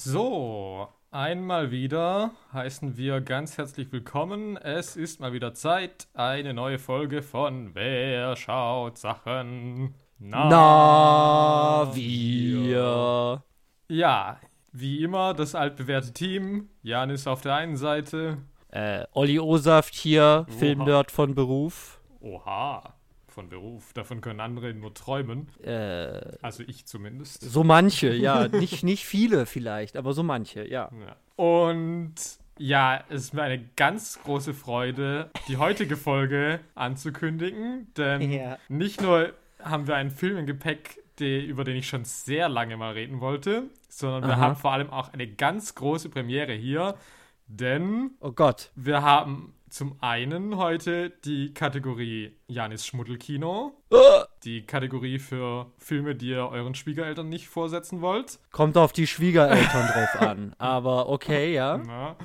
So, einmal wieder heißen wir ganz herzlich willkommen. Es ist mal wieder Zeit, eine neue Folge von Wer schaut Sachen? Na, wir. Ja, wie immer das altbewährte Team. Jan ist auf der einen Seite. Äh, Olli Osaft hier, Filmnerd von Beruf. Oha, von Beruf. Davon können andere nur träumen. Äh, Also ich zumindest. so manche, ja. nicht, nicht viele vielleicht, aber so manche, ja. Ja. Und ja, es ist mir eine ganz große Freude, die heutige Folge anzukündigen, denn Ja. nicht nur haben wir einen Film im Gepäck, die, über den ich schon sehr lange mal reden wollte, sondern wir Aha. haben vor allem auch eine ganz große Premiere hier, denn Oh Gott. wir haben zum einen heute die Kategorie Janis Schmuddelkino, die Kategorie für Filme, die ihr euren Schwiegereltern nicht vorsetzen wollt. kommt auf die Schwiegereltern drauf an. Aber okay, ja. Na?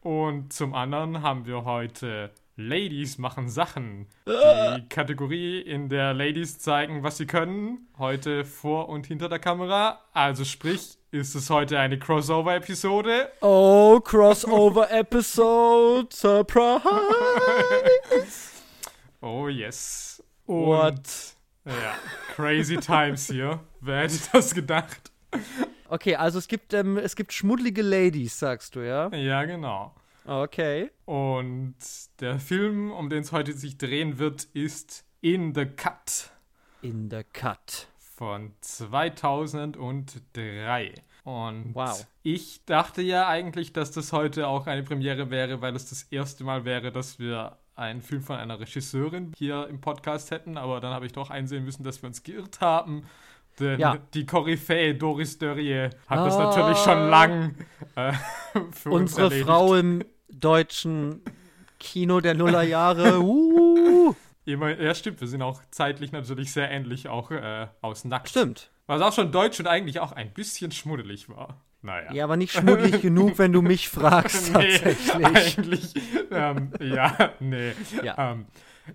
Und zum anderen haben wir heute Ladies machen Sachen. Die Kategorie, in der Ladies zeigen, was sie können. Heute vor und hinter der Kamera. Also sprich, ist es heute eine Crossover-Episode? Oh, Crossover-Episode, Surprise. Oh yes. Und What? ja, crazy times hier. Wer hätte das gedacht? Okay, also es gibt, ähm, es gibt schmuddelige Ladies, sagst du, ja? Ja, genau. Okay. Und der Film, um den es heute sich drehen wird, ist In the Cut. In the Cut. Von 2003. Und Wow. ich dachte ja eigentlich, dass das heute auch eine Premiere wäre, weil es das erste Mal wäre, dass wir einen Film von einer Regisseurin hier im Podcast hätten. Aber dann habe ich doch einsehen müssen, dass wir uns geirrt haben. Denn Ja. die Koryphäe Doris Dörrie hat das Ah. natürlich schon lang äh, für uns Unsere erledigt. Frau im deutschen Kino der Nullerjahre. Uh. Ja, stimmt. Wir sind auch zeitlich natürlich sehr ähnlich, auch äh, aus Nackt. Stimmt. Was auch schon deutsch und eigentlich auch ein bisschen schmuddelig war. Naja. Ja, aber nicht schmuddelig genug, wenn du mich fragst, Nee, tatsächlich. eigentlich, ähm, ja, nee. Ja. Ähm,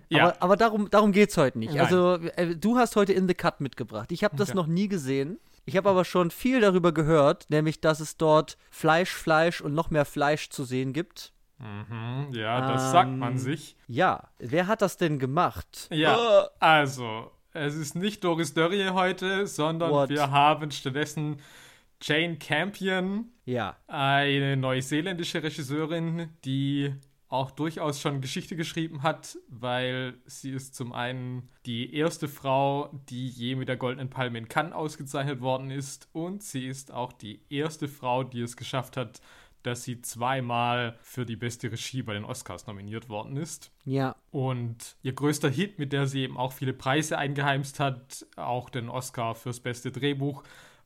ja, Aber, aber darum, darum geht's heute nicht. Nein. Also, äh, du hast heute In the Cut mitgebracht. Ich habe das Ja. noch nie gesehen. Ich habe aber schon viel darüber gehört, nämlich, dass es dort Fleisch, Fleisch und noch mehr Fleisch zu sehen gibt. Mhm, ja das sagt man Ähm, sich. Ja, wer hat das denn gemacht? Ja, also, es ist nicht Doris Dörrie heute, sondern What? wir haben stattdessen Jane Campion, Ja. eine neuseeländische Regisseurin, die auch durchaus schon Geschichte geschrieben hat, weil sie ist zum einen die erste Frau, die je mit der Goldenen Palme in Cannes ausgezeichnet worden ist und sie ist auch die erste Frau, die es geschafft hat, dass sie zweimal für die beste Regie bei den Oscars nominiert worden ist. Ja. Und ihr größter Hit, mit der sie eben auch viele Preise eingeheimst hat, auch den Oscar fürs beste Drehbuch,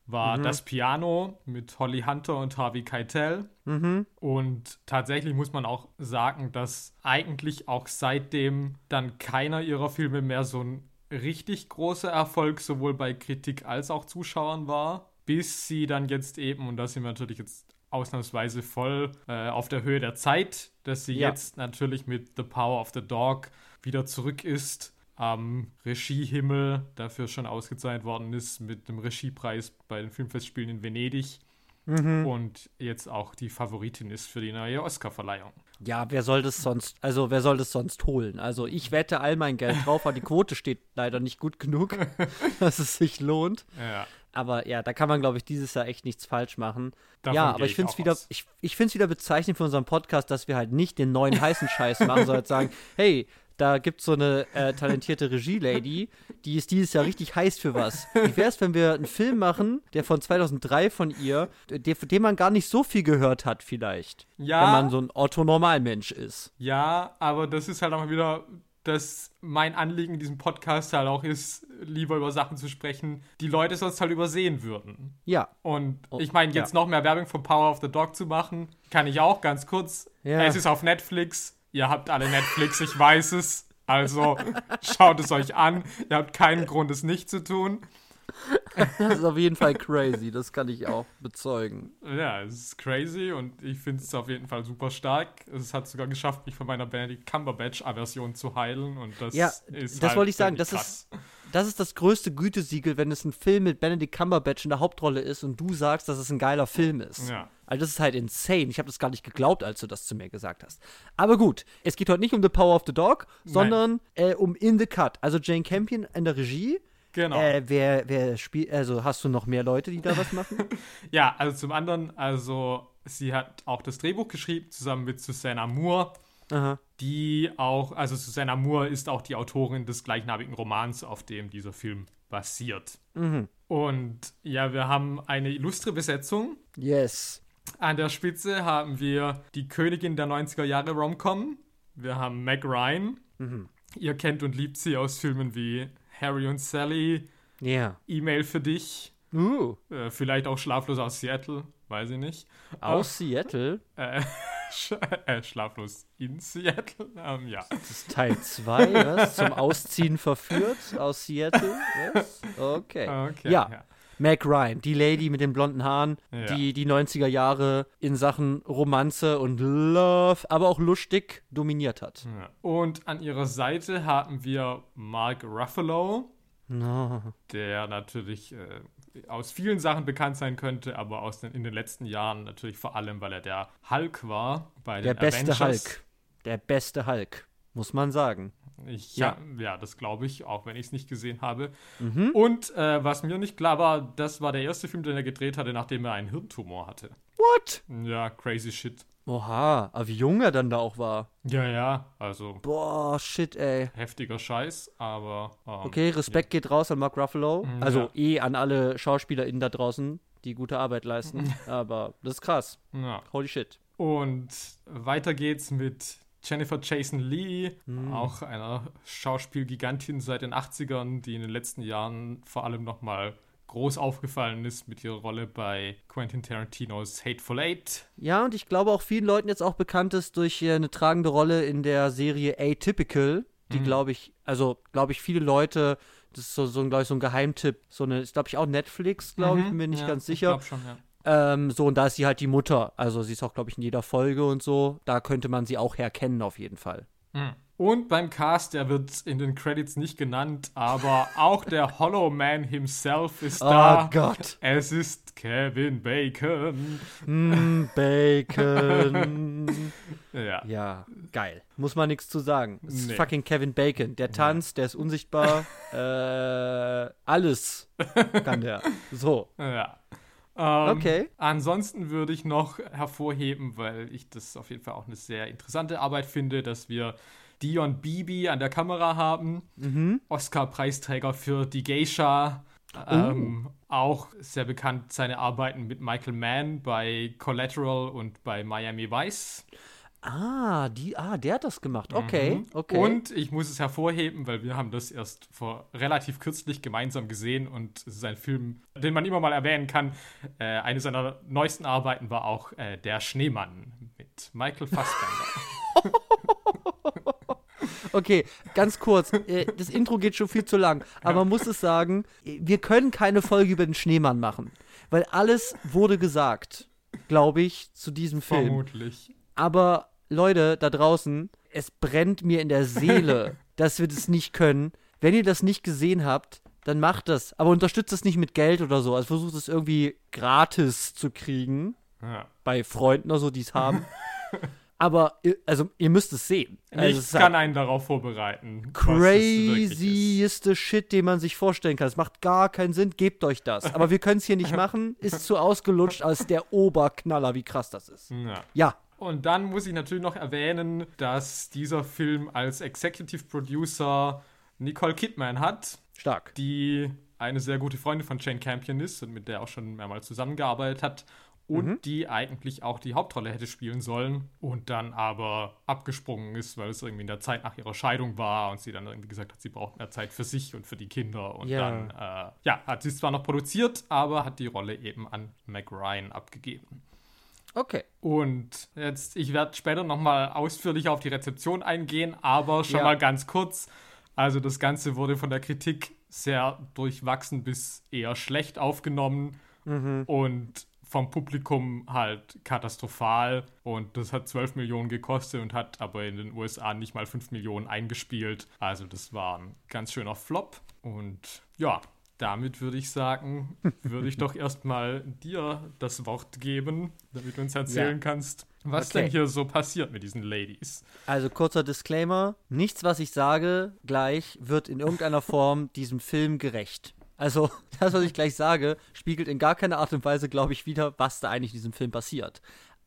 war Das Piano mit Holly Hunter und Harvey Keitel. Mhm. Und tatsächlich muss man auch sagen, dass eigentlich auch seitdem dann keiner ihrer Filme mehr so ein richtig großer Erfolg sowohl bei Kritik als auch Zuschauern war, bis sie dann jetzt eben, und da sind wir natürlich jetzt ausnahmsweise voll äh, auf der Höhe der Zeit, dass sie Ja. jetzt natürlich mit The Power of the Dog wieder zurück ist am Regiehimmel, dafür schon ausgezeichnet worden ist mit dem Regiepreis bei den Filmfestspielen in Venedig Mhm. und jetzt auch die Favoritin ist für die neue Oscarverleihung. Ja, wer soll das sonst, also wer soll das sonst holen? Also ich wette all mein Geld drauf, aber die Quote steht leider nicht gut genug, dass es sich lohnt. Ja, Aber ja, da kann man, glaube ich, dieses Jahr echt nichts falsch machen. Davon ja, aber ich finde es wieder, aus. ich, ich find's wieder bezeichnend für unseren Podcast, dass wir halt nicht den neuen heißen Scheiß machen, sondern sagen, hey, da gibt es so eine äh, talentierte Regie-Lady, die ist dieses Jahr richtig heiß für was. Wie wäre es, wenn wir einen Film machen, der von 2003 von ihr, der, von dem man gar nicht so viel gehört hat vielleicht, Ja. wenn man so ein Otto-Normalmensch ist. ja, aber das ist halt auch wieder, dass mein Anliegen in diesem Podcast halt auch ist, lieber über Sachen zu sprechen, die Leute sonst halt übersehen würden. Ja, Und Oh, ich meine, jetzt ja. noch mehr Werbung von Power of the Dog zu machen, kann ich auch ganz kurz. Ja. Es ist auf Netflix. Ihr habt alle Netflix, ich weiß es. Also schaut es euch an. Ihr habt keinen Grund, es nicht zu tun. das ist auf jeden Fall crazy, das kann ich auch bezeugen. Ja, es ist crazy und ich finde es auf jeden Fall super stark. Es hat sogar geschafft, mich von meiner Benedict Cumberbatch-Aversion zu heilen und das Ja, ist das halt wollte ich sagen, das ist, das ist das größte Gütesiegel, wenn es ein Film mit Benedict Cumberbatch in der Hauptrolle ist und du sagst, dass es ein geiler Film ist. Ja. Also das ist halt insane. Ich habe das gar nicht geglaubt, als du das zu mir gesagt hast. Aber gut, es geht heute nicht um The Power of the Dog, sondern äh, um In the Cut. Also Jane Campion in der Regie. Genau. Äh, wer, wer spielt, also hast du noch mehr Leute, die da was machen? Ja, also zum anderen, also sie hat auch das Drehbuch geschrieben, zusammen mit Susanna Moore, Aha. die auch, also Susanna Moore ist auch die Autorin des gleichnamigen Romans, auf dem dieser Film basiert. Und ja, wir haben eine illustre Besetzung. Yes. An der Spitze haben wir die Königin der 90er Jahre Romcom. Wir haben Meg Ryan. Ihr kennt und liebt sie aus Filmen wie Harry und Sally, Ja. E-Mail für dich, Uh. äh, vielleicht auch Schlaflos aus Seattle, weiß ich nicht. Aus Seattle. Äh, sch äh, schlaflos in Seattle? Ähm, ja. Das ist Teil 2, was? Zum Ausziehen verführt aus Seattle? Was? Okay. Okay. Ja. Meg Ryan, die Lady mit den blonden Haaren, Ja. die die 90er Jahre in Sachen Romanze und Love, aber auch lustig dominiert hat. Ja. Und an ihrer Seite haben wir Mark Ruffalo, No. der natürlich äh, aus vielen Sachen bekannt sein könnte, aber aus den, in den letzten Jahren natürlich vor allem, weil er der Hulk war bei Der den beste Avengers. Hulk. Der beste Hulk, muss man sagen. Ich, Ja. ja. ja, das glaube ich, auch wenn ich es nicht gesehen habe. Mhm. Und äh, was mir nicht klar war, das war der erste Film, den er gedreht hatte, nachdem er einen Hirntumor hatte. What? Ja, crazy shit. Oha, aber wie jung er dann da auch war. Ja, ja, also Boah, shit, ey. heftiger Scheiß, aber. Ähm, Okay, Respekt geht raus an Mark Ruffalo. Mhm, Also ja. eh an alle SchauspielerInnen da draußen, die gute Arbeit leisten. Aber das ist krass. Ja. Holy shit. Und weiter geht's mit Jennifer Jason Lee, Mhm. auch einer Schauspielgigantin seit den 80ern, die in den letzten Jahren vor allem nochmal groß aufgefallen ist mit ihrer Rolle bei Quentin Tarantinos Hateful Eight. Ja, und ich glaube auch vielen Leuten jetzt auch bekannt ist durch äh, eine tragende Rolle in der Serie Atypical, die Mhm. glaube ich, also glaube ich viele Leute, das ist so, so, ich, so ein Geheimtipp, so eine, ist glaube ich auch Netflix, glaube ich, bin mir nicht Mhm. Ja, ganz Ich sicher. glaub schon, ja. Ähm, so, und da ist sie halt die Mutter, also sie ist auch glaube ich in jeder Folge und so, da könnte man sie auch herkennen auf jeden Fall. Mhm. Und beim Cast, der wird in den Credits nicht genannt, aber auch der Hollow Man himself ist da. Oh Gott. Es ist Kevin Bacon. Mm, Bacon. Ja. ja, geil. Muss man nichts zu sagen. Es ist Nee. fucking Kevin Bacon. Der tanzt, der ist unsichtbar. äh, alles kann der. So. Ja. Ähm, Okay. Ansonsten würde ich noch hervorheben, weil ich das auf jeden Fall auch eine sehr interessante Arbeit finde, dass wir Dion Bibi an der Kamera haben. Mhm. Oscar-Preisträger für Die Geisha. Ähm, auch sehr bekannt seine Arbeiten mit Michael Mann bei Collateral und bei Miami Vice. Ah, die, ah, der hat das gemacht. Okay, Mhm. okay. Und ich muss es hervorheben, weil wir haben das erst vor relativ kürzlich gemeinsam gesehen und es ist ein Film, den man immer mal erwähnen kann. Äh, eine seiner neuesten Arbeiten war auch äh, Der Schneemann mit Michael Fassbender. Okay, ganz kurz. äh, Das Intro geht schon viel zu lang. Aber man muss es sagen, wir können keine Folge über den Schneemann machen. Weil alles wurde gesagt, glaube ich, zu diesem Film. Vermutlich. Aber Leute da draußen, es brennt mir in der Seele, dass wir das nicht können. Wenn ihr das nicht gesehen habt, dann macht das. Aber unterstützt es nicht mit Geld oder so. Also versucht es irgendwie gratis zu kriegen. Ja. Bei Freunden oder so, die es haben. Aber, ihr- also, ihr müsst es sehen. Also, Nichts ist halt kann einen darauf vorbereiten. crazyeste Shit, den man sich vorstellen kann. Es macht gar keinen Sinn, gebt euch das. Aber wir können es hier nicht machen. Ist zu ausgelutscht als der Oberknaller, wie krass das ist. Ja. Ja, Und dann muss ich natürlich noch erwähnen, dass dieser Film als Executive Producer Nicole Kidman hat, stark. die eine sehr gute Freundin von Jane Campion ist und mit der auch schon mehrmals zusammengearbeitet hat und Mhm. die eigentlich auch die Hauptrolle hätte spielen sollen und dann aber abgesprungen ist, weil es irgendwie in der Zeit nach ihrer Scheidung war und sie dann irgendwie gesagt hat, sie braucht mehr Zeit für sich und für die Kinder und Ja. dann äh, ja, hat sie es zwar noch produziert, aber hat die Rolle eben an Meg Ryan abgegeben. Okay. Und jetzt, ich werde später nochmal ausführlicher auf die Rezeption eingehen, aber schon Ja. mal ganz kurz. Also das Ganze wurde von der Kritik sehr durchwachsen bis eher schlecht aufgenommen. Mhm. Und vom Publikum halt katastrophal und das hat 12 Millionen gekostet und hat aber in den USA nicht mal 5 Millionen eingespielt. Also das war ein ganz schöner Flop und ja, damit würde ich sagen, würde ich doch erstmal dir das Wort geben, damit du uns erzählen ja. kannst, was okay. denn hier so passiert mit diesen Ladies. Also kurzer Disclaimer, nichts, was ich sage, gleich wird in irgendeiner Form diesem Film gerecht. Also, das, was ich gleich sage, spiegelt in gar keiner Art und Weise, glaube ich, wieder, was da eigentlich in diesem Film passiert.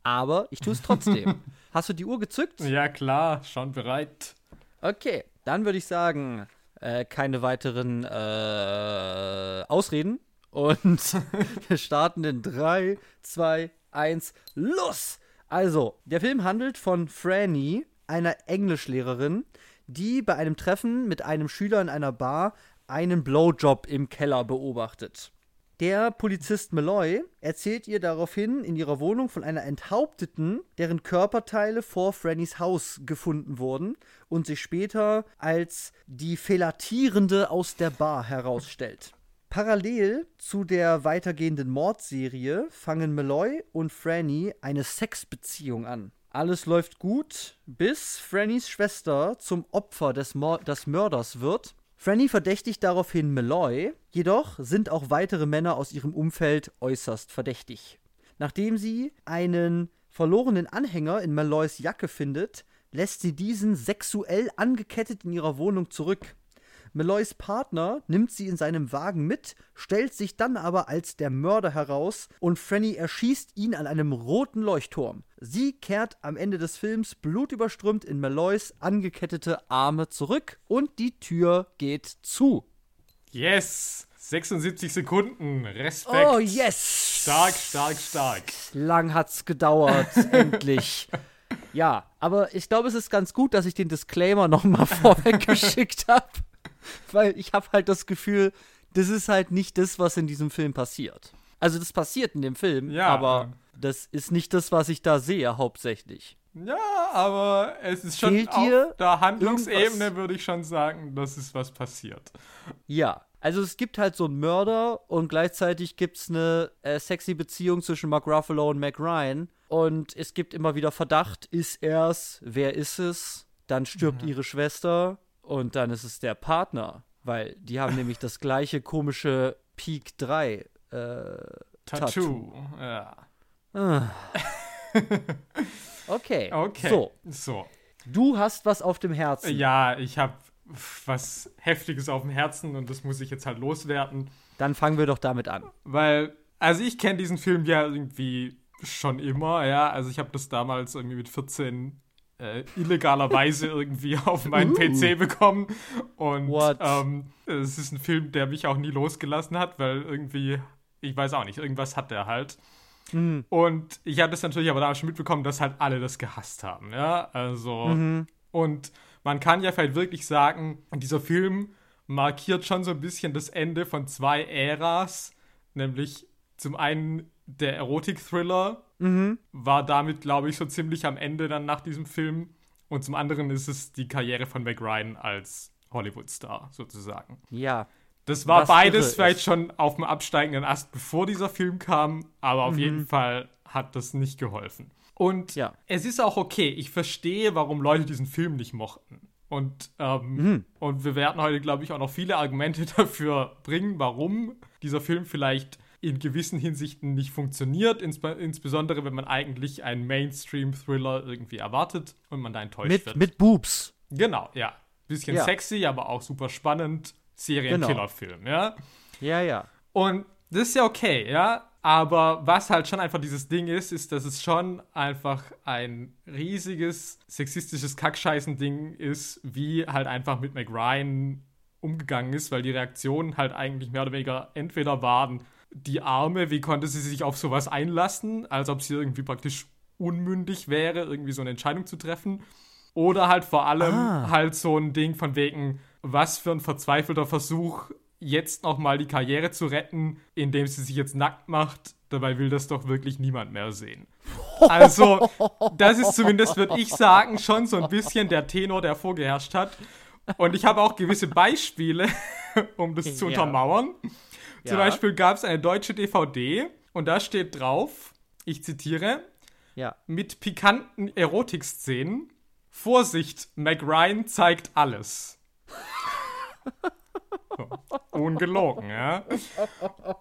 Aber ich tue es trotzdem. Hast du die Uhr gezückt? Ja, klar, schon bereit. Okay, dann würde ich sagen, äh, keine weiteren äh, Ausreden. Und wir starten in 3, 2, 1, los! Also, der Film handelt von Franny, einer Englischlehrerin, die bei einem Treffen mit einem Schüler in einer Bar einen Blowjob im Keller beobachtet. Der Polizist Malloy erzählt ihr daraufhin in ihrer Wohnung von einer Enthaupteten, deren Körperteile vor Frannys Haus gefunden wurden und sich später als die Felatierende aus der Bar herausstellt. Parallel zu der weitergehenden Mordserie fangen Malloy und Franny eine Sexbeziehung an. Alles läuft gut, bis Frannys Schwester zum Opfer des, Mor des Mörders wird Franny verdächtigt daraufhin Malloy, jedoch sind auch weitere Männer aus ihrem Umfeld äußerst verdächtig. Nachdem sie einen verlorenen Anhänger in Malloys Jacke findet, lässt sie diesen sexuell angekettet in ihrer Wohnung zurück. Malloys Partner nimmt sie in seinem Wagen mit, stellt sich dann aber als der Mörder heraus und Franny erschießt ihn an einem roten Leuchtturm. Sie kehrt am Ende des Films blutüberströmt in Malloys angekettete Arme zurück und die Tür geht zu. Yes! 76 Sekunden. Respekt. Oh, yes! Stark, stark, stark. Lang hat's gedauert, endlich. Ja, aber ich glaube, es ist ganz gut, dass ich den Disclaimer nochmal vorweggeschickt habe. Weil ich habe halt das Gefühl, das ist halt nicht das, was in diesem Film passiert. Also das passiert in dem Film, ja, aber das ist nicht das, was ich da sehe, hauptsächlich. Ja, aber es ist schon Fehlt auf der Handlungsebene, würde ich schon sagen, das ist was passiert. Ja, also es gibt halt so einen Mörder und gleichzeitig gibt es eine äh, sexy Beziehung zwischen Mark Ruffalo und Mac Ryan. Und es gibt immer wieder Verdacht, ist er's, wer ist es? Dann stirbt mhm. ihre Schwester und dann ist es der Partner, weil die haben nämlich das gleiche komische Peak 3 äh, Tattoo. Tattoo. Ja. Ah. okay. Okay. So. so. Du hast was auf dem Herzen. Ja, ich habe was Heftiges auf dem Herzen und das muss ich jetzt halt loswerden. Dann fangen wir doch damit an. Weil, also ich kenne diesen Film ja irgendwie schon immer, ja. Also ich habe das damals irgendwie mit 14 äh, illegalerweise irgendwie auf meinen uh. PC bekommen. Und ähm, es ist ein Film, der mich auch nie losgelassen hat, weil irgendwie, ich weiß auch nicht, irgendwas hat der halt. Mhm. Und ich hatte es natürlich aber damals schon mitbekommen, dass halt alle das gehasst haben, ja. Also, mhm. und man kann ja vielleicht wirklich sagen, dieser Film markiert schon so ein bisschen das Ende von zwei Äras, nämlich zum einen der Erotik-Thriller mhm. war damit, glaube ich, so ziemlich am Ende dann nach diesem Film. Und zum anderen ist es die Karriere von Meg Ryan als Hollywood-Star sozusagen. Ja. Das war beides vielleicht ist. schon auf dem absteigenden Ast, bevor dieser Film kam, aber auf mhm. jeden Fall hat das nicht geholfen. Und ja. es ist auch okay. Ich verstehe, warum Leute diesen Film nicht mochten. Und, ähm, mhm. und wir werden heute, glaube ich, auch noch viele Argumente dafür bringen, warum dieser Film vielleicht in gewissen Hinsichten nicht funktioniert, ins insbesondere wenn man eigentlich einen Mainstream-Thriller irgendwie erwartet und man da enttäuscht mit, wird. Mit Boobs. Genau, ja. Bisschen ja. sexy, aber auch super spannend. Serienkillerfilm, genau. ja? Ja, ja. Und das ist ja okay, ja. Aber was halt schon einfach dieses Ding ist, ist, dass es schon einfach ein riesiges sexistisches Kackscheißen-Ding ist, wie halt einfach mit McRyan umgegangen ist, weil die Reaktionen halt eigentlich mehr oder weniger entweder waren, die Arme, wie konnte sie sich auf sowas einlassen, als ob sie irgendwie praktisch unmündig wäre, irgendwie so eine Entscheidung zu treffen. Oder halt vor allem ah. halt so ein Ding von wegen, was für ein verzweifelter Versuch, jetzt nochmal die Karriere zu retten, indem sie sich jetzt nackt macht. Dabei will das doch wirklich niemand mehr sehen. Also, das ist zumindest, würde ich sagen, schon so ein bisschen der Tenor, der vorgeherrscht hat. Und ich habe auch gewisse Beispiele, um das zu untermauern. Ja. Zum Beispiel gab es eine deutsche DVD Und da steht drauf, ich zitiere, Ja. mit pikanten Erotikszenen. Vorsicht, Mac Ryan zeigt alles. Ungelogen, ja.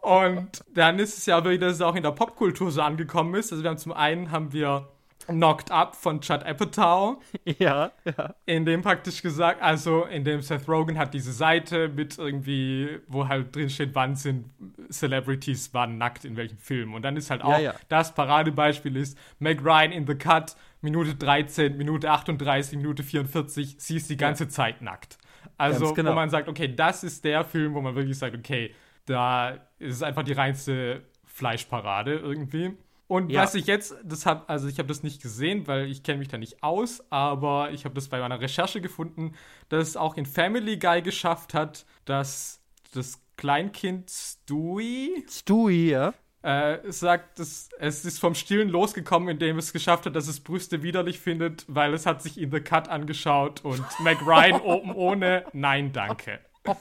Und dann ist es ja wieder, dass es auch in der Popkultur so angekommen ist. Also wir haben zum einen haben wir Knocked Up von Judd Apatow, Ja, ja. in dem praktisch gesagt, also in dem Seth Rogen hat diese Seite mit irgendwie, wo halt drin steht, wann sind Celebrities wann nackt in welchem Film. Und dann ist halt auch ja. das Paradebeispiel ist Meg Ryan in The Cut, Minute 13, Minute 38, Minute 44, sie ist die ganze Zeit nackt. Also, genau. wo man sagt, okay, das ist der Film, wo man wirklich sagt, okay, da ist es einfach die reinste Fleischparade irgendwie. Und Ja. was ich jetzt, das hab, also ich habe das nicht gesehen, weil ich kenne mich da nicht aus, aber ich habe das bei meiner Recherche gefunden, dass es auch in Family Guy geschafft hat, dass das Kleinkind Stewie Stewie, ja. Äh, sagt, dass es ist vom Stillen losgekommen, indem es geschafft hat, dass es Brüste widerlich findet, weil es hat sich in The Cut angeschaut und Mac Ryan oben ohne, nein, danke.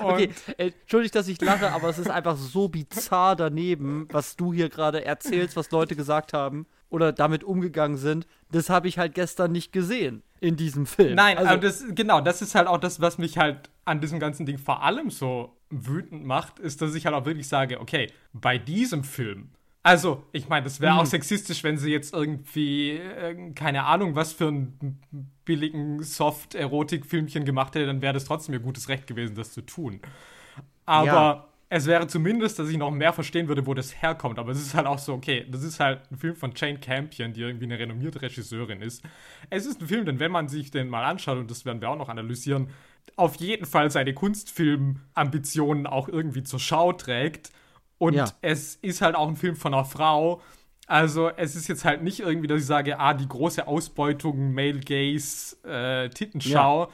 Okay, äh, entschuldigt, dass ich lache, aber es ist einfach so bizarr daneben, was du hier gerade erzählst, was Leute gesagt haben oder damit umgegangen sind. Das habe ich halt gestern nicht gesehen in diesem Film. Nein, also, aber das, genau, das ist halt auch das, was mich halt an diesem ganzen Ding vor allem so wütend macht, ist, dass ich halt auch wirklich sage, okay, bei diesem Film, also, ich meine, das wäre auch sexistisch, wenn sie jetzt irgendwie, äh, keine Ahnung, was für einen billigen Soft-Erotik-Filmchen gemacht hätte, dann wäre das trotzdem ihr gutes Recht gewesen, das zu tun. Aber Ja. Es wäre zumindest, dass ich noch mehr verstehen würde, wo das herkommt. Aber es ist halt auch so, okay, das ist halt ein Film von Jane Campion, die irgendwie eine renommierte Regisseurin ist. Es ist ein Film, denn wenn man sich den mal anschaut, und das werden wir auch noch analysieren, auf jeden Fall seine Kunstfilm-Ambitionen auch irgendwie zur Schau trägt. Und Ja. es ist halt auch ein Film von einer Frau. Also es ist jetzt halt nicht irgendwie, dass ich sage, ah, die große Ausbeutung, Male Gaze, äh, Tittenschau,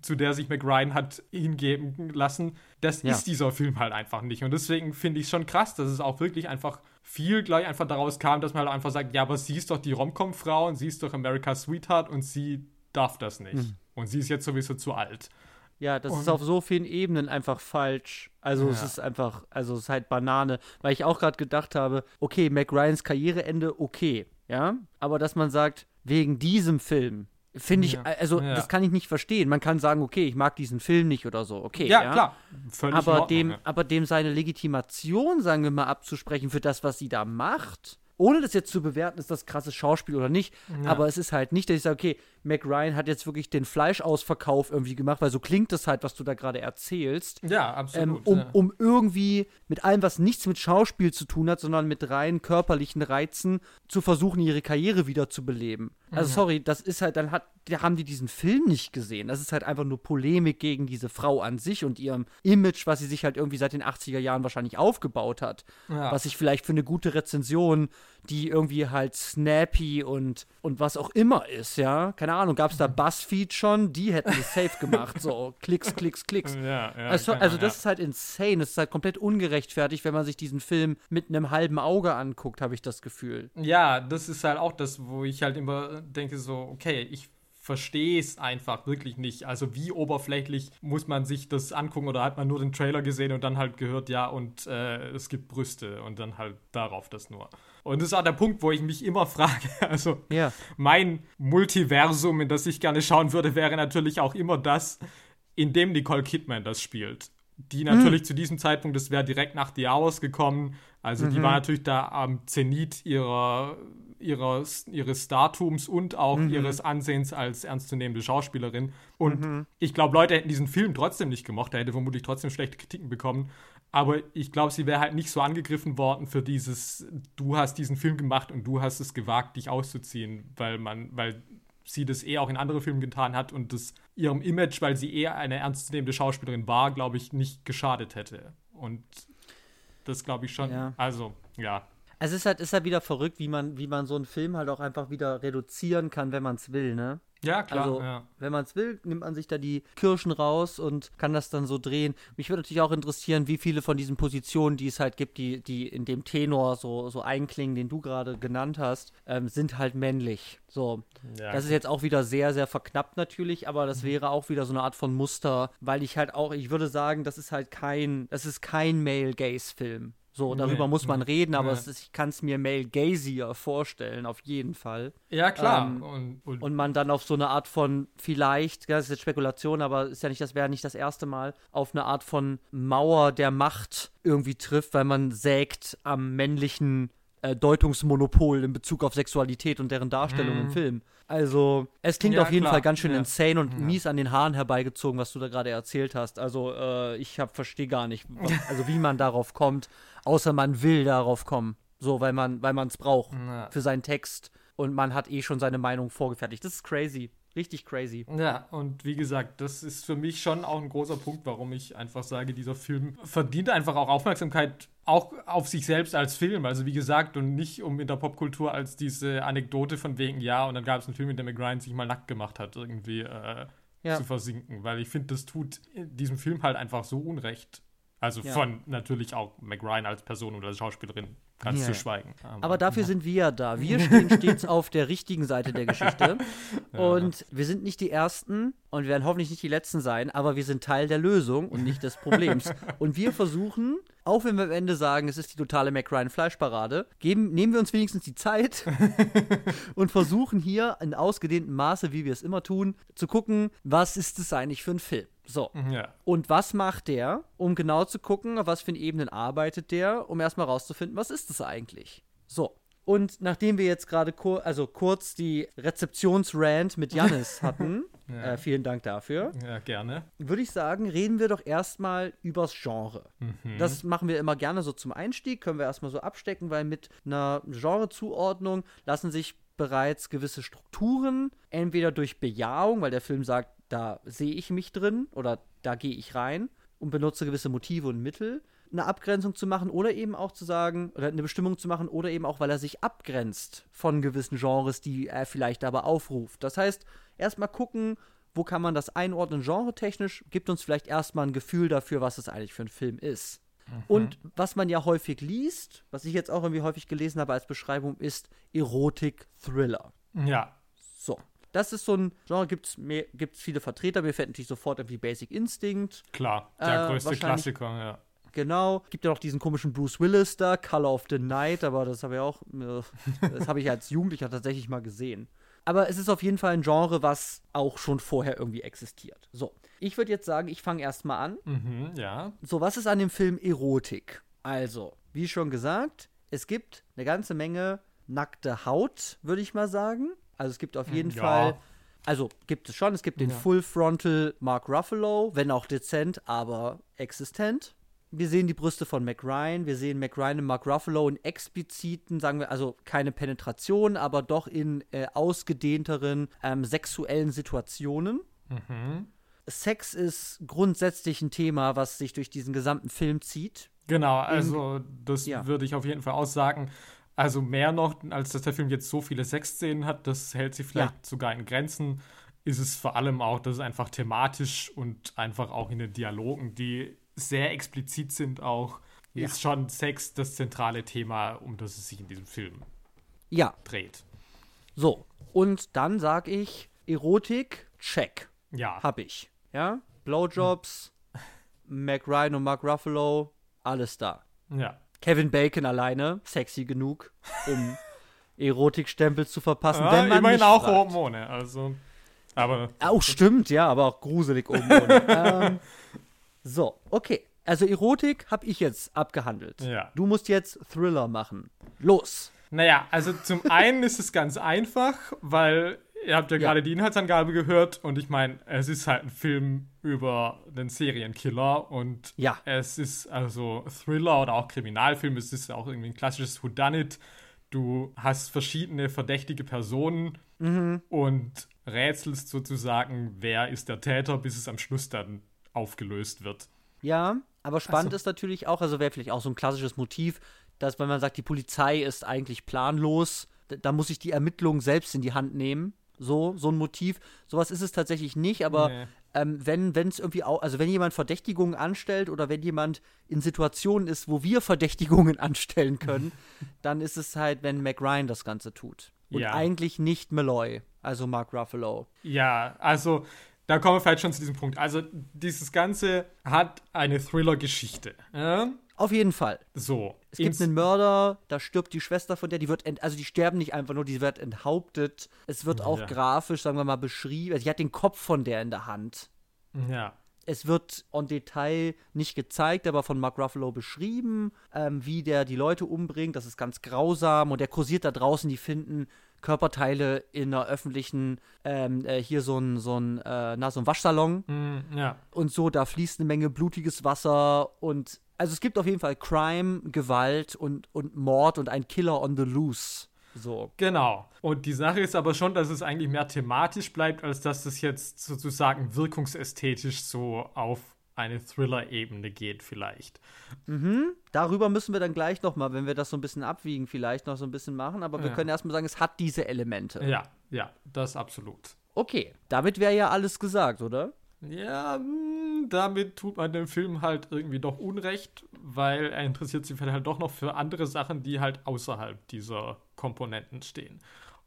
zu der sich McRyan hat hingeben lassen. Das Ja. ist dieser Film halt einfach nicht. Und deswegen finde ich schon krass, dass es auch wirklich einfach viel gleich einfach daraus kam, dass man halt einfach sagt, ja, aber sie ist doch die Romcom-Frau und sie ist doch America's Sweetheart und sie darf das nicht. Mhm. Und sie ist jetzt sowieso zu alt. ja, das ist und- auf so vielen Ebenen einfach falsch. Also es Ja. ist einfach, also es ist halt Banane, weil ich auch gerade gedacht habe, okay, Mac Ryans Karriereende, okay, ja, aber dass man sagt, wegen diesem Film, finde ich, Ja. also Ja. das kann ich nicht verstehen. Man kann sagen, okay, ich mag diesen Film nicht oder so, okay. Ja, klar. Völlig aber Ordnung, dem, ja. aber dem seine Legitimation, sagen wir mal, abzusprechen für das, was sie da macht, ohne das jetzt zu bewerten, ist das krasses Schauspiel oder nicht. Aber es ist halt nicht, dass ich sage, okay, Mac Ryan hat jetzt wirklich den Fleischausverkauf irgendwie gemacht, weil so klingt das halt, was du da gerade erzählst. Ja, Ähm, absolut. um, ja. um irgendwie mit allem, was nichts mit Schauspiel zu tun hat, sondern mit rein körperlichen Reizen zu versuchen, ihre Karriere wieder zu beleben. Also sorry, das ist halt, dann hat, da haben die diesen Film nicht gesehen. Das ist halt einfach nur Polemik gegen diese Frau an sich und ihrem Image, was sie sich halt irgendwie seit den 80er Jahren wahrscheinlich aufgebaut hat. Ja. Was ich vielleicht für eine gute Rezension, die irgendwie halt snappy und, und was auch immer ist, ja. Keine Ahnung, gab es da Buzzfeed schon? Die hätten das safe gemacht. So, Klicks, Klicks, Klicks. ja, ja, Also, keine also das ist halt insane. Das ist halt komplett ungerechtfertigt, wenn man sich diesen Film mit einem halben Auge anguckt, habe ich das Gefühl. Ja, das ist halt auch das, wo ich halt immer denke, so, okay, ich verstehe es einfach wirklich nicht. Also wie oberflächlich muss man sich das angucken oder hat man nur den Trailer gesehen und dann halt gehört, ja, und äh, es gibt Brüste und dann halt darauf das nur. Und das ist auch der Punkt, wo ich mich immer frage, also Ja. mein Multiversum, in das ich gerne schauen würde, wäre natürlich auch immer das, in dem Nicole Kidman das spielt. Die natürlich zu diesem Zeitpunkt, das wäre direkt nach The Hours gekommen. Also die war natürlich da am Zenit ihrer, ihres, ihres Statums und auch ihres Ansehens als ernstzunehmende Schauspielerin. Und ich glaube, Leute hätten diesen Film trotzdem nicht gemocht. Er hätte vermutlich trotzdem schlechte Kritiken bekommen. Aber ich glaube, sie wäre halt nicht so angegriffen worden für dieses, du hast diesen Film gemacht und du hast es gewagt, dich auszuziehen, weil man, weil sie das eh auch in anderen Filmen getan hat und das ihrem Image, weil sie eher eine ernstzunehmende Schauspielerin war, glaube ich, nicht geschadet hätte. Und das glaube ich schon. Ja. Also, ja. Es ist halt, ist halt wieder verrückt, wie man, wie man so einen Film halt auch einfach wieder reduzieren kann, wenn man es will, ne? Ja, klar. Also, ja. wenn man es will, nimmt man sich da die Kirschen raus und kann das dann so drehen. Mich würde natürlich auch interessieren, wie viele von diesen Positionen, die es halt gibt, die, die in dem Tenor so, so einklingen, den du gerade genannt hast, ähm, sind halt männlich. So. Ja, das ist jetzt auch wieder sehr, sehr verknappt natürlich, aber Mhm. das wäre auch wieder so eine Art von Muster, weil ich halt auch, ich würde sagen, das ist halt kein, das ist kein Male-Gaze-Film. So, darüber Nee. muss man reden, aber Nee. ist, ich kann es mir male gazier vorstellen, auf jeden Fall. ja, klar. ähm, und, und, Und man dann auf so eine Art von, vielleicht, das ist jetzt Spekulation, aber ist ja nicht, das wäre nicht das erste Mal, auf eine Art von Mauer der Macht irgendwie trifft, weil man sägt am männlichen äh, Deutungsmonopol in Bezug auf Sexualität und deren Darstellung im Film. Also, es klingt Ja, auf jeden klar. Fall ganz schön Ja. insane und Ja. mies an den Haaren herbeigezogen, was du da gerade erzählt hast. Also, äh, ich verstehe gar nicht, was, also wie man darauf kommt, außer man will darauf kommen. So, weil man weil man es braucht für seinen Text und man hat eh schon seine Meinung vorgefertigt. Das ist crazy. Richtig crazy. Ja, und wie gesagt, das ist für mich schon auch ein großer Punkt, warum ich einfach sage, dieser Film verdient einfach auch Aufmerksamkeit, auch auf sich selbst als Film. Also wie gesagt, und nicht um in der Popkultur als diese Anekdote von wegen, ja, und dann gab es einen Film, in dem McRyan sich mal nackt gemacht hat, irgendwie äh, Ja. zu versinken. Weil ich finde, das tut diesem Film halt einfach so Unrecht. Also Ja. von natürlich auch McRyan als Person oder als Schauspielerin ganz Ja, zu ja. schweigen. Aber dafür sind wir ja da. Wir stehen stets auf der richtigen Seite der Geschichte. Und wir sind nicht die Ersten und werden hoffentlich nicht die Letzten sein, aber wir sind Teil der Lösung und nicht des Problems. Und wir versuchen, auch wenn wir am Ende sagen, es ist die totale McRyan-Fleischparade, geben, nehmen wir uns wenigstens die Zeit und versuchen hier in ausgedehntem Maße, wie wir es immer tun, zu gucken, was ist es eigentlich für ein Film. So. ja. Und was macht der, um genau zu gucken, auf was für Ebenen arbeitet der, um erstmal rauszufinden, was ist es eigentlich? So. Und nachdem wir jetzt gerade kur also kurz die Rezeptionsrand mit Jannis hatten, Ja. äh, vielen Dank dafür, ja, gerne. würde ich sagen, reden wir doch erstmal übers Genre. Mhm. Das machen wir immer gerne so zum Einstieg, können wir erstmal so abstecken, weil mit einer Genrezuordnung lassen sich bereits gewisse Strukturen, entweder durch Bejahung, weil der Film sagt, da sehe ich mich drin oder da gehe ich rein und benutze gewisse Motive und Mittel, eine Abgrenzung zu machen oder eben auch zu sagen, oder eine Bestimmung zu machen oder eben auch, weil er sich abgrenzt von gewissen Genres, die er vielleicht aber aufruft. Das heißt, erstmal gucken, wo kann man das einordnen, genretechnisch, gibt uns vielleicht erstmal ein Gefühl dafür, was es eigentlich für ein Film ist. Und was man ja häufig liest, was ich jetzt auch irgendwie häufig gelesen habe als Beschreibung, ist Erotik-Thriller. Ja. So. Das ist so ein Genre, gibt es gibt's viele Vertreter. Mir fällt natürlich sofort irgendwie Basic Instinct. Klar, der Äh, größte Klassiker, ja. Genau. Gibt ja noch diesen komischen Bruce Willis da, Color of the Night, aber das habe ich auch, äh, das habe ich als Jugendlicher tatsächlich mal gesehen. Aber es ist auf jeden Fall ein Genre, was auch schon vorher irgendwie existiert. So. Ich würde jetzt sagen, ich fange erstmal an. Mhm, ja. So, was ist an dem Film Erotik? Also, wie schon gesagt, es gibt eine ganze Menge nackte Haut, würde ich mal sagen. Also es gibt auf jeden Ja. Fall, also gibt es schon, es gibt den Ja. Full Frontal Mark Ruffalo, wenn auch dezent, aber existent. Wir sehen die Brüste von Mac Ryan, wir sehen Mac Ryan und Mark Ruffalo in expliziten, sagen wir, also keine Penetration, aber doch in äh, ausgedehnteren ähm, sexuellen Situationen. Mhm. Sex ist grundsätzlich ein Thema, was sich durch diesen gesamten Film zieht. Genau, also das ja. würde ich auf jeden Fall aussagen. Also mehr noch, als dass der Film jetzt so viele Sexszenen hat, das hält sich vielleicht Ja. sogar in Grenzen, ist es vor allem auch, dass es einfach thematisch und einfach auch in den Dialogen, die sehr explizit sind, auch Ja. ist schon Sex das zentrale Thema, um das es sich in diesem Film Ja, dreht. so. Und dann sag ich, Erotik, check. Ja. Hab ich. Ja? Blowjobs, Mac Ryan und Mark Ruffalo, alles da. Ja. Kevin Bacon alleine, sexy genug, um Erotikstempel zu verpassen, ja wenn man immerhin mich auch fragt. oben ohne. Also, aber Auch stimmt, ja, aber auch gruselig oben ohne. ähm, so, okay. Also Erotik habe ich jetzt abgehandelt. Ja. Du musst jetzt Thriller machen. Los. Naja, also zum einen ist es ganz einfach, weil ihr habt ja, Ja. gerade die Inhaltsangabe gehört und ich meine, es ist halt ein Film über einen Serienkiller und Ja. es ist also Thriller oder auch Kriminalfilm, es ist auch irgendwie ein klassisches Whodunit. Du hast verschiedene verdächtige Personen und rätselst sozusagen, wer ist der Täter, bis es am Schluss dann aufgelöst wird. Ja, aber spannend so. ist natürlich auch, also wäre vielleicht auch so ein klassisches Motiv, dass wenn man sagt, die Polizei ist eigentlich planlos, da, da muss ich die Ermittlungen selbst in die Hand nehmen. so, so ein Motiv. Sowas ist es tatsächlich nicht, aber Nee. ähm, wenn es irgendwie auch, also wenn jemand Verdächtigungen anstellt oder wenn jemand in Situationen ist, wo wir Verdächtigungen anstellen können, dann ist es halt, wenn Mac Ryan das Ganze tut. Und Ja. eigentlich nicht Malloy, also Mark Ruffalo. Ja, also da kommen wir vielleicht schon zu diesem Punkt. Also dieses Ganze hat eine Thriller-Geschichte. Ja? Auf jeden Fall. So. Es gibt einen Mörder, da stirbt die Schwester von der, die wird, ent, also die sterben nicht einfach nur, die wird enthauptet. Es wird auch Ja. grafisch, sagen wir mal, beschrieben. Also, sie hat den Kopf von der in der Hand. ja. Es wird en Detail nicht gezeigt, aber von Mark Ruffalo beschrieben, ähm, wie der die Leute umbringt. Das ist ganz grausam und der kursiert da draußen. Die finden Körperteile in einer öffentlichen, ähm, äh, hier so ein, so ein, äh, na, so ein Waschsalon Mm, ja. und so. Da fließt eine Menge blutiges Wasser und also es gibt auf jeden Fall Crime, Gewalt und, und Mord und ein Killer on the loose. So. Genau. Und die Sache ist aber schon, dass es eigentlich mehr thematisch bleibt, als dass es jetzt sozusagen wirkungsästhetisch so auf eine Thriller-Ebene geht, vielleicht. Darüber müssen wir dann gleich nochmal, wenn wir das so ein bisschen abwiegen, vielleicht noch so ein bisschen machen. Aber wir Ja. können erstmal sagen, es hat diese Elemente. Ja, ja, das absolut. Okay, damit wäre ja alles gesagt, oder? Ja, mm, damit tut man dem Film halt irgendwie doch Unrecht, weil er interessiert sich halt doch noch für andere Sachen, die halt außerhalb dieser Komponenten stehen.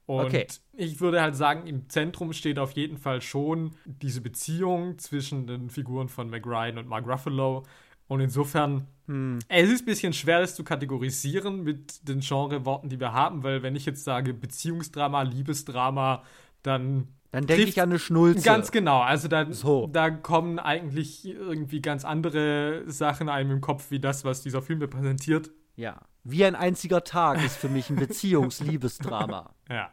Und Okay. ich würde halt sagen, im Zentrum steht auf jeden Fall schon diese Beziehung zwischen den Figuren von Meg Ryan und Mark Ruffalo. Und insofern, es ist ein bisschen schwer, das zu kategorisieren mit den Genreworten, die wir haben, weil wenn ich jetzt sage Beziehungsdrama, Liebesdrama, dann Dann denke ich an eine Schnulze. Ganz genau. Also da, So. da kommen eigentlich irgendwie ganz andere Sachen einem im Kopf, wie das, was dieser Film mir präsentiert. Ja. Wie ein einziger Tag ist für mich ein Beziehungsliebesdrama. Ja.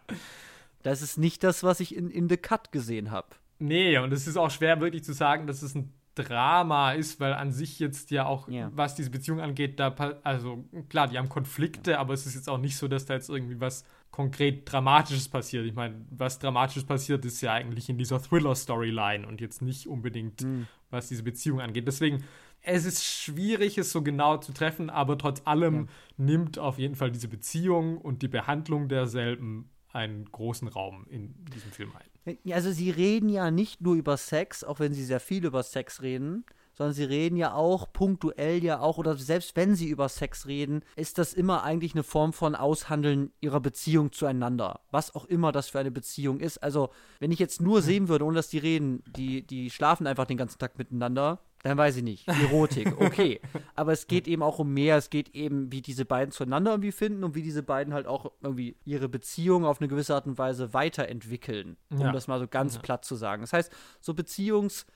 Das ist nicht das, was ich in, in The Cut gesehen habe. Nee, und es ist auch schwer wirklich zu sagen, dass es ein Drama ist, weil an sich jetzt ja auch, Ja. was diese Beziehung angeht, da, also klar, die haben Konflikte, aber es ist jetzt auch nicht so, dass da jetzt irgendwie was konkret Dramatisches passiert. Ich meine, was Dramatisches passiert, ist ja eigentlich in dieser Thriller-Storyline und jetzt nicht unbedingt, was diese Beziehung angeht. Deswegen, es ist schwierig, es so genau zu treffen, aber trotz allem nimmt auf jeden Fall diese Beziehung und die Behandlung derselben einen großen Raum in diesem Film ein. Also sie reden ja nicht nur über Sex, auch wenn sie sehr viel über Sex reden, sondern sie reden ja auch punktuell ja auch, oder selbst wenn sie über Sex reden, ist das immer eigentlich eine Form von Aushandeln ihrer Beziehung zueinander. Was auch immer das für eine Beziehung ist. Also, wenn ich jetzt nur sehen würde, ohne dass die reden, die, die schlafen einfach den ganzen Tag miteinander, dann weiß ich nicht. Erotik, okay. Aber es geht eben auch um mehr. Es geht eben, wie diese beiden zueinander irgendwie finden und wie diese beiden halt auch irgendwie ihre Beziehung auf eine gewisse Art und Weise weiterentwickeln. Um Ja. das mal so ganz platt zu sagen. Das heißt, so Beziehungs,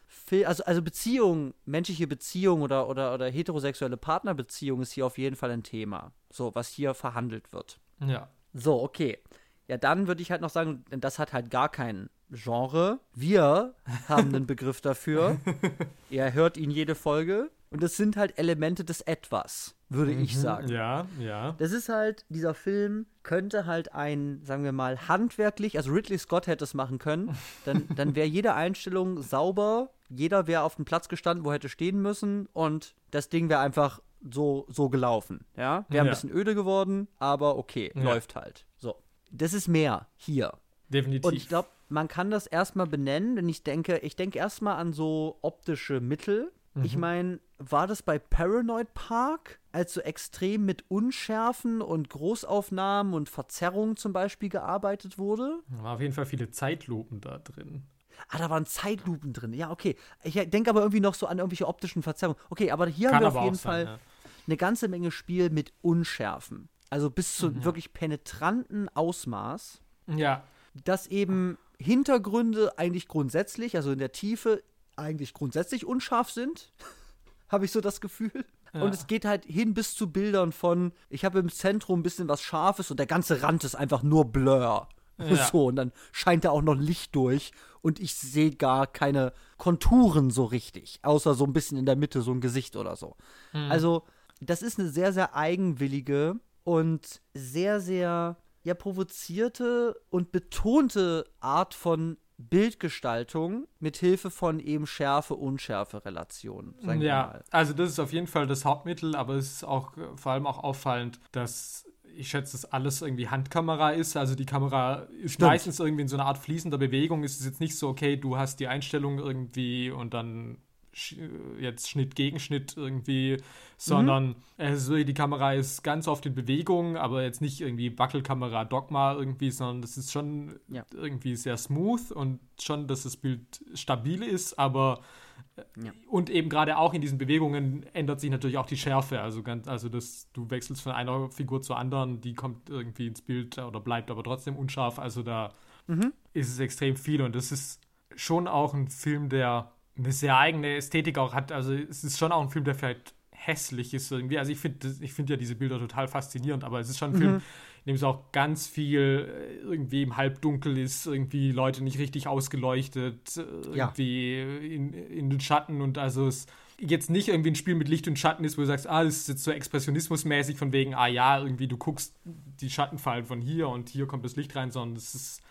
also, also Beziehung, menschliche Beziehung oder, oder, oder heterosexuelle Partnerbeziehung ist hier auf jeden Fall ein Thema. So, was hier verhandelt wird. Ja. So, okay. Ja, dann würde ich halt noch sagen, denn das hat halt gar kein Genre. Wir haben einen Begriff dafür. Ihr hört ihn jede Folge. Und es sind halt Elemente des Etwas, würde ich sagen. Ja, ja. Das ist halt, dieser Film könnte halt ein, sagen wir mal, handwerklich, also Ridley Scott hätte es machen können, dann, dann wäre jede Einstellung sauber, jeder wäre auf dem Platz gestanden, wo hätte stehen müssen und das Ding wäre einfach so, so gelaufen, ja? Wäre ein Ja. bisschen öde geworden, aber okay, Ja. läuft halt. So. Das ist mehr hier. Definitiv. Und ich glaube, man kann das erstmal benennen, wenn ich denke, ich denke erstmal an so optische Mittel. Ich meine, war das bei Paranoid Park, als so extrem mit Unschärfen und Großaufnahmen und Verzerrungen zum Beispiel gearbeitet wurde? Da war auf jeden Fall viele Zeitlupen da drin. Ah, da waren Zeitlupen drin. Ja, okay. Ich denke aber irgendwie noch so an irgendwelche optischen Verzerrungen. Okay, aber hier haben Kann wir aber auf jeden sein, Fall ja. eine ganze Menge Spiel mit Unschärfen. Also bis Mhm. zu wirklich penetranten Ausmaß. Ja, dass eben Hintergründe eigentlich grundsätzlich, also in der Tiefe, eigentlich grundsätzlich unscharf sind. habe ich so das Gefühl. Ja. Und es geht halt hin bis zu Bildern von, ich habe im Zentrum ein bisschen was Scharfes und der ganze Rand ist einfach nur Blur. Ja. So, und dann scheint da auch noch Licht durch und ich sehe gar keine Konturen so richtig, außer so ein bisschen in der Mitte so ein Gesicht oder so. Also, das ist eine sehr, sehr eigenwillige und sehr, sehr ja, provozierte und betonte Art von Bildgestaltung mit Hilfe von eben Schärfe-Unschärfe-Relationen. ja. Also das ist auf jeden Fall das Hauptmittel, aber es ist auch vor allem auch auffallend, dass ich schätze, dass alles irgendwie Handkamera ist. Also die Kamera ist Stimmt. meistens irgendwie in so einer Art fließender Bewegung. Es ist jetzt nicht so, okay, du hast die Einstellung irgendwie und dann jetzt Schnitt gegen Schnitt irgendwie, sondern ist wirklich, die Kamera ist ganz oft in Bewegung, aber jetzt nicht irgendwie Wackelkamera, Dogma irgendwie, sondern das ist schon Ja. irgendwie sehr smooth und schon, dass das Bild stabil ist, aber Ja. und eben gerade auch in diesen Bewegungen ändert sich natürlich auch die Schärfe. Also ganz, also dass du wechselst von einer Figur zur anderen, die kommt irgendwie ins Bild oder bleibt aber trotzdem unscharf. Also da ist es extrem viel und das ist schon auch ein Film, der eine sehr eigene Ästhetik auch hat. Also es ist schon auch ein Film, der vielleicht hässlich ist irgendwie. Also ich finde ich finde ja diese Bilder total faszinierend, aber es ist schon ein Film, in dem es auch ganz viel äh, irgendwie im Halbdunkel ist, irgendwie Leute nicht richtig ausgeleuchtet, äh, Ja. irgendwie in, in den Schatten und also es jetzt nicht irgendwie ein Spiel mit Licht und Schatten ist, wo du sagst, ah, das ist jetzt so expressionismusmäßig von wegen, ah ja, irgendwie du guckst die Schatten fallen von hier und hier kommt das Licht rein, sondern es ist,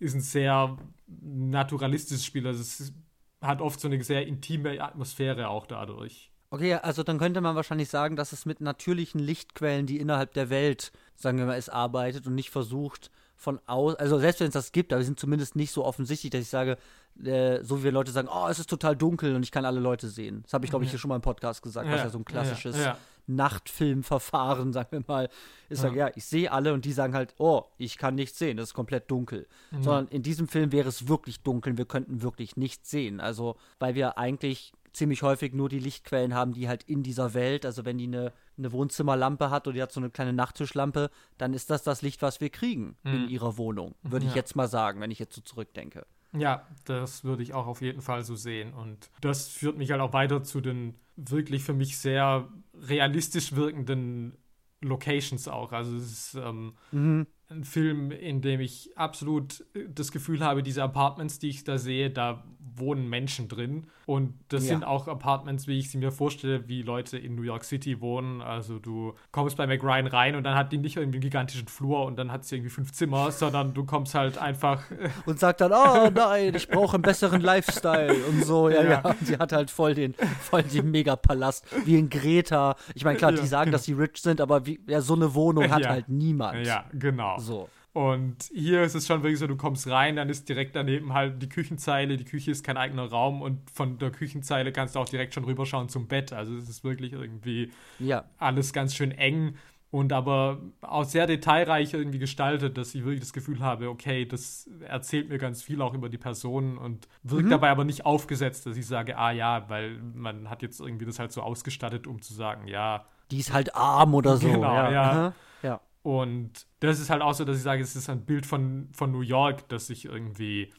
ist ein sehr naturalistisches Spiel. Also es ist, hat oft so eine sehr intime Atmosphäre auch dadurch. Okay, also dann könnte man wahrscheinlich sagen, dass es mit natürlichen Lichtquellen, die innerhalb der Welt, sagen wir mal, es arbeitet und nicht versucht von aus, also selbst wenn es das gibt, aber sind zumindest nicht so offensichtlich, dass ich sage, äh, so wie wir Leute sagen, oh, es ist total dunkel und ich kann alle Leute sehen. Das habe ich, glaube ich, hier schon mal im Podcast gesagt, was ja so ein klassisches Ja, ja. Nachtfilmverfahren, sagen wir mal, ist sagen, ja, ich sehe alle und die sagen halt, oh, ich kann nichts sehen, das ist komplett dunkel. Sondern in diesem Film wäre es wirklich dunkel, wir könnten wirklich nichts sehen. Also, weil wir eigentlich ziemlich häufig nur die Lichtquellen haben, die halt in dieser Welt, also wenn die eine, eine Wohnzimmerlampe hat oder die hat so eine kleine Nachttischlampe, dann ist das das Licht, was wir kriegen in ihrer Wohnung, würde ich Ja. jetzt mal sagen, wenn ich jetzt so zurückdenke. Ja, das würde ich auch auf jeden Fall so sehen. Und das führt mich halt auch weiter zu den wirklich für mich sehr realistisch wirkenden Locations auch. Also es ist ähm, ein Film, in dem ich absolut das Gefühl habe, diese Apartments, die ich da sehe, da wohnen Menschen drin. Und das Ja. sind auch Apartments, wie ich sie mir vorstelle, wie Leute in New York City wohnen. Also du kommst bei McRyan rein und dann hat die nicht irgendwie einen gigantischen Flur und dann hat sie irgendwie fünf Zimmer, sondern du kommst halt einfach Und sagt dann, oh nein, ich brauche einen besseren Lifestyle und so. Ja, ja. Ja. Und sie hat halt voll den, voll den Megapalast, wie in Greta. Ich meine, klar, die Ja, sagen, dass sie rich sind, aber wie, ja, so eine Wohnung hat halt niemand. Ja, genau. So. Und hier ist es schon wirklich so, du kommst rein, dann ist direkt daneben halt die Küchenzeile. Die Küche ist kein eigener Raum und von der Küchenzeile kannst du auch direkt schon rüberschauen zum Bett. Also es ist wirklich irgendwie Ja. alles ganz schön eng und aber auch sehr detailreich irgendwie gestaltet, dass ich wirklich das Gefühl habe, okay, das erzählt mir ganz viel auch über die Person und wirkt dabei aber nicht aufgesetzt, dass ich sage, ah ja, weil man hat jetzt irgendwie das halt so ausgestattet, um zu sagen, ja, Die ist halt arm oder so. Genau, ja. ja. Ja. Und das ist halt auch so, dass ich sage, es ist ein Bild von, von New York, das ich irgendwie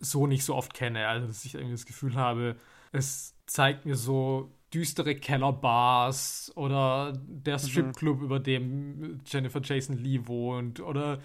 so nicht so oft kenne. Also, dass ich irgendwie das Gefühl habe, es zeigt mir so düstere Kellerbars oder der Stripclub, über dem Jennifer Jason Lee wohnt oder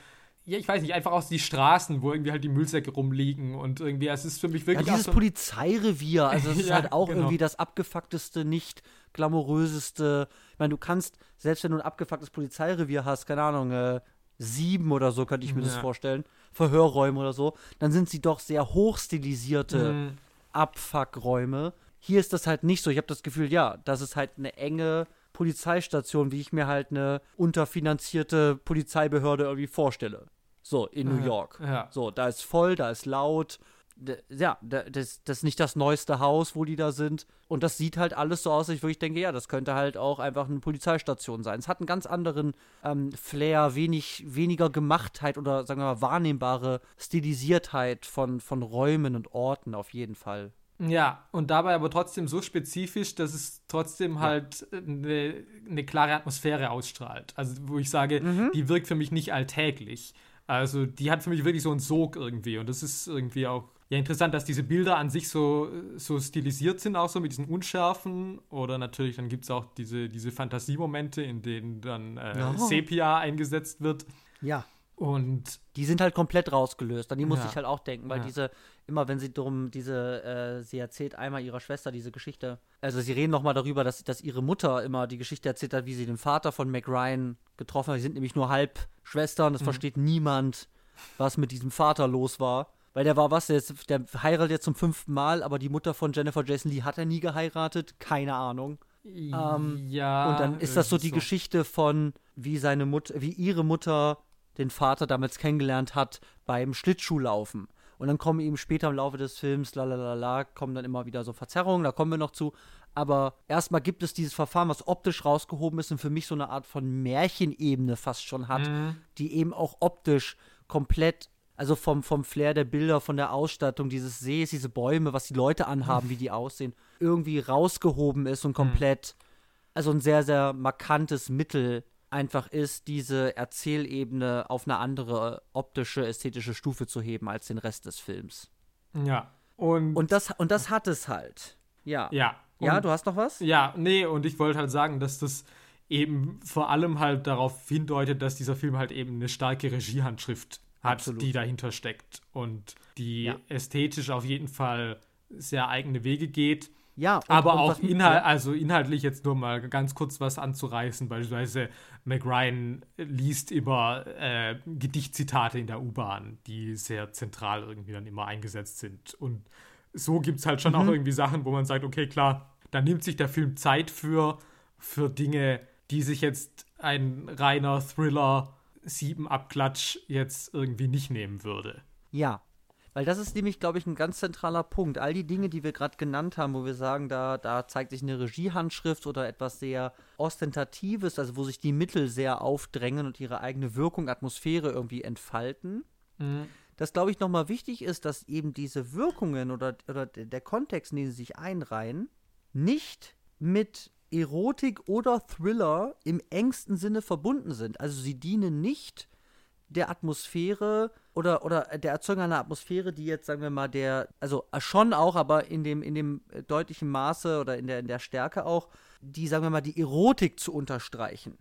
ja, ich weiß nicht, einfach aus die Straßen, wo irgendwie halt die Müllsäcke rumliegen und irgendwie, es ist für mich Ja, wirklich auch dieses so, Polizeirevier, also das ist Ja, halt auch genau. irgendwie das abgefuckteste, nicht glamouröseste. Ich meine, du kannst, selbst wenn du ein abgefucktes Polizeirevier hast, keine Ahnung, äh, sieben oder so, könnte ich mir das Ja. vorstellen, Verhörräume oder so, dann sind sie doch sehr hochstilisierte Mhm. Abfuckräume. Hier ist das halt nicht so. Ich habe das Gefühl, ja, das ist halt eine enge Polizeistation, wie ich mir halt eine unterfinanzierte Polizeibehörde irgendwie vorstelle. So, in New York. ja. So, da ist voll, da ist laut. Ja, da- das, das ist nicht das neueste Haus, wo die da sind. Und das sieht halt alles so aus, dass ich wirklich denke, ja, das könnte halt auch einfach eine Polizeistation sein. Es hat einen ganz anderen ähm, Flair, wenig, weniger Gemachtheit oder sagen wir mal wahrnehmbare Stilisiertheit von, von Räumen und Orten auf jeden Fall. Ja, und dabei aber trotzdem so spezifisch, dass es trotzdem halt eine, eine klare Atmosphäre ausstrahlt. Also, wo ich sage, die wirkt für mich nicht alltäglich. Also, die hat für mich wirklich so einen Sog irgendwie. Und das ist irgendwie auch ja interessant, dass diese Bilder an sich so, so stilisiert sind, auch so mit diesen Unschärfen. Oder natürlich, dann gibt es auch diese, diese Fantasiemomente, in denen dann äh, Ja. Sepia eingesetzt wird. Ja. Und Die sind halt komplett rausgelöst. An die muss Ja. ich halt auch denken, weil Ja. diese, immer wenn sie drum, diese, äh, sie erzählt einmal ihrer Schwester diese Geschichte. Also sie reden nochmal darüber, dass, dass ihre Mutter immer die Geschichte erzählt hat, wie sie den Vater von Mac Ryan getroffen hat. Die sind nämlich nur Halbschwestern, es versteht niemand, was mit diesem Vater los war. Weil der war was, der, ist, der heiratet jetzt zum fünften Mal, aber die Mutter von Jennifer Jason Lee hat er nie geheiratet. Keine Ahnung. Ähm, ja. und dann ist das so die Geschichte von, wie seine Mutter, wie ihre Mutter den Vater damals kennengelernt hat beim Schlittschuhlaufen. Und dann kommen eben später im Laufe des Films, la la la la, kommen dann immer wieder so Verzerrungen, da kommen wir noch zu. Aber erstmal gibt es dieses Verfahren, was optisch rausgehoben ist und für mich so eine Art von Märchenebene fast schon hat, Mhm. die eben auch optisch komplett, also vom, vom Flair der Bilder, von der Ausstattung dieses Sees, diese Bäume, was die Leute anhaben, wie die aussehen, irgendwie rausgehoben ist und komplett, also ein sehr, sehr markantes Mittel einfach ist, diese Erzählebene auf eine andere optische, ästhetische Stufe zu heben als den Rest des Films. Ja. Und, Und das, und das hat es halt. Ja. ja. Ja, Und- du hast noch was? Ja, nee, und ich wollte halt sagen, dass das eben vor allem halt darauf hindeutet, dass dieser Film halt eben eine starke Regiehandschrift hat, Absolut. die dahinter steckt und die Ja. ästhetisch auf jeden Fall sehr eigene Wege geht. Ja, und, Aber und auch Inhalt, also inhaltlich jetzt nur mal ganz kurz was anzureißen. Beispielsweise McRyan liest immer äh, Gedichtzitate in der U-Bahn, die sehr zentral irgendwie dann immer eingesetzt sind. Und so gibt es halt schon auch irgendwie Sachen, wo man sagt, okay, klar, da nimmt sich der Film Zeit für, für Dinge, die sich jetzt ein reiner Thriller sieben Abklatsch jetzt irgendwie nicht nehmen würde. Ja, weil das ist nämlich, glaube ich, ein ganz zentraler Punkt. All die Dinge, die wir gerade genannt haben, wo wir sagen, da, da zeigt sich eine Regiehandschrift oder etwas sehr Ostentatives, also wo sich die Mittel sehr aufdrängen und ihre eigene Wirkung, Atmosphäre irgendwie entfalten. Das, glaube ich, nochmal wichtig ist, dass eben diese Wirkungen oder, oder der Kontext, in den sie sich einreihen, nicht mit Erotik oder Thriller im engsten Sinne verbunden sind. Also sie dienen nicht der Atmosphäre oder, oder der Erzeugung einer Atmosphäre, die jetzt, sagen wir mal, der, also äh, schon auch, aber in dem, in dem äh, deutlichen Maße oder in der, in der Stärke auch, die, sagen wir mal, die Erotik zu unterstreichen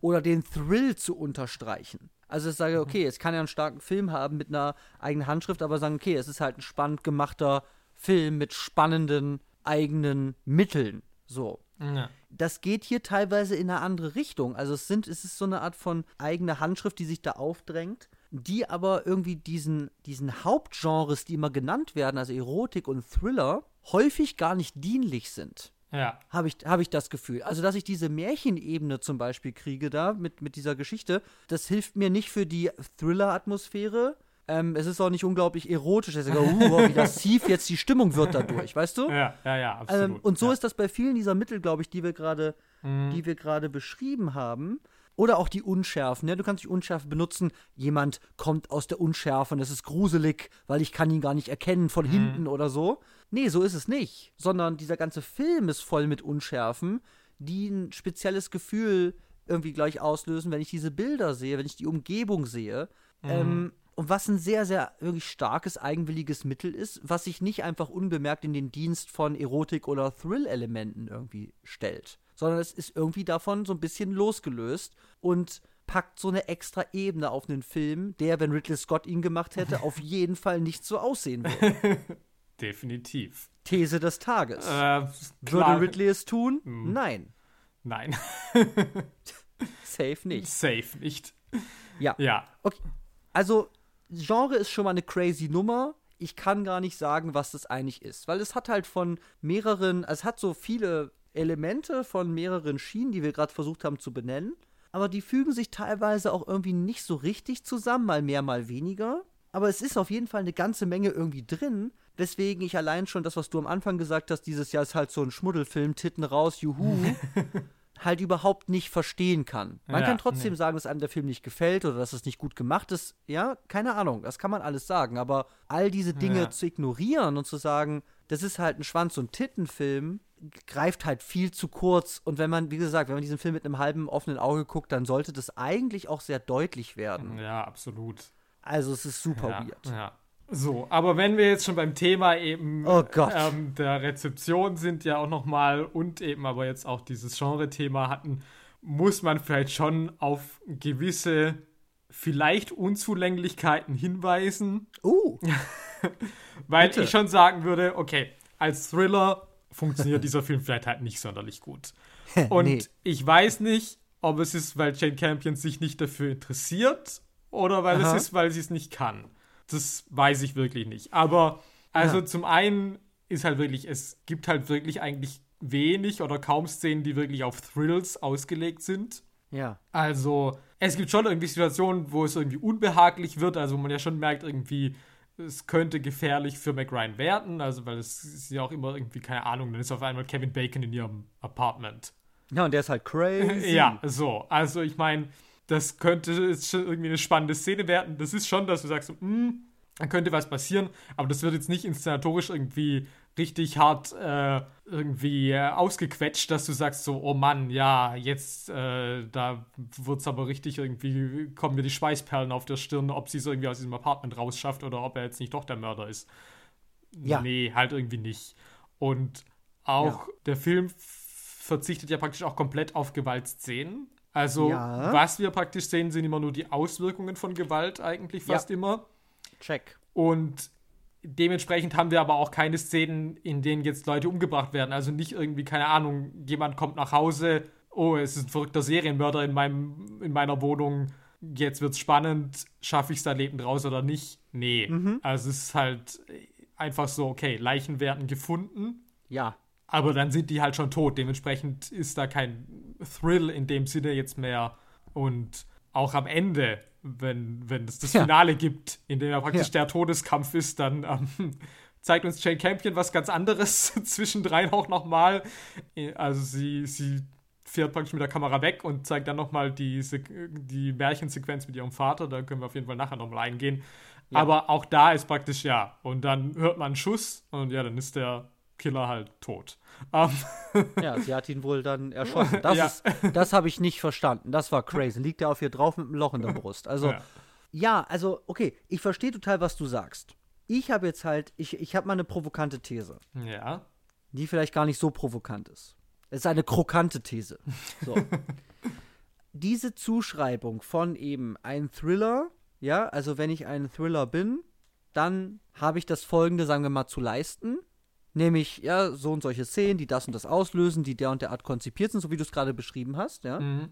oder den Thrill zu unterstreichen. Also ich sage, okay, es kann ja einen starken Film haben mit einer eigenen Handschrift, aber sagen, okay, es ist halt ein spannend gemachter Film mit spannenden eigenen Mitteln. So Ja. das geht hier teilweise in eine andere Richtung. Also es sind, es ist so eine Art von eigene Handschrift, die sich da aufdrängt, die aber irgendwie diesen, diesen Hauptgenres, die immer genannt werden, also Erotik und Thriller, häufig gar nicht dienlich sind. Ja. Habe ich, hab ich das Gefühl. Also, dass ich diese Märchenebene zum Beispiel kriege da mit, mit dieser Geschichte, das hilft mir nicht für die Thriller-Atmosphäre. Ähm, es ist auch nicht unglaublich erotisch. Ich sage, uh, wie lassiv jetzt die Stimmung wird dadurch, weißt du? Ja, ja, ja, absolut. Ähm, und so ja. ist das bei vielen dieser Mittel, glaube ich, die wir gerade, die wir gerade beschrieben haben. Oder auch die Unschärfen. Ne? Du kannst die Unschärfe benutzen. Jemand kommt aus der Unschärfe und es ist gruselig, weil ich kann ihn gar nicht erkennen von hinten oder so. Nee, so ist es nicht. Sondern dieser ganze Film ist voll mit Unschärfen, die ein spezielles Gefühl irgendwie gleich auslösen, wenn ich diese Bilder sehe, wenn ich die Umgebung sehe. Ähm, und was ein sehr, sehr wirklich starkes, eigenwilliges Mittel ist, was sich nicht einfach unbemerkt in den Dienst von Erotik- oder Thrill-Elementen irgendwie stellt. Sondern es ist irgendwie davon so ein bisschen losgelöst und packt so eine extra Ebene auf einen Film, der, wenn Ridley Scott ihn gemacht hätte, auf jeden Fall nicht so aussehen würde. Definitiv. These des Tages. Äh, Würde Ridley es tun? Nein. Nein, Safe nicht. safe nicht. Ja. Ja. Okay. Also, Genre ist schon mal eine crazy Nummer. Ich kann gar nicht sagen, was das eigentlich ist. Weil es hat halt von mehreren, es hat so viele Elemente von mehreren Schienen, die wir gerade versucht haben zu benennen. Aber die fügen sich teilweise auch irgendwie nicht so richtig zusammen, mal mehr, mal weniger. Aber es ist auf jeden Fall eine ganze Menge irgendwie drin. Weswegen ich allein schon das, was du am Anfang gesagt hast, dieses Jahr ist halt so ein Schmuddelfilm, Titten raus, juhu, halt überhaupt nicht verstehen kann. Man Ja, kann trotzdem nee. sagen, dass einem der Film nicht gefällt oder dass es nicht gut gemacht ist. Ja, keine Ahnung, das kann man alles sagen. Aber all diese Dinge Ja. zu ignorieren und zu sagen, das ist halt ein Schwanz- und Tittenfilm, greift halt viel zu kurz. Und wenn man, wie gesagt, wenn man diesen Film mit einem halben offenen Auge guckt, dann sollte das eigentlich auch sehr deutlich werden. Ja, absolut. Also es ist super Ja, weird. ja. So, aber wenn wir jetzt schon beim Thema eben Oh Gott. ähm, der Rezeption sind ja auch noch mal und eben aber jetzt auch dieses Genre-Thema hatten, muss man vielleicht schon auf gewisse vielleicht Unzulänglichkeiten hinweisen, Uh, weil Bitte. ich schon sagen würde, okay, als Thriller funktioniert dieser Film vielleicht halt nicht sonderlich gut. Und Nee. ich weiß nicht, ob es ist, weil Jane Campion sich nicht dafür interessiert oder weil Aha. es ist, weil sie es nicht kann. Das weiß ich wirklich nicht. Aber also Ja. zum einen ist halt wirklich, es gibt halt wirklich eigentlich wenig oder kaum Szenen, die wirklich auf Thrills ausgelegt sind. Ja. Also, es gibt schon irgendwie Situationen, wo es irgendwie unbehaglich wird, also wo man ja schon merkt, irgendwie, es könnte gefährlich für McRyan werden, also weil es ist ja auch immer irgendwie, keine Ahnung, dann ist auf einmal Kevin Bacon in ihrem Apartment. Ja, und der ist halt crazy. Ja, so. Also, ich meine, das könnte jetzt schon irgendwie eine spannende Szene werden. Das ist schon, dass du sagst, hm, dann könnte was passieren, aber das wird jetzt nicht inszenatorisch irgendwie richtig hart äh, irgendwie äh, ausgequetscht, dass du sagst so, oh Mann, ja, jetzt äh, da es aber richtig irgendwie, kommen mir die Schweißperlen auf der Stirn, ob sie es irgendwie aus diesem Apartment rausschafft oder ob er jetzt nicht doch der Mörder ist. Ja. Nee, halt irgendwie nicht. Und auch ja. der Film verzichtet ja praktisch auch komplett auf Gewaltszenen. Also, ja. was wir praktisch sehen, sind immer nur die Auswirkungen von Gewalt, eigentlich fast ja. immer. Check. Und dementsprechend haben wir aber auch keine Szenen, in denen jetzt Leute umgebracht werden. Also nicht irgendwie, keine Ahnung, jemand kommt nach Hause, oh, es ist ein verrückter Serienmörder in, meinem, in meiner Wohnung, jetzt wird's spannend, schaffe ich es da lebend raus oder nicht? Nee. Mhm. Also es ist halt einfach so, okay, Leichen werden gefunden. Ja. Aber dann sind die halt schon tot. Dementsprechend ist da kein Thrill in dem Sinne jetzt mehr. Und auch am Ende wenn, wenn es das Finale ja. gibt, in dem ja praktisch ja. der Todeskampf ist, dann ähm, zeigt uns Jane Campion was ganz anderes zwischendrin auch nochmal. Also sie, sie fährt praktisch mit der Kamera weg und zeigt dann nochmal die, die Märchensequenz mit ihrem Vater. Da können wir auf jeden Fall nachher nochmal eingehen. Ja. Aber auch da ist praktisch ja. Und dann hört man einen Schuss und ja, dann ist der Killer halt tot. Um. Ähm. Ja, sie hat ihn wohl dann erschossen. Das, ja. das habe ich nicht verstanden. Das war crazy. Liegt er auf ihr drauf mit einem Loch in der Brust. Also, ja, ja also, okay, ich verstehe total, was du sagst. Ich habe jetzt halt, ich, ich habe mal eine provokante These. Ja. Die vielleicht gar nicht so provokant ist. Es ist eine krokante These. So. Diese Zuschreibung von eben ein Thriller, ja, also wenn ich ein Thriller bin, dann habe ich das folgende, sagen wir mal, zu leisten Nämlich, ja, so und solche Szenen, die das und das auslösen, die der und der Art konzipiert sind, so wie du es gerade beschrieben hast, ja. Mhm.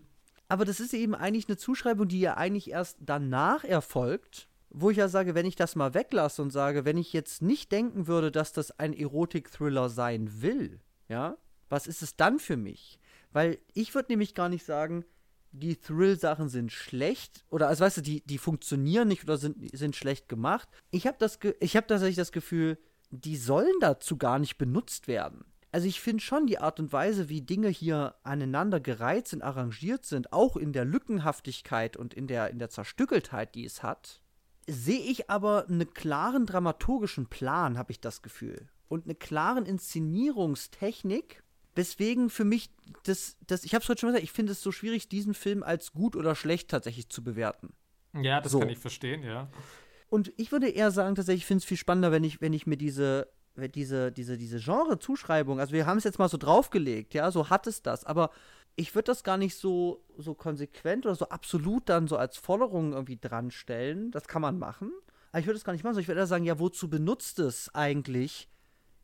Aber das ist eben eigentlich eine Zuschreibung, die ja eigentlich erst danach erfolgt, wo ich ja sage, wenn ich das mal weglasse und sage, wenn ich jetzt nicht denken würde, dass das ein Erotik-Thriller sein will, ja, was ist es dann für mich? Weil ich würde nämlich gar nicht sagen, die Thrill-Sachen sind schlecht oder also weißt du, die, die funktionieren nicht oder sind, sind schlecht gemacht. Ich habe das, ich habe tatsächlich das Gefühl, die sollen dazu gar nicht benutzt werden. Also ich finde schon die Art und Weise, wie Dinge hier aneinander gereiht sind, arrangiert sind, auch in der Lückenhaftigkeit und in der, in der Zerstückeltheit, die es hat, sehe ich aber einen klaren dramaturgischen Plan, habe ich das Gefühl. Und eine klaren Inszenierungstechnik, weswegen für mich das, das ich habe es heute schon gesagt, ich finde es so schwierig, diesen Film als gut oder schlecht tatsächlich zu bewerten. Ja, das so. kann ich verstehen, ja. Und ich würde eher sagen, tatsächlich, ich finde es viel spannender, wenn ich, wenn ich mir diese, diese, diese, diese Genre-Zuschreibung, also wir haben es jetzt mal so draufgelegt, ja, so hat es das, aber ich würde das gar nicht so, so konsequent oder so absolut dann so als Forderung irgendwie dran stellen. Das kann man machen. Aber ich würde das gar nicht machen, sondern ich würde eher sagen, ja, wozu benutzt es eigentlich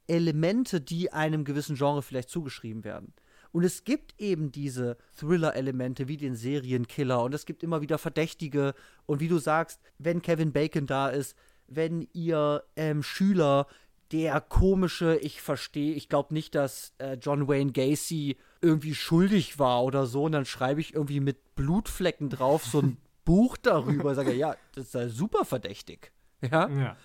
Elemente, die einem gewissen Genre vielleicht zugeschrieben werden? Und es gibt eben diese Thriller-Elemente wie den Serienkiller und es gibt immer wieder Verdächtige. Und wie du sagst, wenn Kevin Bacon da ist, wenn ihr ähm, Schüler der komische, ich verstehe, ich glaube nicht, dass äh, John Wayne Gacy irgendwie schuldig war oder so. Und dann schreibe ich irgendwie mit Blutflecken drauf so ein Buch darüber. Sage, ja, das ist ja super verdächtig. Ja? ja.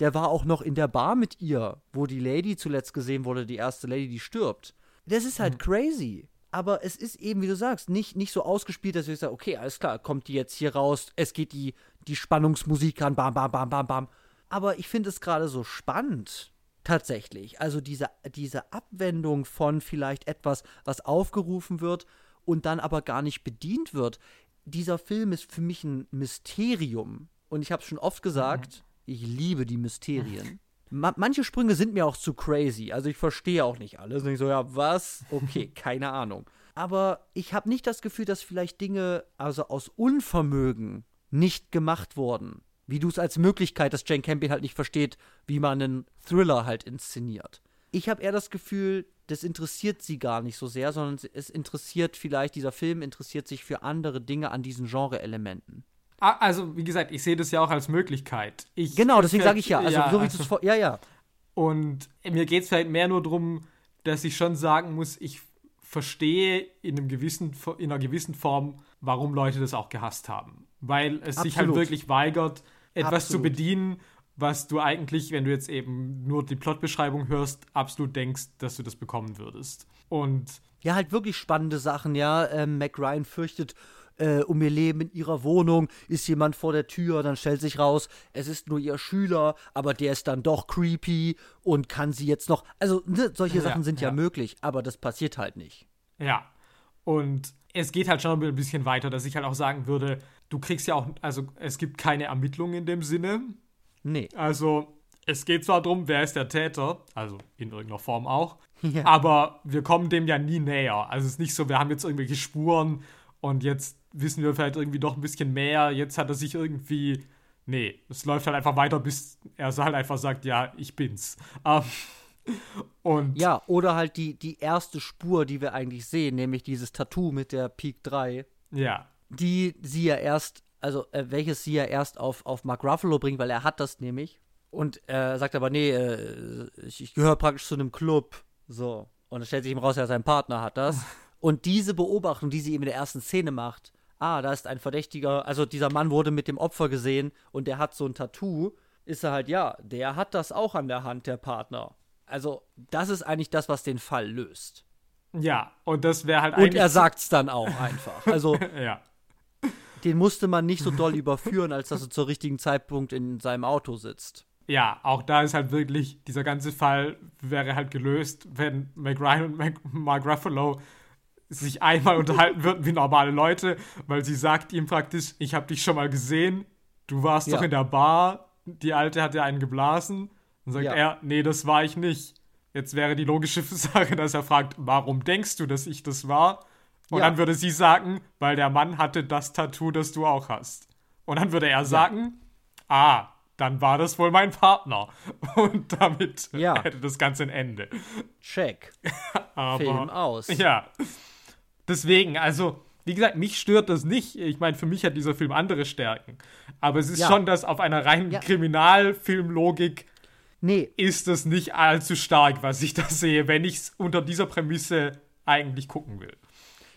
Der war auch noch in der Bar mit ihr, wo die Lady zuletzt gesehen wurde, die erste Lady, die stirbt. Das ist halt mhm. crazy. Aber es ist eben, wie du sagst, nicht, nicht so ausgespielt, dass ich sage, okay, alles klar, kommt die jetzt hier raus, es geht die, die Spannungsmusik an, bam, bam, bam, bam, bam. Aber ich finde es gerade so spannend, tatsächlich. Also diese, diese Abwendung von vielleicht etwas, was aufgerufen wird und dann aber gar nicht bedient wird. Dieser Film ist für mich ein Mysterium. Und ich habe es schon oft gesagt, mhm. ich liebe die Mysterien. Ma manche Sprünge sind mir auch zu crazy. Also ich verstehe auch nicht alles. Und ich so, ja, was? Okay, keine Ahnung. Aber ich habe nicht das Gefühl, dass vielleicht Dinge also aus Unvermögen nicht gemacht wurden. Wie du es als Möglichkeit, dass Jane Campion halt nicht versteht, wie man einen Thriller halt inszeniert. Ich habe eher das Gefühl, das interessiert sie gar nicht so sehr, sondern es interessiert vielleicht, dieser Film interessiert sich für andere Dinge an diesen Genre-Elementen. Ah, also, wie gesagt, ich sehe das ja auch als Möglichkeit. Ich, genau, deswegen sage ich ja. Also, ja, so wie also, vor. Ja, ja. Und mir geht es vielleicht mehr nur darum, dass ich schon sagen muss, ich verstehe in, einem gewissen, in einer gewissen Form, warum Leute das auch gehasst haben. Weil es Absolut. sich halt wirklich weigert, etwas Absolut. zu bedienen, was du eigentlich, wenn du jetzt eben nur die Plotbeschreibung hörst, absolut denkst, dass du das bekommen würdest. Und. Ja, halt wirklich spannende Sachen, ja. Ähm, Mac Ryan fürchtet äh, um ihr Leben in ihrer Wohnung, ist jemand vor der Tür, dann stellt sich raus, es ist nur ihr Schüler, aber der ist dann doch creepy und kann sie jetzt noch. Also, ne, solche ja, Sachen sind ja. ja möglich, aber das passiert halt nicht. Ja. Und es geht halt schon ein bisschen weiter, dass ich halt auch sagen würde, du kriegst ja auch, also es gibt keine Ermittlungen in dem Sinne. Nee. Also, es geht zwar darum, wer ist der Täter, also in irgendeiner Form auch, ja. aber wir kommen dem ja nie näher. Also es ist nicht so, wir haben jetzt irgendwelche Spuren und jetzt wissen wir vielleicht irgendwie doch ein bisschen mehr. Jetzt hat er sich irgendwie. Nee, es läuft halt einfach weiter, bis er halt einfach sagt, ja, ich bin's. Ähm, und ja, oder halt die, die erste Spur, die wir eigentlich sehen, nämlich dieses Tattoo mit der Peak 3. Ja. Die sie ja erst, also äh, welches sie ja erst auf, auf Mark Ruffalo bringt, weil er hat das nämlich. Und er sagt aber, nee, äh, ich, ich gehöre praktisch zu einem Club. So. Und es stellt sich ihm raus, ja, sein Partner hat das. Und diese Beobachtung, die sie eben in der ersten Szene macht, ah, da ist ein Verdächtiger, also dieser Mann wurde mit dem Opfer gesehen und der hat so ein Tattoo, ist er halt, ja, der hat das auch an der Hand, der Partner. Also, das ist eigentlich das, was den Fall löst. Ja, und das wäre halt eigentlich. Und er sagt's dann auch einfach. Also, ja. den musste man nicht so doll überführen, als dass er zur richtigen Zeitpunkt in seinem Auto sitzt. Ja, auch da ist halt wirklich, dieser ganze Fall wäre halt gelöst, wenn McRyan und Mac Mark Ruffalo sich einmal unterhalten würden wie normale Leute, weil sie sagt ihm praktisch, ich habe dich schon mal gesehen, du warst ja. doch in der Bar, die Alte hat ja einen geblasen. Dann sagt ja. er, nee, das war ich nicht. Jetzt wäre die logische Sache, dass er fragt, warum denkst du, dass ich das war? Und ja. dann würde sie sagen, weil der Mann hatte das Tattoo, das du auch hast. Und dann würde er sagen, ah, dann war das wohl mein Partner. Und damit hätte das Ganze ein Ende. Check. Aber, Film aus. Ja. Deswegen, also, wie gesagt, mich stört das nicht. Ich meine, für mich hat dieser Film andere Stärken. Aber es ist ja. schon, dass auf einer reinen ja. Kriminalfilmlogik nee. ist das nicht allzu stark, was ich da sehe, wenn ich es unter dieser Prämisse eigentlich gucken will.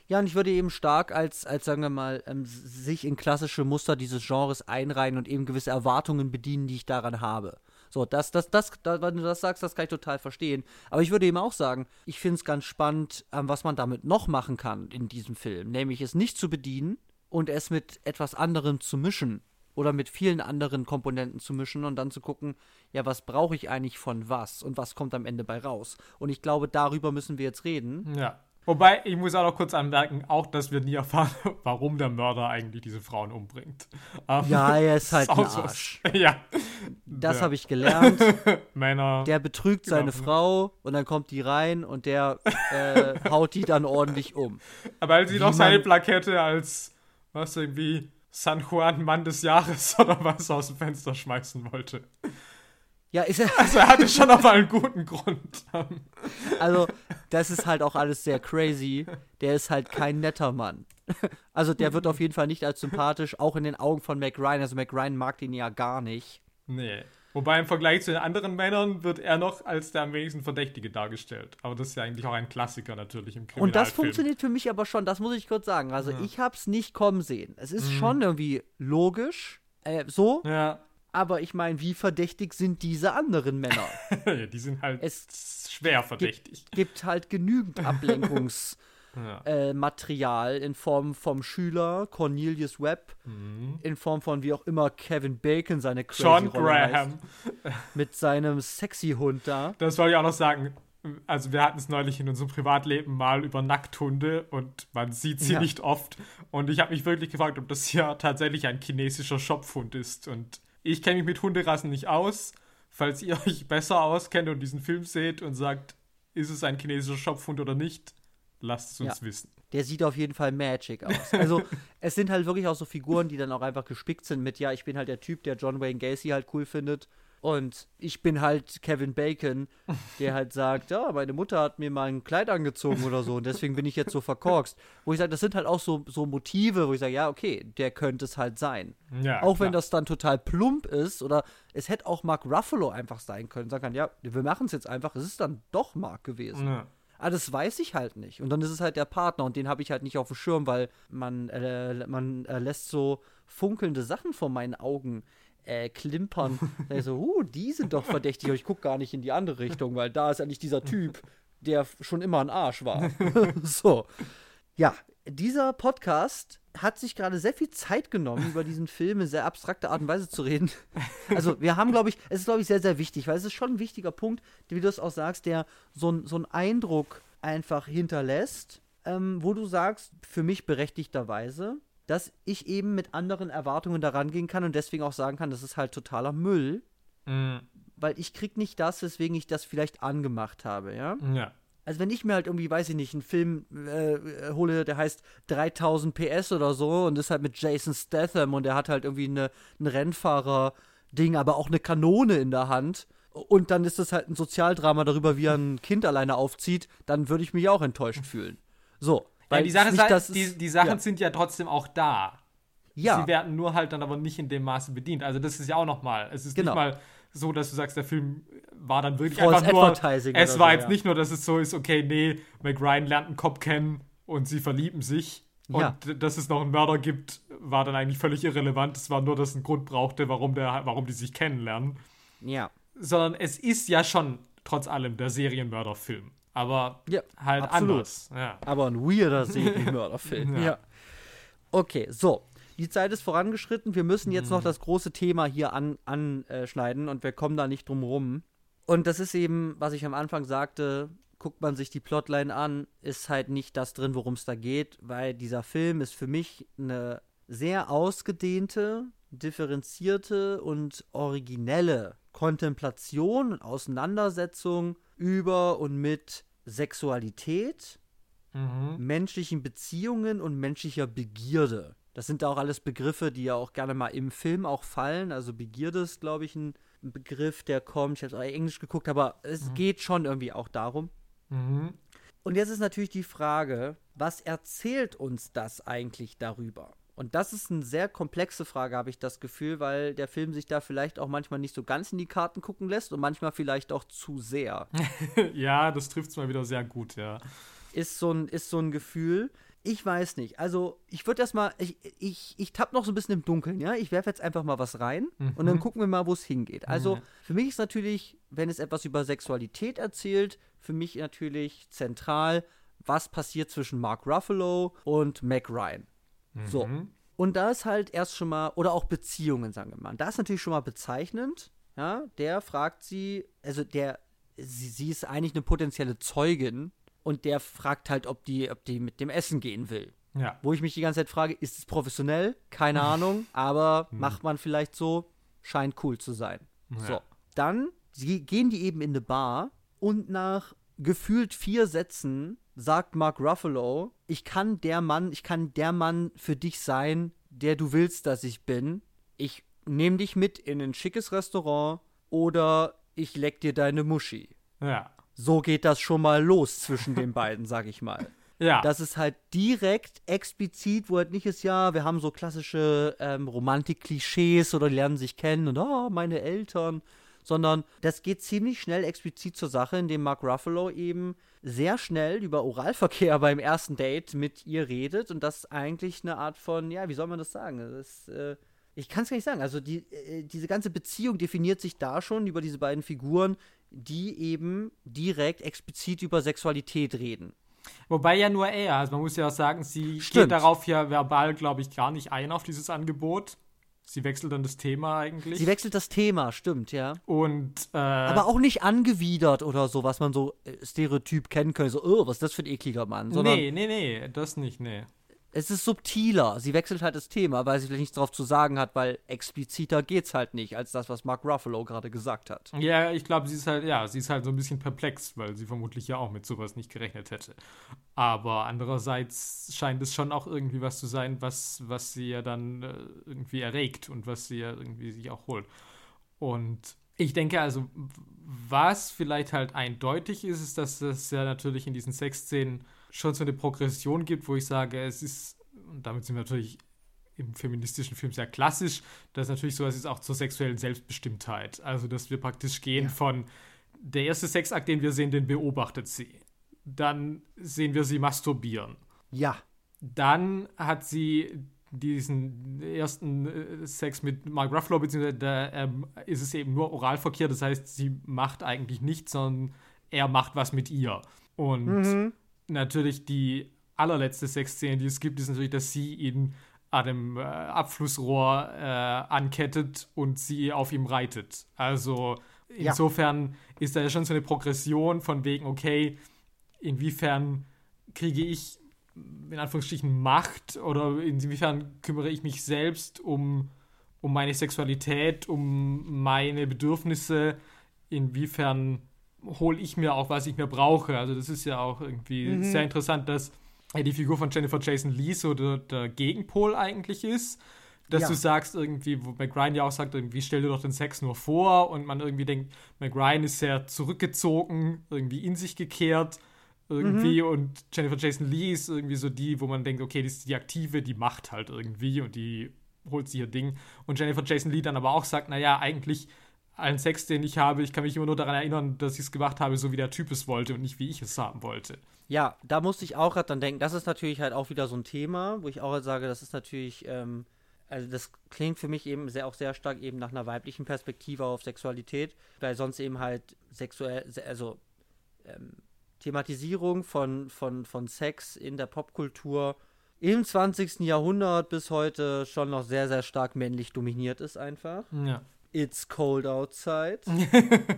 Ja, und ich würde eben stark als, als sagen wir mal, ähm, sich in klassische Muster dieses Genres einreihen und eben gewisse Erwartungen bedienen, die ich daran habe. So, das, das, das, das, wenn du das sagst, das kann ich total verstehen. Aber ich würde eben auch sagen, ich finde es ganz spannend, ähm, was man damit noch machen kann in diesem Film. Nämlich es nicht zu bedienen und es mit etwas anderem zu mischen. Oder mit vielen anderen Komponenten zu mischen und dann zu gucken, ja, was brauche ich eigentlich von was und was kommt am Ende bei raus. Und ich glaube, darüber müssen wir jetzt reden. Ja. Wobei, ich muss auch noch kurz anmerken, auch, dass wir nie erfahren, warum der Mörder eigentlich diese Frauen umbringt. Um, ja, er ist halt ist ein Arsch. So, ja. Das habe ich gelernt. Männer. Der betrügt seine genau. Frau und dann kommt die rein und der äh, haut die dann ordentlich um. Aber als sie noch seine Plakette als, was irgendwie, San Juan Mann des Jahres oder was aus dem Fenster schmeißen wollte. Ja, ist er. Also er hatte schon auf einen guten Grund. Also, das ist halt auch alles sehr crazy. Der ist halt kein netter Mann. Also, der wird auf jeden Fall nicht als sympathisch, auch in den Augen von Mac Ryan. Also, Mac Ryan mag den ja gar nicht. Nee. Wobei im Vergleich zu den anderen Männern wird er noch als der am wenigsten Verdächtige dargestellt. Aber das ist ja eigentlich auch ein Klassiker natürlich im Kriminalfilm. Und das funktioniert für mich aber schon, das muss ich kurz sagen. Also ja. ich hab's nicht kommen sehen. Es ist mhm. schon irgendwie logisch, äh, so. Ja. Aber ich meine, wie verdächtig sind diese anderen Männer? die sind halt es schwer verdächtig. Gibt, gibt halt genügend Ablenkungsmaterial ja. äh, in Form vom Schüler Cornelius Webb, mhm. in Form von wie auch immer Kevin Bacon seine crazy John Rolle Graham heißt, mit seinem sexy Hund da. Das wollte ich auch noch sagen. Also wir hatten es neulich in unserem Privatleben mal über Nackthunde und man sieht sie ja. nicht oft. Und ich habe mich wirklich gefragt, ob das hier tatsächlich ein chinesischer Schopfhund ist. Und ich kenne mich mit Hunderassen nicht aus. Falls ihr euch besser auskennt und diesen Film seht und sagt, ist es ein chinesischer Schopfhund oder nicht, lasst es uns ja. wissen. Der sieht auf jeden Fall magic aus. Also, es sind halt wirklich auch so Figuren, die dann auch einfach gespickt sind mit, ja, ich bin halt der Typ, der John Wayne Gacy halt cool findet und ich bin halt Kevin Bacon, der halt sagt, ja, meine Mutter hat mir mal ein Kleid angezogen oder so und deswegen bin ich jetzt so verkorkst. Wo ich sage, das sind halt auch so, so Motive, wo ich sage, ja, okay, der könnte es halt sein. Ja, auch klar. wenn das dann total plump ist oder es hätte auch Mark Ruffalo einfach sein können. Sagen kann, ja, wir machen es jetzt einfach, es ist dann doch Mark gewesen. Ja. Aber das weiß ich halt nicht. Und dann ist es halt der Partner und den habe ich halt nicht auf dem Schirm, weil man, äh, man äh, lässt so funkelnde Sachen vor meinen Augen äh, klimpern. da so, uh, die sind doch verdächtig, aber ich gucke gar nicht in die andere Richtung, weil da ist eigentlich dieser Typ, der schon immer ein Arsch war. so. Ja, dieser Podcast hat sich gerade sehr viel Zeit genommen, über diesen Film in sehr abstrakter Art und Weise zu reden. Also, wir haben, glaube ich, es ist, glaube ich, sehr, sehr wichtig, weil es ist schon ein wichtiger Punkt, wie du es auch sagst, der so, so einen Eindruck einfach hinterlässt, ähm, wo du sagst, für mich berechtigterweise, dass ich eben mit anderen Erwartungen daran gehen kann und deswegen auch sagen kann, das ist halt totaler Müll. Mhm. Weil ich krieg nicht das, weswegen ich das vielleicht angemacht habe, ja? Ja. Also wenn ich mir halt irgendwie, weiß ich nicht, einen Film äh, hole, der heißt 3000 PS oder so und ist halt mit Jason Statham und der hat halt irgendwie eine, ein Rennfahrer-Ding, aber auch eine Kanone in der Hand und dann ist das halt ein Sozialdrama darüber, wie er ein Kind alleine aufzieht, dann würde ich mich auch enttäuscht fühlen. So. Weil ja, die, Sache nicht, ist, die, die Sachen ja. sind ja trotzdem auch da. Ja. Sie werden nur halt dann aber nicht in dem Maße bedient. Also das ist ja auch nochmal. Es ist genau. nicht mal so, dass du sagst, der Film war dann wirklich False einfach nur. Es war so, jetzt ja. nicht nur, dass es so ist, okay, nee, McRyan lernt einen Cop kennen und sie verlieben sich. Ja. Und dass es noch einen Mörder gibt, war dann eigentlich völlig irrelevant. Es war nur, dass es einen Grund brauchte, warum, der, warum die sich kennenlernen. Ja. Sondern es ist ja schon trotz allem der Serienmörderfilm. Aber ja, halt absolut. anders. Ja. Aber ein weirder Serienmörderfilm. ja. ja. Okay, so die Zeit ist vorangeschritten. Wir müssen jetzt mhm. noch das große Thema hier an, anschneiden und wir kommen da nicht drum rum. Und das ist eben, was ich am Anfang sagte, guckt man sich die Plotline an, ist halt nicht das drin, worum es da geht, weil dieser Film ist für mich eine sehr ausgedehnte, differenzierte und originelle Kontemplation und Auseinandersetzung über und mit Sexualität, mhm. menschlichen Beziehungen und menschlicher Begierde. Das sind auch alles Begriffe, die ja auch gerne mal im Film auch fallen. Also Begierde ist, glaube ich, ein Begriff, der kommt. Ich habe es auch Englisch geguckt, aber es mhm. geht schon irgendwie auch darum. Mhm. Und jetzt ist natürlich die Frage, was erzählt uns das eigentlich darüber? Und das ist eine sehr komplexe Frage, habe ich das Gefühl, weil der Film sich da vielleicht auch manchmal nicht so ganz in die Karten gucken lässt und manchmal vielleicht auch zu sehr. ja, das trifft es mal wieder sehr gut, ja. Ist so ein, ist so ein Gefühl. Ich weiß nicht. Also, ich würde erstmal, ich, ich, ich tapp noch so ein bisschen im Dunkeln, ja. Ich werfe jetzt einfach mal was rein mhm. und dann gucken wir mal, wo es hingeht. Also, mhm. für mich ist natürlich, wenn es etwas über Sexualität erzählt, für mich natürlich zentral, was passiert zwischen Mark Ruffalo und Mac Ryan. Mhm. So. Und da ist halt erst schon mal, oder auch Beziehungen, sagen wir mal. Da ist natürlich schon mal bezeichnend, ja. Der fragt sie, also der, sie, sie ist eigentlich eine potenzielle Zeugin und der fragt halt, ob die, ob die mit dem Essen gehen will. Ja. Wo ich mich die ganze Zeit frage, ist es professionell? Keine Ahnung, aber hm. macht man vielleicht so, scheint cool zu sein. Ja. So, dann gehen die eben in eine Bar und nach gefühlt vier Sätzen sagt Mark Ruffalo, ich kann der Mann, ich kann der Mann für dich sein, der du willst, dass ich bin. Ich nehme dich mit in ein schickes Restaurant oder ich leck dir deine Muschi. Ja so geht das schon mal los zwischen den beiden, sag ich mal. Ja. Das ist halt direkt explizit, wo halt nicht ist, ja, wir haben so klassische ähm, Romantik-Klischees oder lernen sich kennen und oh, meine Eltern, sondern das geht ziemlich schnell explizit zur Sache, indem Mark Ruffalo eben sehr schnell über Oralverkehr beim ersten Date mit ihr redet und das eigentlich eine Art von, ja, wie soll man das sagen? Das äh, ich kann es gar nicht sagen. Also die, äh, diese ganze Beziehung definiert sich da schon über diese beiden Figuren, die eben direkt explizit über Sexualität reden. Wobei ja nur er, also man muss ja auch sagen, sie Stimmt. geht darauf ja verbal, glaube ich, gar nicht ein auf dieses Angebot. Sie wechselt dann das Thema eigentlich. Sie wechselt das Thema, stimmt, ja. Und äh, aber auch nicht angewidert oder so, was man so äh, stereotyp kennen könnte, so, oh, was ist das für ein ekliger Mann. Sondern nee, nee, nee, das nicht, nee es ist subtiler. Sie wechselt halt das Thema, weil sie vielleicht nichts drauf zu sagen hat, weil expliziter geht's halt nicht, als das, was Mark Ruffalo gerade gesagt hat. Ja, ich glaube, sie ist halt, ja, sie ist halt so ein bisschen perplex, weil sie vermutlich ja auch mit sowas nicht gerechnet hätte. Aber andererseits scheint es schon auch irgendwie was zu sein, was, was sie ja dann äh, irgendwie erregt und was sie ja irgendwie sich auch holt. Und ich denke also, was vielleicht halt eindeutig ist, ist, dass das ja natürlich in diesen Sexszenen schon so eine Progression gibt, wo ich sage, es ist, und damit sind wir natürlich im feministischen Film sehr klassisch, dass natürlich sowas ist auch zur sexuellen Selbstbestimmtheit. Also, dass wir praktisch gehen ja. von der erste Sexakt, den wir sehen, den beobachtet sie. dann sehen wir sie masturbieren. Ja. Dann hat sie diesen ersten äh, Sex mit Mark Ruffalo, beziehungsweise da ähm, ist es eben nur Oralverkehr, das heißt, sie macht eigentlich nichts, sondern er macht was mit ihr. Und mhm. Natürlich die allerletzte Sexszene, die es gibt, ist natürlich, dass sie ihn an dem äh, Abflussrohr äh, ankettet und sie auf ihm reitet. Also insofern ja. ist da ja schon so eine Progression von wegen, okay, inwiefern kriege ich in Anführungsstrichen Macht oder inwiefern kümmere ich mich selbst um, um meine Sexualität, um meine Bedürfnisse, inwiefern hole ich mir auch, was ich mir brauche. Also das ist ja auch irgendwie mhm. sehr interessant, dass die Figur von Jennifer Jason Lee so der, der Gegenpol eigentlich ist. Dass ja. du sagst, irgendwie, wo McRyan ja auch sagt, irgendwie stell dir doch den Sex nur vor und man irgendwie denkt, McRyan ist sehr zurückgezogen, irgendwie in sich gekehrt irgendwie mhm. und Jennifer Jason Lee ist irgendwie so die, wo man denkt, okay, die ist die Aktive, die macht halt irgendwie und die holt sich ihr Ding. Und Jennifer Jason Lee dann aber auch sagt, naja, eigentlich allen Sex, den ich habe, ich kann mich immer nur daran erinnern, dass ich es gemacht habe, so wie der Typ es wollte und nicht wie ich es haben wollte. Ja, da musste ich auch gerade dann denken, das ist natürlich halt auch wieder so ein Thema, wo ich auch halt sage, das ist natürlich, ähm, also das klingt für mich eben sehr, auch sehr stark eben nach einer weiblichen Perspektive auf Sexualität, weil sonst eben halt sexuell, also ähm, Thematisierung von, von, von Sex in der Popkultur im 20. Jahrhundert bis heute schon noch sehr, sehr stark männlich dominiert ist einfach. Ja. It's cold outside. äh,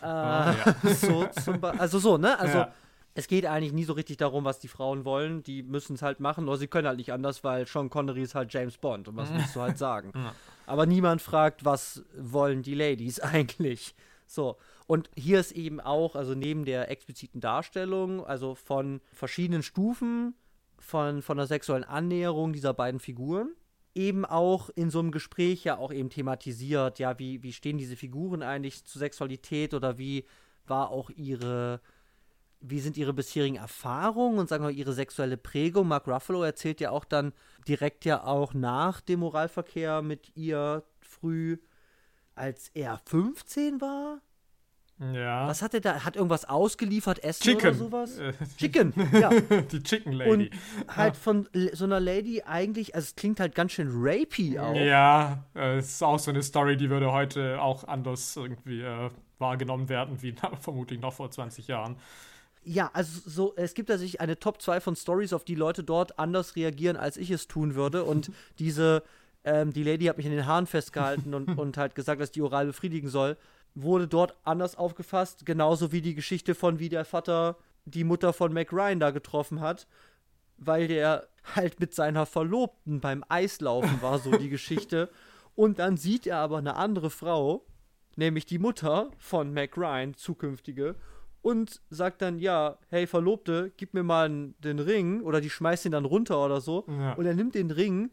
oh, ja. so also so, ne? Also ja. es geht eigentlich nie so richtig darum, was die Frauen wollen. Die müssen es halt machen, oder sie können halt nicht anders, weil Sean Connery ist halt James Bond. Und was willst du halt sagen? Ja. Aber niemand fragt, was wollen die Ladies eigentlich? So. Und hier ist eben auch, also neben der expliziten Darstellung, also von verschiedenen Stufen von, von der sexuellen Annäherung dieser beiden Figuren, eben auch in so einem Gespräch ja auch eben thematisiert, ja, wie, wie stehen diese Figuren eigentlich zur Sexualität oder wie war auch ihre, wie sind ihre bisherigen Erfahrungen und sagen wir ihre sexuelle Prägung. Mark Ruffalo erzählt ja auch dann direkt ja auch nach dem Moralverkehr mit ihr früh, als er 15 war. Ja. Was hat er da? Hat irgendwas ausgeliefert, Essen Chicken. oder sowas? Äh, Chicken, ja. Die Chicken Lady. Und halt von so einer Lady eigentlich, also es klingt halt ganz schön rapey auch. Ja, äh, es ist auch so eine Story, die würde heute auch anders irgendwie äh, wahrgenommen werden, wie vermutlich noch vor 20 Jahren. Ja, also so, es gibt da sich eine Top 2 von Stories, auf die Leute dort anders reagieren, als ich es tun würde. Und diese, ähm, die Lady hat mich in den Haaren festgehalten und, und halt gesagt, dass die oral befriedigen soll wurde dort anders aufgefasst, genauso wie die Geschichte von wie der Vater die Mutter von Mac Ryan da getroffen hat, weil der halt mit seiner Verlobten beim Eislaufen war, so die Geschichte. Und dann sieht er aber eine andere Frau, nämlich die Mutter von Mac Ryan, zukünftige, und sagt dann, ja, hey Verlobte, gib mir mal den Ring, oder die schmeißt ihn dann runter oder so. Ja. Und er nimmt den Ring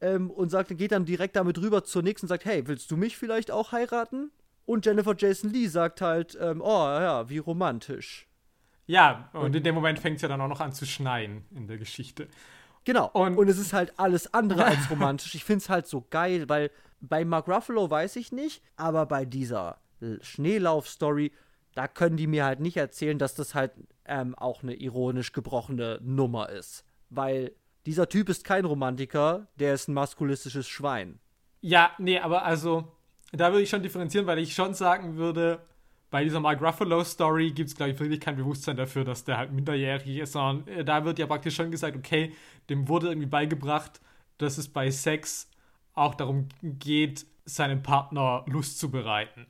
ähm, und sagt, geht dann direkt damit rüber zur nächsten und sagt, hey, willst du mich vielleicht auch heiraten? Und Jennifer Jason Lee sagt halt, ähm, oh ja, wie romantisch. Ja, und, in dem Moment fängt es ja dann auch noch an zu schneien in der Geschichte. Genau. Und, und es ist halt alles andere als romantisch. Ich finde es halt so geil, weil bei Mark Ruffalo weiß ich nicht, aber bei dieser Schneelauf-Story, da können die mir halt nicht erzählen, dass das halt ähm, auch eine ironisch gebrochene Nummer ist. Weil dieser Typ ist kein Romantiker, der ist ein maskulistisches Schwein. Ja, nee, aber also da würde ich schon differenzieren, weil ich schon sagen würde, bei dieser Mark Ruffalo-Story gibt es, glaube ich, wirklich kein Bewusstsein dafür, dass der halt minderjährig ist, sondern äh, da wird ja praktisch schon gesagt, okay, dem wurde irgendwie beigebracht, dass es bei Sex auch darum geht, seinem Partner Lust zu bereiten.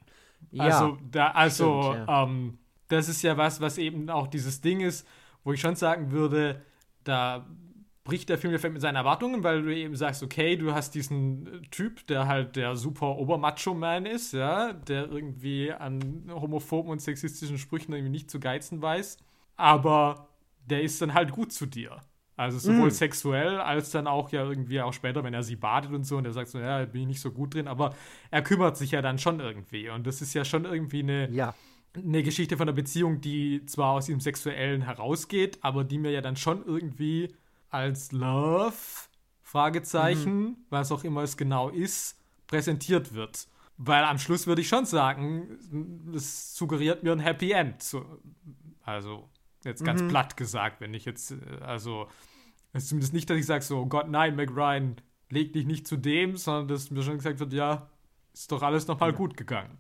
Ja, also, da, also stimmt, ja. ähm, das ist ja was, was eben auch dieses Ding ist, wo ich schon sagen würde, da bricht der Film ja mit seinen Erwartungen, weil du eben sagst, okay, du hast diesen äh, Typ, der halt der super Obermacho-Man ist, ja, der irgendwie an homophoben und sexistischen Sprüchen irgendwie nicht zu geizen weiß, aber der ist dann halt gut zu dir. Also sowohl mm. sexuell als dann auch ja irgendwie auch später, wenn er sie badet und so und er sagt so, ja, bin ich nicht so gut drin, aber er kümmert sich ja dann schon irgendwie und das ist ja schon irgendwie eine, ja. eine Geschichte von der Beziehung, die zwar aus ihm Sexuellen herausgeht, aber die mir ja dann schon irgendwie als Love, Fragezeichen, mhm. was auch immer es genau ist, präsentiert wird. Weil am Schluss würde ich schon sagen, es suggeriert mir ein Happy End. also, Jetzt ganz platt gesagt, wenn ich jetzt, äh, also, es ist zumindest nicht, dass ich sage so, oh Gott, nein, Mac Ryan, leg dich nicht zu dem, sondern dass mir schon gesagt wird, ja, ist doch alles nochmal Ja. gut gegangen.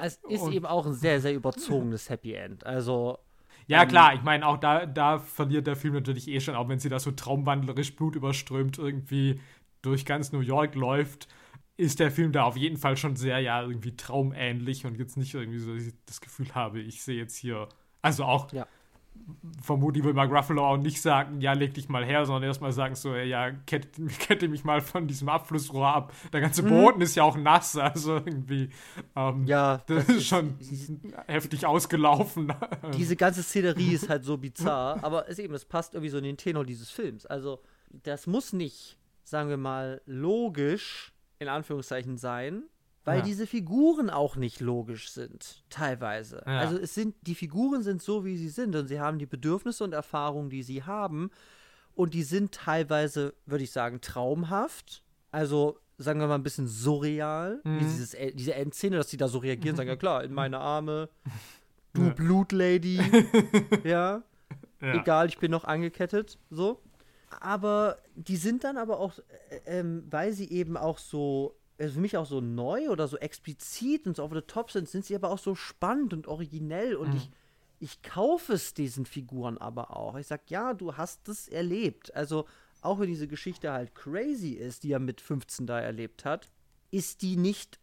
Es ist Und- eben auch ein sehr, sehr überzogenes Happy End. Also, Ja, Ähm, klar, ich meine, auch da, da verliert der Film natürlich eh schon, auch wenn sie da so traumwandlerisch blutüberströmt irgendwie durch ganz New York läuft, ist der Film da auf jeden Fall schon sehr, ja, irgendwie traumähnlich und jetzt nicht irgendwie so, dass ich das Gefühl habe, ich sehe jetzt hier, also auch, Ja. Vermutlich will Mark Ruffalo auch nicht sagen, ja, leg dich mal her, sondern erstmal sagen so, ja, kette, kette mich mal von diesem Abflussrohr ab. Der ganze Boden ist ja auch nass, also irgendwie, ähm, Mhm. ja, das ist schon heftig ausgelaufen. diese ganze Szenerie ist halt so bizarr, aber es eben, es passt irgendwie so in den Tenor dieses Films. Also, das muss nicht, sagen wir mal, logisch, in Anführungszeichen, sein, weil Ja. diese Figuren auch nicht logisch sind, teilweise. Ja. Also, es sind, die Figuren sind so, wie sie sind und sie haben die Bedürfnisse und Erfahrungen, die sie haben und die sind teilweise, würde ich sagen, traumhaft. Also, sagen wir mal, ein bisschen surreal, wie Mhm. dieses, diese Endszene, dass sie da so reagieren, sagen, ja klar, in meine Arme, du Ja. Blutlady, ja, Ja. egal, ich bin noch angekettet, so. Aber die sind dann aber auch, äh, ähm, weil sie eben auch so, also für mich auch so neu oder so explizit und so over the top sind, sind sie aber auch so spannend und originell und Mhm. ich, ich kaufe es diesen Figuren aber auch. Ich sag, ja, du hast es erlebt. Also, auch wenn diese Geschichte halt crazy ist, die er mit 15 da erlebt hat, ist die nicht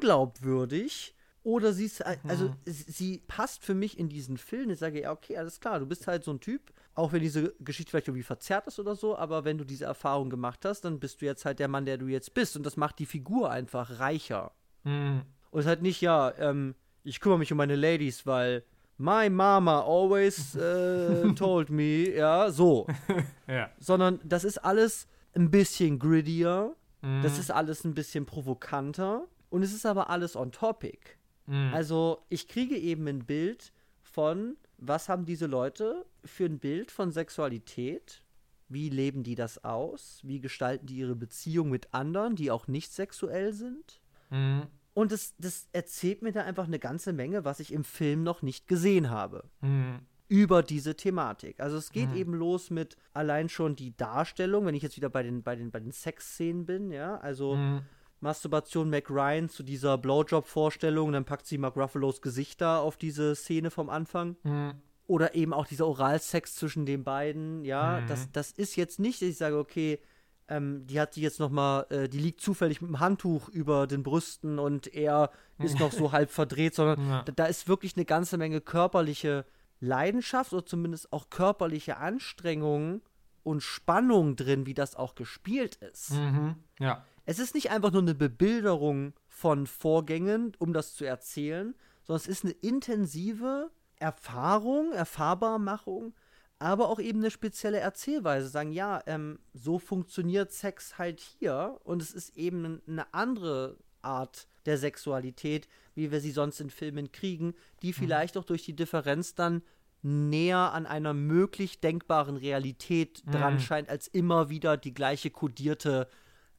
unglaubwürdig oder sie ist, halt- also sie- sie passt für mich in diesen Film. Ich sage, ja, okay, alles klar, du bist halt so ein Typ, auch wenn diese Geschichte vielleicht irgendwie verzerrt ist oder so, aber wenn du diese Erfahrung gemacht hast, dann bist du jetzt halt der Mann, der du jetzt bist und das macht die Figur einfach reicher. Mhm. Und es ist halt nicht, ja, ähm, ich kümmere mich um meine Ladies, weil my mama always äh, told me, ja, so. Ja. Sondern das ist alles ein bisschen grittier, Mhm. das ist alles ein bisschen provokanter und es ist aber alles on topic. Mhm. Also ich kriege eben ein Bild von, was haben diese Leute für ein Bild von Sexualität? Wie leben die das aus? Wie gestalten die ihre Beziehung mit anderen, die auch nicht sexuell sind? Mhm. Und das, das erzählt mir da einfach eine ganze Menge, was ich im Film noch nicht gesehen habe. Mhm. Über diese Thematik. Also es geht Mhm. eben los mit allein schon die Darstellung, wenn ich jetzt wieder bei den, bei den, bei den Sexszenen bin, ja. Also Mhm. Masturbation Mac Ryan zu dieser Blowjob-Vorstellung, dann packt sie Mark Ruffalos Gesicht da auf diese Szene vom Anfang. Mhm. Oder eben auch dieser Oralsex zwischen den beiden, ja, Mhm. das, das ist jetzt nicht, dass ich sage, okay, ähm, die hat die jetzt noch mal, äh, die liegt zufällig mit dem Handtuch über den Brüsten und er ist noch so halb verdreht, sondern Ja. da, da ist wirklich eine ganze Menge körperliche Leidenschaft oder zumindest auch körperliche Anstrengung und Spannung drin, wie das auch gespielt ist. Mhm. Ja. Es ist nicht einfach nur eine Bebilderung von Vorgängen, um das zu erzählen, sondern es ist eine intensive Erfahrung, Erfahrbarmachung, aber auch eben eine spezielle Erzählweise. Sagen, ja, ähm, so funktioniert Sex halt hier und es ist eben eine andere Art der Sexualität, wie wir sie sonst in Filmen kriegen, die vielleicht auch durch die Differenz dann näher an einer möglich denkbaren Realität dran Mhm. scheint, als immer wieder die gleiche kodierte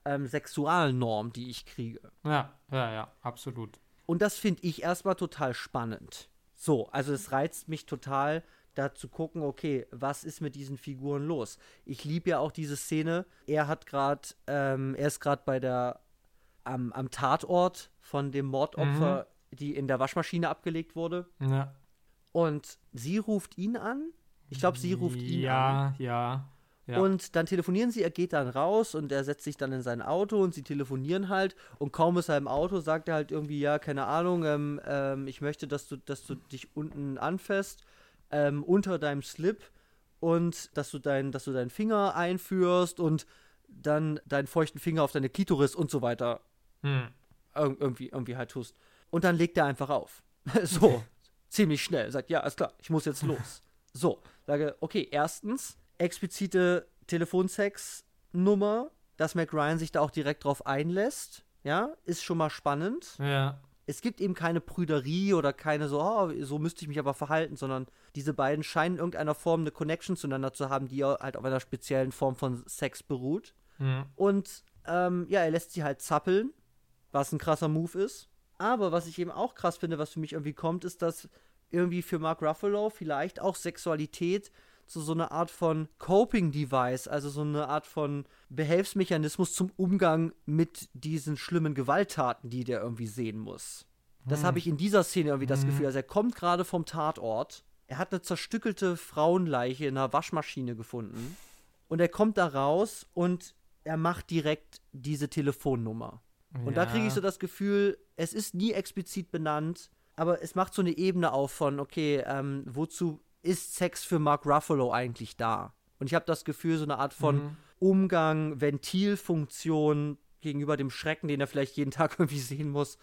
ähm, Sexualnorm, die ich kriege. Ja, ja, ja, absolut. Und das finde ich erstmal total spannend. So, also es reizt mich total, da zu gucken, okay, was ist mit diesen Figuren los? Ich liebe ja auch diese Szene. Er hat gerade, ähm, er ist gerade bei der, am, am Tatort von dem Mordopfer, die in der Waschmaschine abgelegt wurde. Ja. Und sie ruft ihn an. Ich glaube, sie ruft ihn an. ja, ja, ja. Und dann telefonieren sie, er geht dann raus und er setzt sich dann in sein Auto und sie telefonieren halt und kaum ist er im Auto, sagt er halt irgendwie, ja, keine Ahnung, ähm, ähm, ich möchte, dass du, dass du dich unten anfasst, ähm, unter deinem Slip und dass du, dein, dass du deinen Finger einführst und dann deinen feuchten Finger auf deine Klitoris und so weiter Hm. irg- irgendwie, irgendwie halt tust. Und dann legt er einfach auf. so, ziemlich schnell. Sagt, ja, ist klar, ich muss jetzt los. So, sage, okay, erstens, explizite Telefonsex-Nummer, dass Mac Ryan sich da auch direkt drauf einlässt. Ja, ist schon mal spannend. Ja. Es gibt eben keine Prüderie oder keine so, oh, so müsste ich mich aber verhalten, sondern diese beiden scheinen in irgendeiner Form eine Connection zueinander zu haben, die halt auf einer speziellen Form von Sex beruht. Hm. Und ähm, ja, er lässt sie halt zappeln, was ein krasser Move ist. Aber was ich eben auch krass finde, was für mich irgendwie kommt, ist, dass irgendwie für Mark Ruffalo vielleicht auch Sexualität zu so einer Art von Coping-Device, also so eine Art von Behelfsmechanismus zum Umgang mit diesen schlimmen Gewalttaten, die der irgendwie sehen muss. Das habe ich in dieser Szene irgendwie das Gefühl. Also er kommt gerade vom Tatort, er hat eine zerstückelte Frauenleiche in einer Waschmaschine gefunden und er kommt da raus und er macht direkt diese Telefonnummer. Und da kriege ich so das Gefühl, es ist nie explizit benannt, aber es macht so eine Ebene auf von, okay, ähm, wozu ist Sex für Mark Ruffalo eigentlich da? Und ich habe das Gefühl, so eine Art von Mhm. Umgang, Ventilfunktion gegenüber dem Schrecken, den er vielleicht jeden Tag irgendwie sehen muss,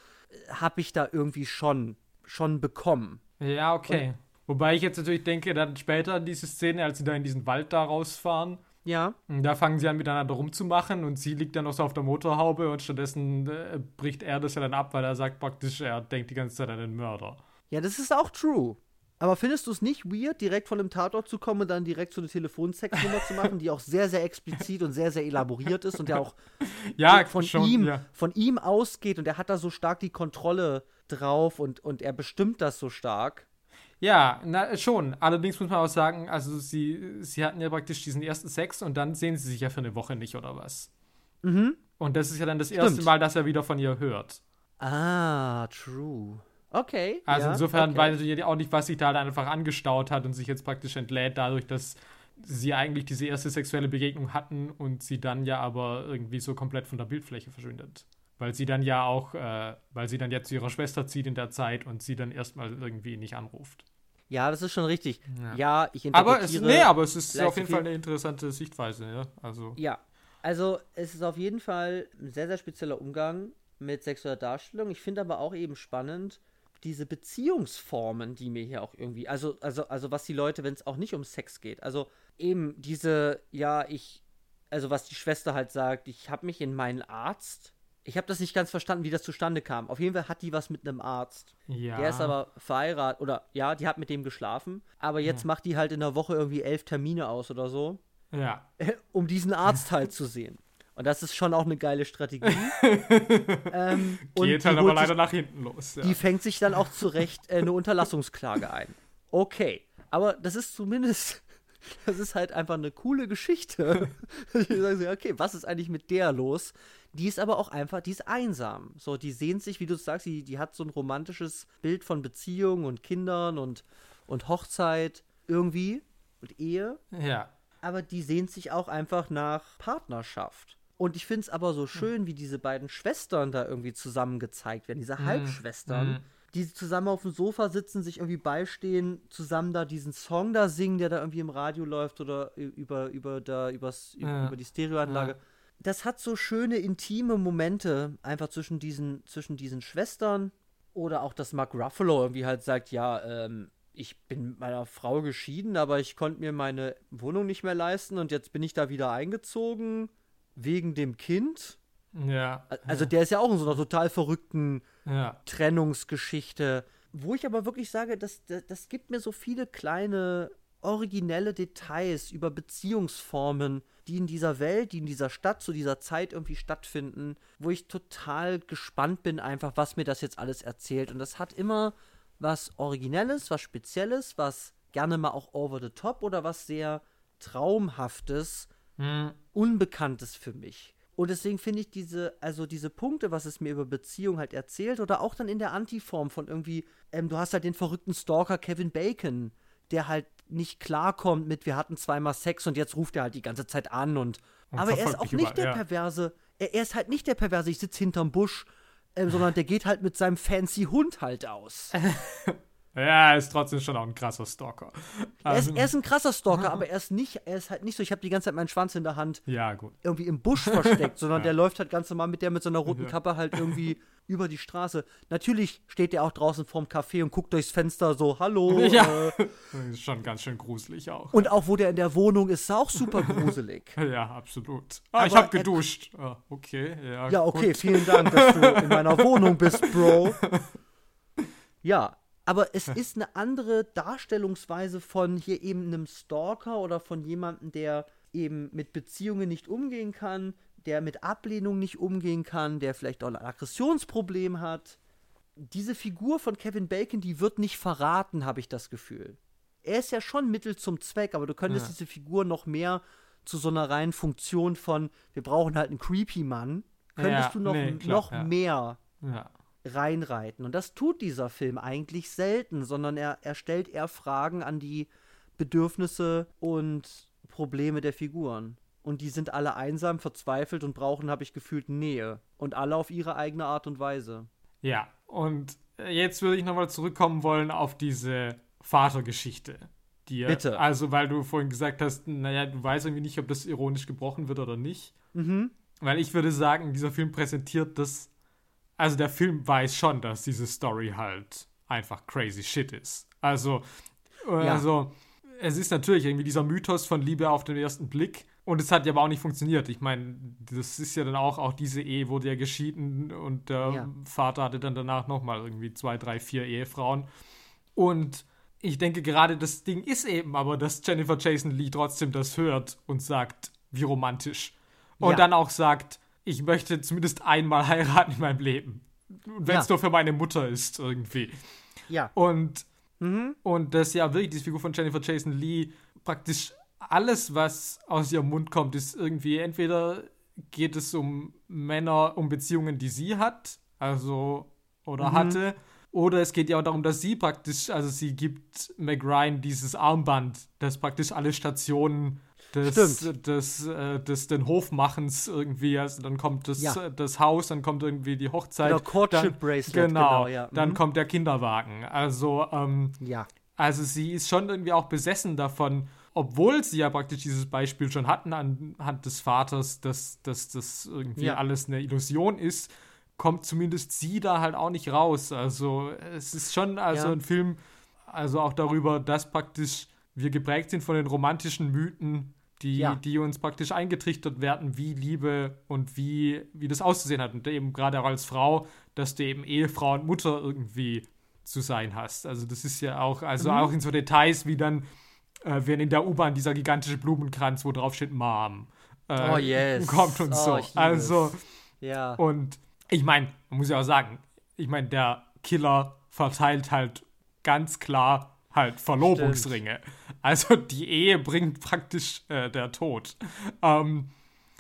habe ich da irgendwie schon, schon bekommen. Ja, okay. Wobei ich jetzt natürlich denke, dann später diese Szene, als sie da in diesen Wald da rausfahren, Ja, da fangen sie an miteinander rumzumachen und sie liegt dann noch so auf der Motorhaube und stattdessen äh, bricht er das ja dann ab, weil er sagt praktisch, er denkt die ganze Zeit an den Mörder. ja, das ist auch true. Aber findest du es nicht weird, direkt von dem Tatort zu kommen und dann direkt so eine Telefonsexnummer zu machen, die auch sehr, sehr explizit und sehr, sehr elaboriert ist und ja auch Ja, von schon, ihm, ja. von ihm ausgeht und er hat da so stark die Kontrolle drauf und, und er bestimmt das so stark. Ja, na, schon. Allerdings muss man auch sagen, also sie, sie hatten ja praktisch diesen ersten Sex und dann sehen sie sich ja für eine Woche nicht oder was. Mhm. Und das ist ja dann das erste Stimmt. Mal, dass er wieder von ihr hört. Ah, true. Okay. Also ja, insofern okay. weiß ich auch nicht, was sich da halt einfach angestaut hat und sich jetzt praktisch entlädt dadurch, dass sie eigentlich diese erste sexuelle Begegnung hatten und sie dann ja aber irgendwie so komplett von der Bildfläche verschwindet. Weil sie dann ja auch, äh, weil sie dann ja zu ihrer Schwester zieht in der Zeit und sie dann erstmal irgendwie nicht anruft. Ja, das ist schon richtig. Ja. Ja, ich Aber es, interpretiere. nee, aber es ist auf jeden Fall eine interessante Sichtweise, ja. Also. Ja, also es ist auf jeden Fall ein sehr, sehr spezieller Umgang mit sexueller Darstellung. Ich finde aber auch eben spannend, diese Beziehungsformen, die mir hier auch irgendwie, also, also, also was die Leute, wenn es auch nicht um Sex geht, also eben diese, ja, ich, also was die Schwester halt sagt, ich habe mich in meinen Arzt, ich habe das nicht ganz verstanden, wie das zustande kam. Auf jeden Fall hat die was mit einem Arzt. Ja. Der ist aber verheiratet, oder ja, die hat mit dem geschlafen, aber jetzt macht die halt in der Woche irgendwie elf Termine aus oder so Ja. um diesen Arzt halt zu sehen. Und das ist schon auch eine geile Strategie. ähm, Geht die halt aber holt sich- leider nach hinten los. Ja. Die fängt sich dann auch zurecht äh, eine Unterlassungsklage ein. Okay, aber das ist zumindest, das ist halt einfach eine coole Geschichte. ich sage so, okay, was ist eigentlich mit der los? Die ist aber auch einfach, die ist einsam. So, die sehnt sich, wie du sagst, die, die hat so ein romantisches Bild von Beziehung und Kindern und, und Hochzeit irgendwie und Ehe ja. aber die sehnt sich auch einfach nach Partnerschaft. Und ich finde es aber so schön, wie diese beiden Schwestern da irgendwie zusammen gezeigt werden, diese Halbschwestern, Mhm. die zusammen auf dem Sofa sitzen, sich irgendwie beistehen, zusammen da diesen Song da singen, der da irgendwie im Radio läuft oder über, über, da, übers, Ja. über die Stereoanlage. Das hat so schöne, intime Momente einfach zwischen diesen, zwischen diesen Schwestern. Oder auch, dass Mark Ruffalo irgendwie halt sagt, ja, ähm, ich bin mit meiner Frau geschieden, aber ich konnte mir meine Wohnung nicht mehr leisten und jetzt bin ich da wieder eingezogen wegen dem Kind. Ja. Also der ist ja auch in so einer total verrückten Ja. Trennungsgeschichte, wo ich aber wirklich sage, das, das, das gibt mir so viele kleine originelle Details über Beziehungsformen, die in dieser Welt, die in dieser Stadt zu dieser Zeit irgendwie stattfinden, wo ich total gespannt bin, einfach, was mir das jetzt alles erzählt. Und das hat immer was Originelles, was Spezielles, was gerne mal auch over the top oder was sehr Traumhaftes, Hm. Unbekanntes für mich. Und deswegen finde ich diese, also diese Punkte, was es mir über Beziehung halt erzählt, oder auch dann in der Antiform von irgendwie, ähm, du hast halt den verrückten Stalker Kevin Bacon, der halt nicht klarkommt mit, wir hatten zweimal Sex und jetzt ruft er halt die ganze Zeit an und. Und aber er ist auch nicht der überall, ja. perverse, er, er ist halt nicht der perverse, ich sitze hinterm Busch, ähm, sondern der geht halt mit seinem fancy Hund halt aus. Ja, er ist trotzdem schon auch ein krasser Stalker. Er ist, Also- er ist ein krasser Stalker, aber er ist nicht, er ist halt nicht so, ich habe die ganze Zeit meinen Schwanz in der Hand ja, gut. irgendwie im Busch versteckt, sondern der läuft halt ganz normal mit der mit so einer roten Ja. Kappe halt irgendwie über die Straße. Natürlich steht der auch draußen vorm Café und guckt durchs Fenster so, hallo. Ja. Äh, Das ist schon ganz schön gruselig auch. und auch wo der in der Wohnung ist, ist auch super gruselig. Ja, absolut. Ah, ich Aber hab er- geduscht. Ah, okay, ja. Ja, okay, gut. vielen Dank, dass du in meiner Wohnung bist, Bro. Ja, aber es ist eine andere Darstellungsweise von hier eben einem Stalker oder von jemandem, der eben mit Beziehungen nicht umgehen kann, der mit Ablehnung nicht umgehen kann, der vielleicht auch ein Aggressionsproblem hat. diese Figur von Kevin Bacon, die wird nicht verraten, habe ich das Gefühl. Er ist ja schon Mittel zum Zweck, aber du könntest Ja. diese Figur noch mehr zu so einer reinen Funktion von, wir brauchen halt einen creepy Mann, könntest Ja, du noch, nee, klar, noch ja. mehr Ja. Reinreiten. Und das tut dieser Film eigentlich selten, sondern er, er stellt eher Fragen an die Bedürfnisse und Probleme der Figuren. Und die sind alle einsam, verzweifelt und brauchen, habe ich gefühlt, Nähe. Und alle auf ihre eigene Art und Weise. Ja, und äh, jetzt würde ich nochmal zurückkommen wollen auf diese Vatergeschichte. Die, Bitte. Also, weil du vorhin gesagt hast, naja, du weißt irgendwie nicht, ob das ironisch gebrochen wird oder nicht. Mhm. Weil ich würde sagen, dieser Film präsentiert das. Also, der Film weiß schon, dass diese Story halt einfach crazy shit ist. Also, äh, Ja. also es ist natürlich irgendwie dieser Mythos von Liebe auf den ersten Blick. Und es hat ja aber auch nicht funktioniert. Ich meine, das ist ja dann auch, auch diese Ehe wurde ja geschieden und der Ja. Vater hatte dann danach nochmal irgendwie zwei, drei, vier Ehefrauen. Und ich denke gerade, das Ding ist eben aber, dass Jennifer Jason Lee trotzdem das hört und sagt, wie romantisch. Und Ja. dann auch sagt, ich möchte zumindest einmal heiraten in meinem Leben. Und wenn es Ja. nur für meine Mutter ist, irgendwie. Ja. Und, Mhm. und das ja wirklich, diese Figur von Jennifer Jason Lee, praktisch alles, was aus ihrem Mund kommt, ist irgendwie entweder geht es um Männer, um Beziehungen, die sie hat, also oder Mhm. hatte, oder es geht ja auch darum, dass sie praktisch, also sie gibt Meg Ryan dieses Armband, das praktisch alle Stationen des, Stimmt. des, äh, des den Hofmachens irgendwie, also dann kommt das, Ja. äh, das Haus, dann kommt irgendwie die Hochzeit. Genau, Courtship dann, Bracelet, Genau, genau, ja. dann Mhm. kommt der Kinderwagen. Also, ähm, Ja. also sie ist schon irgendwie auch besessen davon, obwohl sie ja praktisch dieses Beispiel schon hatten anhand des Vaters, dass, dass das irgendwie Ja. alles eine Illusion ist, kommt zumindest sie da halt auch nicht raus. Also es ist schon also Ja. ein Film, also auch darüber, dass praktisch wir geprägt sind von den romantischen Mythen, die, Ja. die uns praktisch eingetrichtert werden, wie Liebe und wie, wie das auszusehen hat. Und eben gerade auch als Frau, dass du eben Ehefrau und Mutter irgendwie zu sein hast. Also das ist ja auch, also Mhm. auch in so Details wie dann, äh, wenn in der U-Bahn dieser gigantische Blumenkranz, wo drauf steht Mom, äh, Oh, yes. kommt und Oh, so. Also. Ja. und ich meine, man muss ja auch sagen, ich meine, der Killer verteilt halt ganz klar halt Verlobungsringe. Also die Ehe bringt praktisch äh, der Tod. Ähm,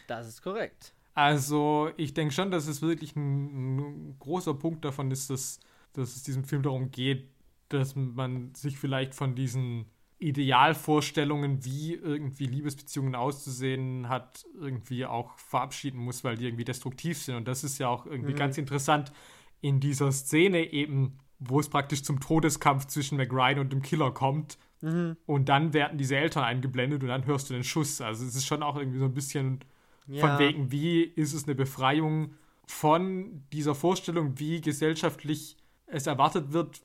Das ist korrekt. also ich denke schon, dass es wirklich ein, ein großer Punkt davon ist, dass, dass es diesem Film darum geht, dass man sich vielleicht von diesen Idealvorstellungen, wie irgendwie Liebesbeziehungen auszusehen hat, irgendwie auch verabschieden muss, weil die irgendwie destruktiv sind. Und das ist ja auch irgendwie Mhm. ganz interessant in dieser Szene eben, wo es praktisch zum Todeskampf zwischen McRyan und dem Killer kommt. Mhm. Und dann werden diese Eltern eingeblendet und dann hörst du den Schuss. Also es ist schon auch irgendwie so ein bisschen Ja. von wegen, wie ist es eine Befreiung von dieser Vorstellung, wie gesellschaftlich es erwartet wird,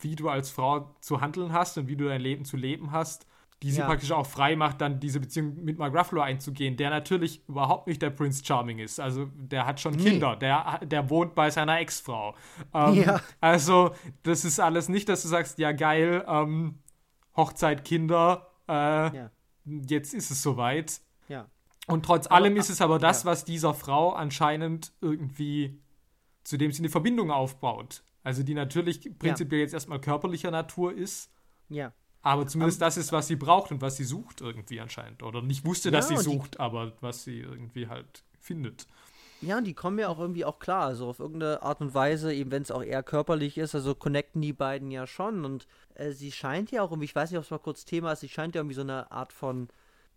wie du als Frau zu handeln hast und wie du dein Leben zu leben hast, die sie Ja. praktisch auch frei macht, dann diese Beziehung mit Mark Ruffalo einzugehen, der natürlich überhaupt nicht der Prince Charming ist. Also der hat schon Nee. Kinder, der, der wohnt bei seiner Ex-Frau. Ähm, Ja. Also das ist alles nicht, dass du sagst, ja geil, ähm, Hochzeit, Kinder, äh, Ja. jetzt ist es soweit. Ja. Und trotz Aber- allem ist es aber das, was dieser Frau anscheinend irgendwie, zu dem sie eine Verbindung aufbaut. Also die natürlich prinzipiell jetzt erstmal körperlicher Natur ist, Ja. Aber zumindest das ist, was sie braucht und was sie sucht irgendwie anscheinend. Oder nicht wusste, dass Ja, sie und die- sucht, aber was sie irgendwie halt findet. Ja, und die kommen ja auch irgendwie auch klar, also auf irgendeine Art und Weise, eben wenn es auch eher körperlich ist, also connecten die beiden ja schon und äh, sie scheint ja auch irgendwie, ich weiß nicht, ob es mal kurz Thema ist, sie scheint ja irgendwie so eine Art von,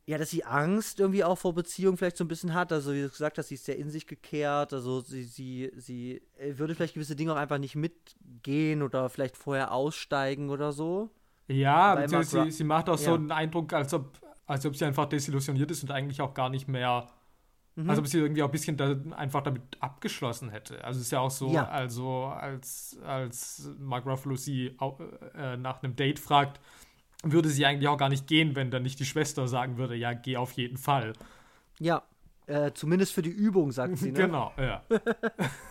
ja, dass sie Angst irgendwie auch vor Beziehungen vielleicht so ein bisschen hat, also wie du gesagt hast, sie ist sehr in sich gekehrt, also sie, sie, sie äh, würde vielleicht gewisse Dinge auch einfach nicht mitgehen oder vielleicht vorher aussteigen oder so. Ja, beziehungsweise sie, sie macht auch so Ja. einen Eindruck, als ob, als ob sie einfach desillusioniert ist und eigentlich auch gar nicht mehr, Mhm. als ob sie irgendwie auch ein bisschen da, einfach damit abgeschlossen hätte. Also es ist ja auch so, Ja. also als, als Mark Ruffalo sie au- äh, nach einem Date fragt, würde sie eigentlich auch gar nicht gehen, wenn dann nicht die Schwester sagen würde, ja, geh auf jeden Fall. Ja, äh, zumindest für die Übung, sagt sie, ne? Genau, ja.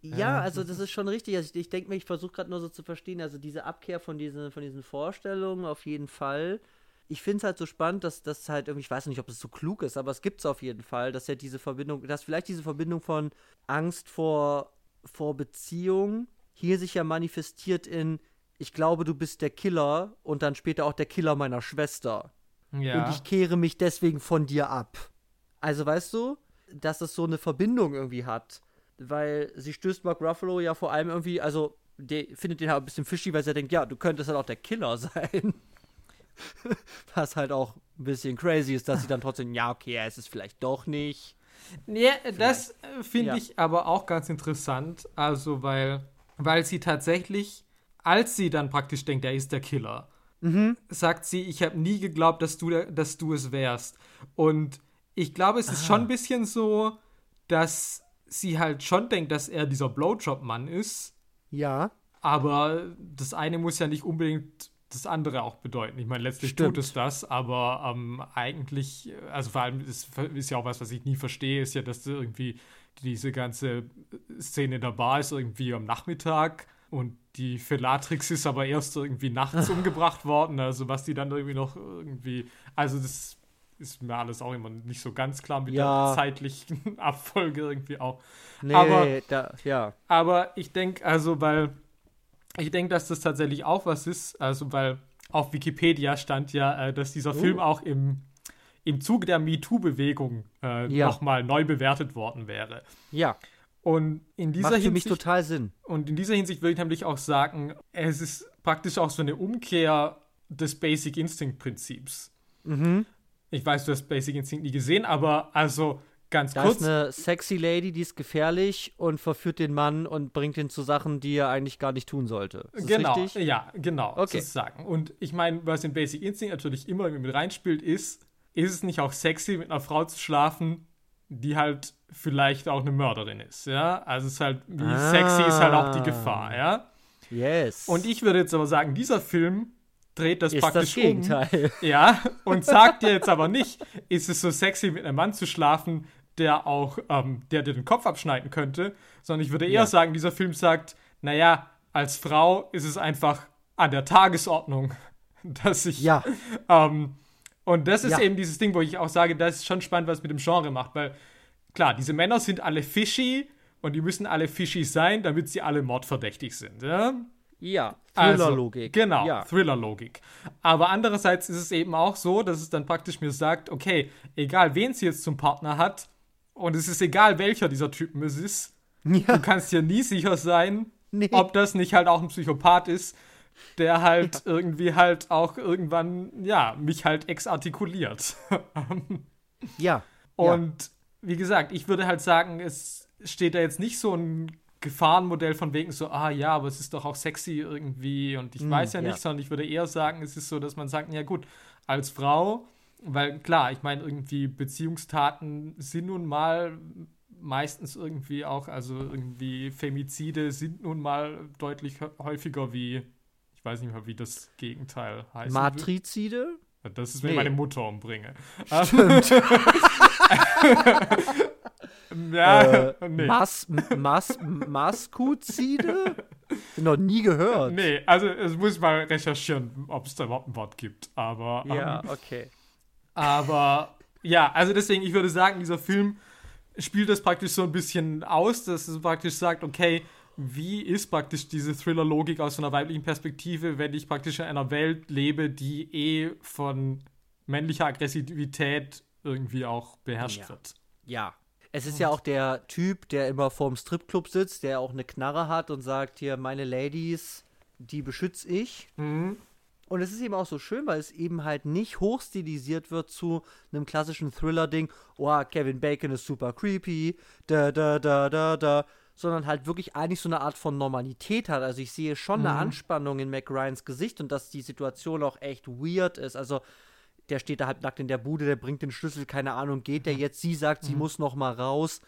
Ja, also das ist schon richtig. Also ich, ich denke mir, ich versuche gerade nur so zu verstehen, also diese Abkehr von diesen, von diesen Vorstellungen auf jeden Fall. Ich finde es halt so spannend, dass das halt irgendwie, ich weiß nicht, ob es so klug ist, aber es gibt es auf jeden Fall, dass ja diese Verbindung, dass vielleicht diese Verbindung von Angst vor vor Beziehung hier sich ja manifestiert in, ich glaube, du bist der Killer und dann später auch der Killer meiner Schwester. Ja. Und ich kehre mich deswegen von dir ab. Also weißt du, dass es so eine Verbindung irgendwie hat. Weil sie stößt Mark Ruffalo ja vor allem irgendwie, also der findet den halt ein bisschen fishy, weil sie denkt, ja, du könntest halt auch der Killer sein. Was halt auch ein bisschen crazy ist, dass sie dann trotzdem, ja, okay, er ist es vielleicht doch nicht. Ja, das äh, finde Ja. ich aber auch ganz interessant. Also, weil, weil sie tatsächlich, als sie dann praktisch denkt, er ist der Killer, sagt sie, ich habe nie geglaubt, dass du, dass du es wärst. Und ich glaube, es ist schon ein bisschen so, dass sie halt schon denkt, dass er dieser Blowjob-Mann ist. Ja. Aber das eine muss ja nicht unbedingt das andere auch bedeuten. Ich meine, letztlich Stimmt. tut es das, aber ähm, eigentlich, also vor allem ist, ist ja auch was, was ich nie verstehe, ist ja, dass irgendwie diese ganze Szene da Bar ist irgendwie am Nachmittag und die Felatrix ist aber erst irgendwie nachts umgebracht worden. Also was die dann irgendwie noch irgendwie, also das ist mir alles auch immer nicht so ganz klar mit Ja. der zeitlichen Abfolge irgendwie auch. Nee, Aber- da, ja. Aber ich denke, also, weil ich denke, dass das tatsächlich auch was ist, also, weil auf Wikipedia stand ja, äh, dass dieser Oh. Film auch im, im Zuge der MeToo-Bewegung äh, Ja. nochmal neu bewertet worden wäre. Ja. Und in dieser Macht für mich Hinsicht, total Sinn. und in dieser Hinsicht würde ich nämlich auch sagen, es ist praktisch auch so eine Umkehr des Basic Instinct-Prinzips. Mhm. Ich weiß, du hast Basic Instinct nie gesehen, aber also ganz Da kurz. ist eine sexy Lady, die ist gefährlich und verführt den Mann und bringt ihn zu Sachen, die er eigentlich gar nicht tun sollte. Ist genau, richtig? ja, genau, Okay. sozusagen. Und ich meine, was in Basic Instinct natürlich immer mit reinspielt, ist, ist es nicht auch sexy, mit einer Frau zu schlafen, die halt vielleicht auch eine Mörderin ist, ja? Also es ist halt, wie Ah. sexy ist halt auch die Gefahr, ja? Yes. Und ich würde jetzt aber sagen, dieser Film dreht das ist das praktisch um. Gegenteil. Ja, und sagt dir jetzt aber nicht, ist es so sexy, mit einem Mann zu schlafen, der auch, ähm, der dir den Kopf abschneiden könnte, sondern ich würde eher Ja. sagen, dieser Film sagt, naja, als Frau ist es einfach an der Tagesordnung, dass ich, Ja. ähm, und das ist Ja. eben dieses Ding, wo ich auch sage, das ist schon spannend, was mit dem Genre macht, weil klar, diese Männer sind alle fishy und die müssen alle fishy sein, damit sie alle mordverdächtig sind, ja? Ja. Also, Thriller-Logik. Genau, Ja. Thriller-Logik. Aber andererseits ist es eben auch so, dass es dann praktisch mir sagt, okay, egal wen sie jetzt zum Partner hat, und es ist egal welcher dieser Typen es ist, Ja. du kannst dir nie sicher sein, Nee. ob das nicht halt auch ein Psychopath ist, der halt irgendwie halt auch irgendwann, ja, mich halt exartikuliert. Ja. Und wie gesagt, ich würde halt sagen, es steht da jetzt nicht so ein Gefahrenmodell von wegen so, ah ja, aber es ist doch auch sexy irgendwie und ich Mm, weiß ja ja. nicht, sondern ich würde eher sagen, es ist so, dass man sagt, ja gut, als Frau, weil klar, ich meine, irgendwie Beziehungstaten sind nun mal meistens irgendwie auch, also irgendwie Femizide sind nun mal deutlich hä- häufiger wie, ich weiß nicht mal, wie das Gegenteil heißt. Matrizide? Das ist, wenn ich Nee. meine Mutter umbringe. Stimmt. ja, äh, nee. Mas, Mas, Maskuzide? Noch nie gehört. Nee, also es muss mal recherchieren, ob es da überhaupt ein Wort gibt. Aber, Ja, ähm, okay. aber ja, also deswegen, ich würde sagen, dieser Film spielt das praktisch so ein bisschen aus, dass es praktisch sagt, okay, wie ist praktisch diese Thriller-Logik aus einer weiblichen Perspektive, wenn ich praktisch in einer Welt lebe, die eh von männlicher Aggressivität irgendwie auch beherrscht Ja. wird. Ja. Es ist ja auch der Typ, der immer vorm Stripclub sitzt, der auch eine Knarre hat und sagt, hier, meine Ladies, die beschütze ich. Mhm. Und es ist eben auch so schön, weil es eben halt nicht hochstilisiert wird zu einem klassischen Thriller-Ding, oh, Kevin Bacon ist super creepy, da, da, da, da, da, sondern halt wirklich eigentlich so eine Art von Normalität hat. Also ich sehe schon eine Anspannung in Mac Ryans Gesicht und dass die Situation auch echt weird ist. Also der steht da halb nackt in der Bude, der bringt den Schlüssel, keine Ahnung, geht der jetzt, sie sagt, sie muss noch mal raus,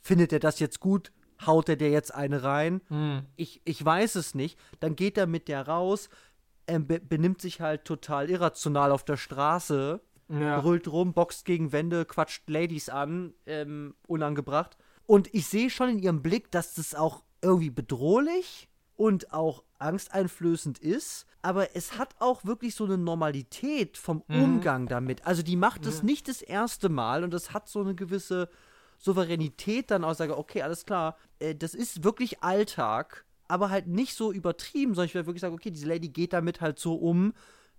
findet er das jetzt gut, haut er der jetzt eine rein? Mhm. ich, ich weiß es nicht. Dann geht er mit der raus, ähm, be benimmt sich halt total irrational auf der Straße, Ja. brüllt rum, boxt gegen Wände, quatscht Ladies an, ähm, unangebracht. Und ich sehe schon in ihrem Blick, dass das auch irgendwie bedrohlich und auch angsteinflößend ist. Aber es hat auch wirklich so eine Normalität vom Umgang damit. Also die macht es nicht das erste Mal und es hat so eine gewisse Souveränität dann auch sage, okay, alles klar, äh, das ist wirklich Alltag, aber halt nicht so übertrieben, sondern ich werde wirklich sagen, okay, diese Lady geht damit halt so um,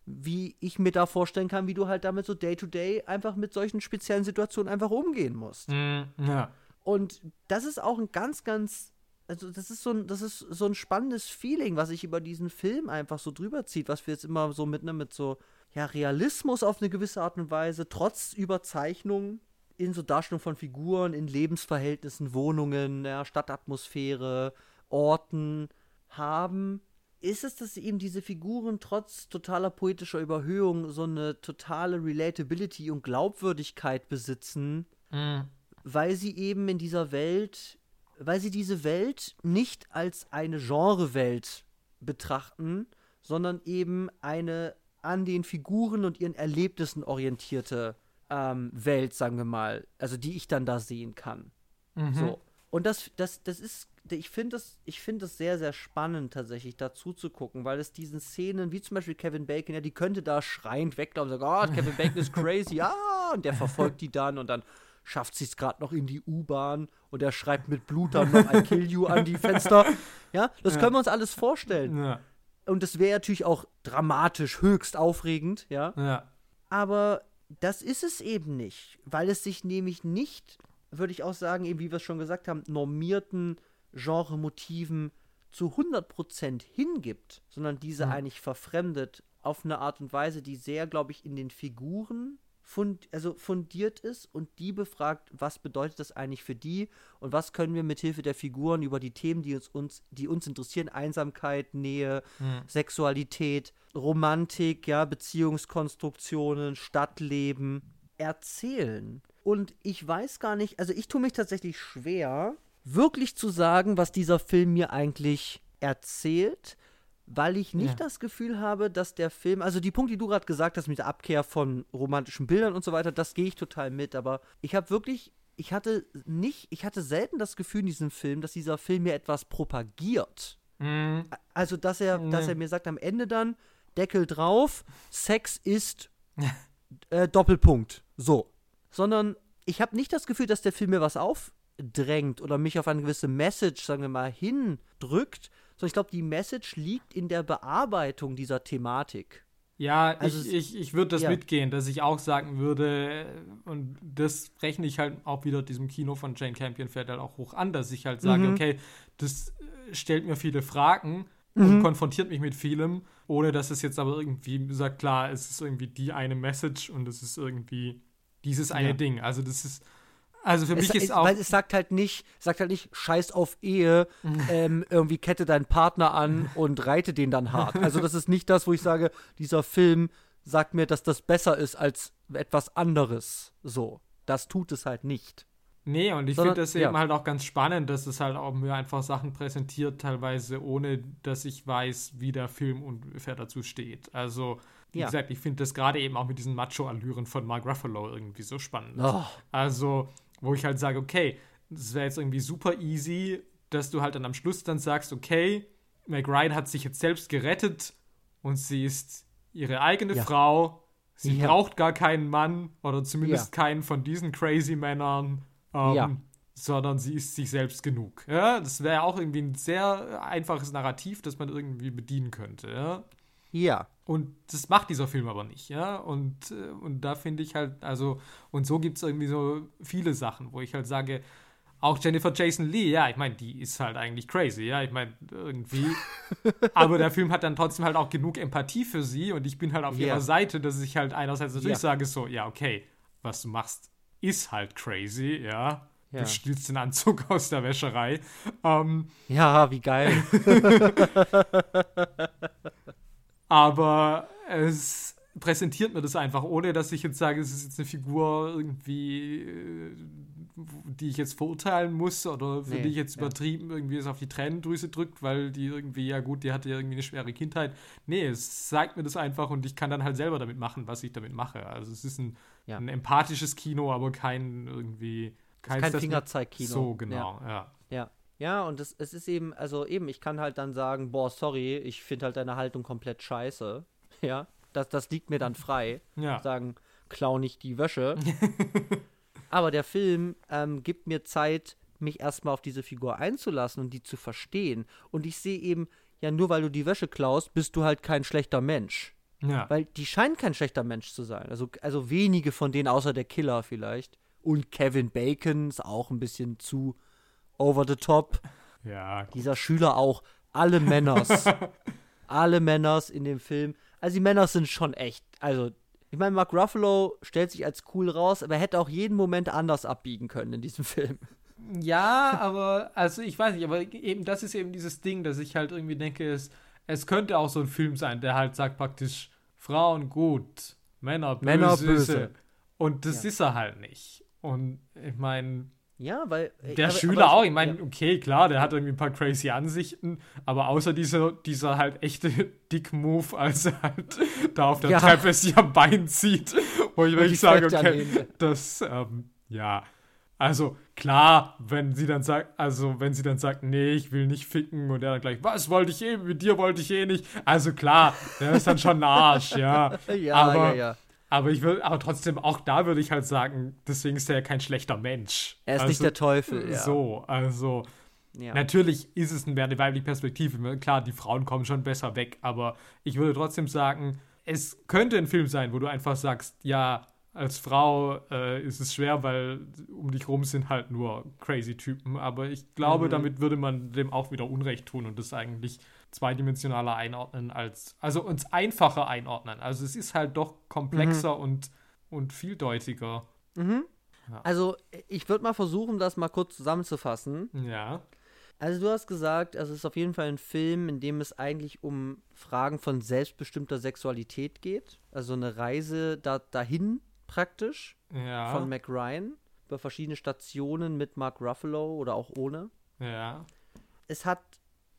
wie ich mir da vorstellen kann, wie du halt damit so day-to-day -day einfach mit solchen speziellen Situationen einfach umgehen musst. Mm, ja. Und das ist auch ein ganz, ganz, also das ist so ein, das ist so ein spannendes Feeling, was sich über diesen Film einfach so drüber zieht, was wir jetzt immer so mit, ne, mit so, ja, Realismus auf eine gewisse Art und Weise, trotz Überzeichnung in so Darstellung von Figuren, in Lebensverhältnissen, Wohnungen, ja, Stadtatmosphäre, Orten haben ist es, dass eben diese Figuren trotz totaler poetischer Überhöhung so eine totale Relatability und Glaubwürdigkeit besitzen, Mhm. weil sie eben in dieser Welt, weil sie diese Welt nicht als eine Genrewelt betrachten, sondern eben eine an den Figuren und ihren Erlebnissen orientierte ähm, Welt, sagen wir mal, also die ich dann da sehen kann. Mhm. So. Und das, das, das ist, ich finde das, ich finde das sehr, sehr spannend tatsächlich dazu zu gucken, weil es diesen Szenen, wie zum Beispiel Kevin Bacon, ja, die könnte da schreiend weglaufen und sagen, oh, Kevin Bacon ist crazy, ja, und der verfolgt die dann und dann schafft sie es gerade noch in die U-Bahn und er schreibt mit Blut dann noch ein Kill You an die Fenster. Ja, das Ja. können wir uns alles vorstellen. Ja. Und das wäre natürlich auch dramatisch, höchst aufregend, ja. Ja. Aber das ist es eben nicht, weil es sich nämlich nicht, würde ich auch sagen, eben wie wir es schon gesagt haben, normierten Genremotiven zu 100% hingibt, sondern diese Hm. eigentlich verfremdet auf eine Art und Weise, die sehr, glaube ich, in den Figuren fund also fundiert ist und die befragt, was bedeutet das eigentlich für die und was können wir mit Hilfe der Figuren über die Themen, die uns, uns die uns interessieren, Einsamkeit, Nähe, Hm. Sexualität, Romantik, ja, Beziehungskonstruktionen, Stadtleben erzählen. Und ich weiß gar nicht, also ich tue mich tatsächlich schwer, wirklich zu sagen, was dieser Film mir eigentlich erzählt, weil ich nicht Ja. das Gefühl habe, dass der Film, also die Punkte, die du gerade gesagt hast mit der Abkehr von romantischen Bildern und so weiter, das gehe ich total mit, aber ich habe wirklich, ich hatte nicht, ich hatte selten das Gefühl in diesem Film, dass dieser Film mir etwas propagiert. Mhm. Also, dass er, dass Nee. er mir sagt am Ende dann, Deckel drauf, Sex ist äh, Doppelpunkt. So. Sondern ich habe nicht das Gefühl, dass der Film mir was aufdrängt oder mich auf eine gewisse Message, sagen wir mal, hindrückt. Sondern ich glaube, die Message liegt in der Bearbeitung dieser Thematik. Ja, Also ich, ich, ich würde das ja. mitgehen, dass ich auch sagen würde, äh, und das rechne ich halt auch wieder diesem Kino von Jane Campion fährt halt auch hoch an, dass ich halt sage, Mhm. okay, das äh, stellt mir viele Fragen Mhm. und konfrontiert mich mit vielem, ohne dass es jetzt aber irgendwie sagt, klar, es ist irgendwie die eine Message und es ist irgendwie dieses eine Ja. Ding. Also das ist, also für Es, mich ist es, auch, weil es sagt halt nicht, sagt halt nicht, scheiß auf Ehe, ähm, irgendwie kette deinen Partner an und reite den dann hart. Also das ist nicht das, wo ich sage, dieser Film sagt mir, dass das besser ist als etwas anderes. So. Das tut es halt nicht. Nee, und ich finde das ja. eben halt auch ganz spannend, dass es halt auch mir einfach Sachen präsentiert, teilweise ohne, dass ich weiß, wie der Film ungefähr dazu steht. Also, wie Ja. gesagt, ich finde das gerade eben auch mit diesen Macho-Allüren von Mark Ruffalo irgendwie so spannend. Oh, Also, wo ich halt sage, okay, das wäre jetzt irgendwie super easy, dass du halt dann am Schluss dann sagst, okay, Meg Ryan hat sich jetzt selbst gerettet und sie ist ihre eigene Ja. Frau. Sie Ja. braucht gar keinen Mann oder zumindest Ja. keinen von diesen crazy Männern, ähm, sondern sie ist sich selbst genug. Das wäre auch irgendwie ein sehr einfaches Narrativ, das man irgendwie bedienen könnte. Ja? Und das macht dieser Film aber nicht, ja. Und, äh, und da finde ich halt, also, und so gibt es irgendwie so viele Sachen, wo ich halt sage, auch Jennifer Jason Lee, ja, ich meine, die ist halt eigentlich crazy, ja, ich meine, irgendwie. aber der Film hat dann trotzdem halt auch genug Empathie für sie und ich bin halt auf Ja. ihrer Seite, dass ich halt einerseits natürlich Ja. sage, so, ja, okay, was du machst, ist halt crazy, ja. Ja. Du stiehlst den Anzug aus der Wäscherei. Ähm, Ja, wie geil. Aber es präsentiert mir das einfach, ohne dass ich jetzt sage, es ist jetzt eine Figur irgendwie, äh, die ich jetzt verurteilen muss oder für Nee, die ich jetzt ja. übertrieben irgendwie es auf die Tränendrüse drückt, weil die irgendwie, ja gut, die hatte ja irgendwie eine schwere Kindheit. Nee, es zeigt mir das einfach und ich kann dann halt selber damit machen, was ich damit mache. Also es ist ein, Ja. ein empathisches Kino, aber kein irgendwie, Kein mit- Fingerzeigkino. So, genau, ja. Ja. Ja, und es, es ist eben, also eben, ich kann halt dann sagen, boah, sorry, ich finde halt deine Haltung komplett scheiße. Ja, das, das liegt mir dann frei. Ja. Sagen, klau nicht die Wäsche. Aber der Film ähm, gibt mir Zeit, mich erstmal auf diese Figur einzulassen und die zu verstehen. Und ich sehe eben, ja, nur weil du die Wäsche klaust, bist du halt kein schlechter Mensch. Ja. Weil die scheinen kein schlechter Mensch zu sein. Also, also wenige von denen, außer der Killer vielleicht. Und Kevin Bacon ist auch ein bisschen zu over the top. Ja. Dieser Schüler auch. Alle Männers. alle Männers in dem Film. Also die Männer sind schon echt. Also, ich meine, Mark Ruffalo stellt sich als cool raus, aber er hätte auch jeden Moment anders abbiegen können in diesem Film. Ja, aber, also ich weiß nicht, aber eben das ist eben dieses Ding, dass ich halt irgendwie denke, es, es könnte auch so ein Film sein, der halt sagt praktisch, Frauen gut, Männer böse. Männer böse. Und das Ja. ist er halt nicht. Und ich meine, Ja, weil. der aber- Schüler aber auch, ich meine, ja. okay, klar, der hat irgendwie ein paar crazy Ansichten, aber außer dieser, dieser halt echte Dick-Move, als er halt da auf der Ja. Treppe sich am Bein zieht, wo ich wirklich sage, okay, das, ähm, ja. Also, klar, wenn sie dann sagt, also, wenn sie dann sagt, nee, ich will nicht ficken und er dann gleich, was wollte ich eh, mit dir wollte ich eh nicht. Also, klar, der ist dann schon ein Arsch, ja. Ja, aber, ja, ja. Aber ich will, aber trotzdem, auch da würde ich halt sagen, deswegen ist er ja kein schlechter Mensch. Er ist also, nicht der Teufel, ja. So, also, ja. Natürlich ist es mehr eine weibliche Perspektive. Klar, die Frauen kommen schon besser weg, aber ich würde trotzdem sagen, es könnte ein Film sein, wo du einfach sagst, ja, als Frau äh, ist es schwer, weil um dich rum sind halt nur crazy Typen. Aber ich glaube, Mhm. damit würde man dem auch wieder Unrecht tun und das eigentlich zweidimensionaler einordnen als, also uns einfacher einordnen. Also es ist halt doch komplexer Mhm. und, und vieldeutiger. Also, ich würde mal versuchen, das mal kurz zusammenzufassen. Ja. Also, du hast gesagt, also es ist auf jeden Fall ein Film, in dem es eigentlich um Fragen von selbstbestimmter Sexualität geht. Also eine Reise da, dahin praktisch Ja. von Mac Ryan über verschiedene Stationen mit Mark Ruffalo oder auch ohne. ja. es hat,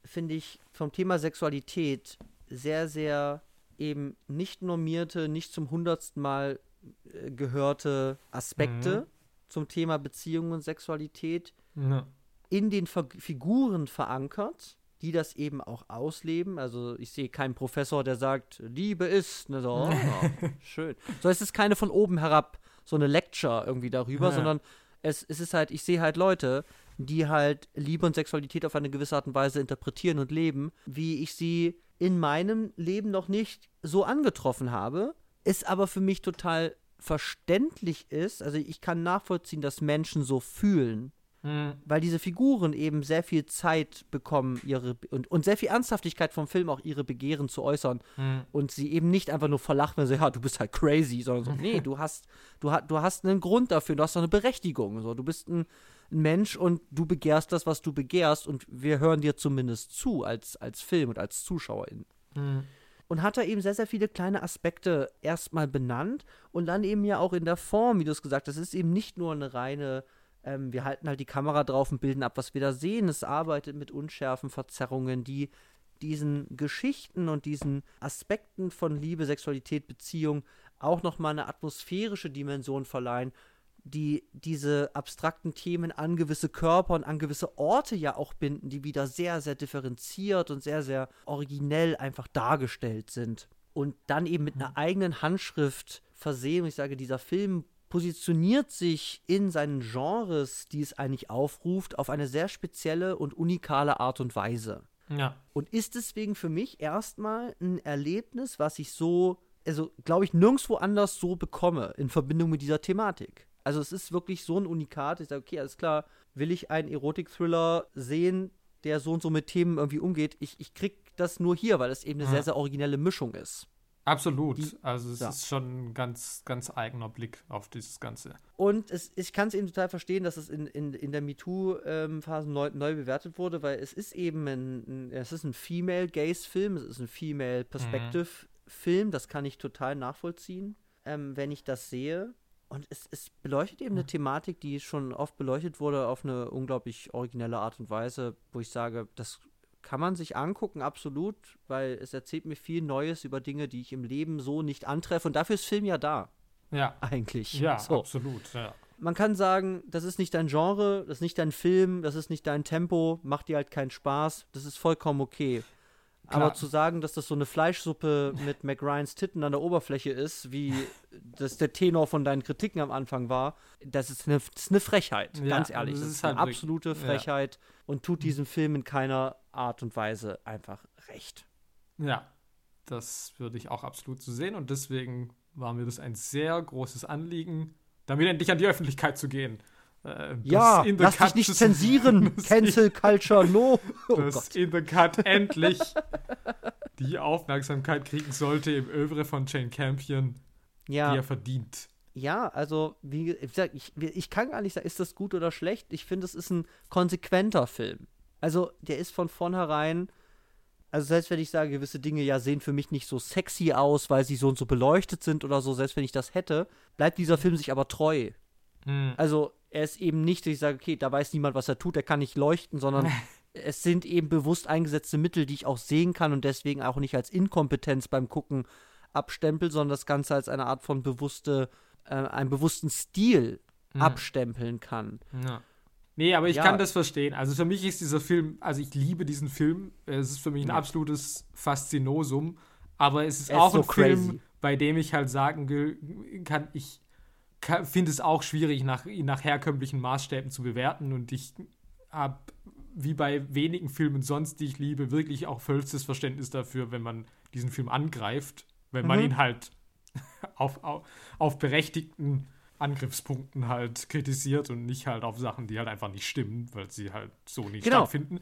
finde ich, vom Thema Sexualität sehr, sehr eben nicht normierte, nicht zum hundertsten Mal äh, gehörte Aspekte Mhm. zum Thema Beziehung und Sexualität ja. in den Ver Figuren verankert, die das eben auch ausleben. Also ich sehe keinen Professor, der sagt, Liebe ist, ne, so, oh, schön. So, es ist keine von oben herab so eine Lecture irgendwie darüber, Ja. sondern es, es ist halt, ich sehe halt Leute, die halt Liebe und Sexualität auf eine gewisse Art und Weise interpretieren und leben, wie ich sie in meinem Leben noch nicht so angetroffen habe, es aber für mich total verständlich ist, also ich kann nachvollziehen, dass Menschen so fühlen, Hm. weil diese Figuren eben sehr viel Zeit bekommen, ihre und, und sehr viel Ernsthaftigkeit vom Film auch ihre Begehren zu äußern Hm. und sie eben nicht einfach nur verlachen, wenn sie, ja, du bist halt crazy, sondern so, nee, du hast, du, du hast einen Grund dafür, du hast doch eine Berechtigung, so, du bist ein, ein Mensch und du begehrst das, was du begehrst und wir hören dir zumindest zu als, als Film und als ZuschauerInnen Hm. und hat da eben sehr, sehr viele kleine Aspekte erstmal benannt und dann eben ja auch in der Form, wie du es gesagt hast, es ist eben nicht nur eine reine, ähm, wir halten halt die Kamera drauf und bilden ab, was wir da sehen. Es arbeitet mit Unschärfen, Verzerrungen, die diesen Geschichten und diesen Aspekten von Liebe, Sexualität, Beziehung auch nochmal eine atmosphärische Dimension verleihen, die diese abstrakten Themen an gewisse Körper und an gewisse Orte ja auch binden, die wieder sehr, sehr differenziert und sehr, sehr originell einfach dargestellt sind. Und dann eben mit einer eigenen Handschrift versehen. Und ich sage, dieser Film positioniert sich in seinen Genres, die es eigentlich aufruft, auf eine sehr spezielle und unikale Art und Weise. Ja. Und ist deswegen für mich erstmal ein Erlebnis, was ich so, also glaube ich, nirgendwo anders so bekomme in Verbindung mit dieser Thematik. Also es ist wirklich so ein Unikat. Ich sage, okay, alles klar, will ich einen Erotik-Thriller sehen, der so und so mit Themen irgendwie umgeht. Ich, ich krieg das nur hier, weil es eben eine Ja. sehr, sehr originelle Mischung ist. Absolut. Die- also es ja. ist schon ein ganz, ganz eigener Blick auf dieses Ganze. Und es, ich kann es eben total verstehen, dass es in, in, in der MeToo-Phase neu, neu bewertet wurde, weil es ist eben ein, ein, es ist ein Female-Gaze-Film, es ist ein Female-Perspective-Film, das kann ich total nachvollziehen, ähm, wenn ich das sehe. Und es, es beleuchtet eben eine Thematik, die schon oft beleuchtet wurde, auf eine unglaublich originelle Art und Weise, wo ich sage, das kann man sich angucken, absolut, weil es erzählt mir viel Neues über Dinge, die ich im Leben so nicht antreffe. Und dafür ist Film ja da, Ja. eigentlich. Ja, so absolut. Ja. man kann sagen, das ist nicht dein Genre, das ist nicht dein Film, das ist nicht dein Tempo, macht dir halt keinen Spaß, das ist vollkommen okay. Aber zu sagen, dass das so eine Fleischsuppe mit McRyans Titten an der Oberfläche ist, wie das der Tenor von deinen Kritiken am Anfang war, das ist eine, das ist eine Frechheit, Ja, ganz ehrlich. das Das ist eine halt wirklich- absolute ja. Frechheit und tut diesem Film in keiner Art und Weise einfach recht. Ja, das würde ich auch absolut so sehen und deswegen war mir das ein sehr großes Anliegen, damit endlich an die Öffentlichkeit zu gehen. Das Ja, lass dich nicht zensieren. Cancel Culture, no. Oh dass Gott. In the Cut endlich die Aufmerksamkeit kriegen sollte im Övre von Jane Campion, die Ja, er verdient. ja, also wie gesagt, ich, ich kann gar nicht sagen, ist das gut oder schlecht. Ich finde, es ist ein konsequenter Film. Also der ist von vornherein, also selbst wenn ich sage, gewisse Dinge ja sehen für mich nicht so sexy aus, weil sie so und so beleuchtet sind oder so, selbst wenn ich das hätte, bleibt dieser Film sich aber treu. Hm. Also er ist eben nicht, dass ich sage, okay, da weiß niemand, was er tut, er kann nicht leuchten, sondern es sind eben bewusst eingesetzte Mittel, die ich auch sehen kann und deswegen auch nicht als Inkompetenz beim Gucken abstempel, sondern das Ganze als eine Art von bewusste, äh, einen bewussten Stil Mhm. abstempeln kann. Ja. Nee, aber ich Ja. kann das verstehen. Also für mich ist dieser Film, also ich liebe diesen Film. Es ist für mich ein Ja. absolutes Faszinosum. Aber es ist ist auch so ein Film, crazy. bei dem ich halt sagen ge- kann, ich finde es auch schwierig, nach, ihn nach herkömmlichen Maßstäben zu bewerten. Und ich habe, wie bei wenigen Filmen sonst, die ich liebe, wirklich auch vollstes Verständnis dafür, wenn man diesen Film angreift, wenn man Mhm. ihn halt auf, auf, auf berechtigten Angriffspunkten halt kritisiert und nicht halt auf Sachen, die halt einfach nicht stimmen, weil sie halt so nicht Genau. stattfinden.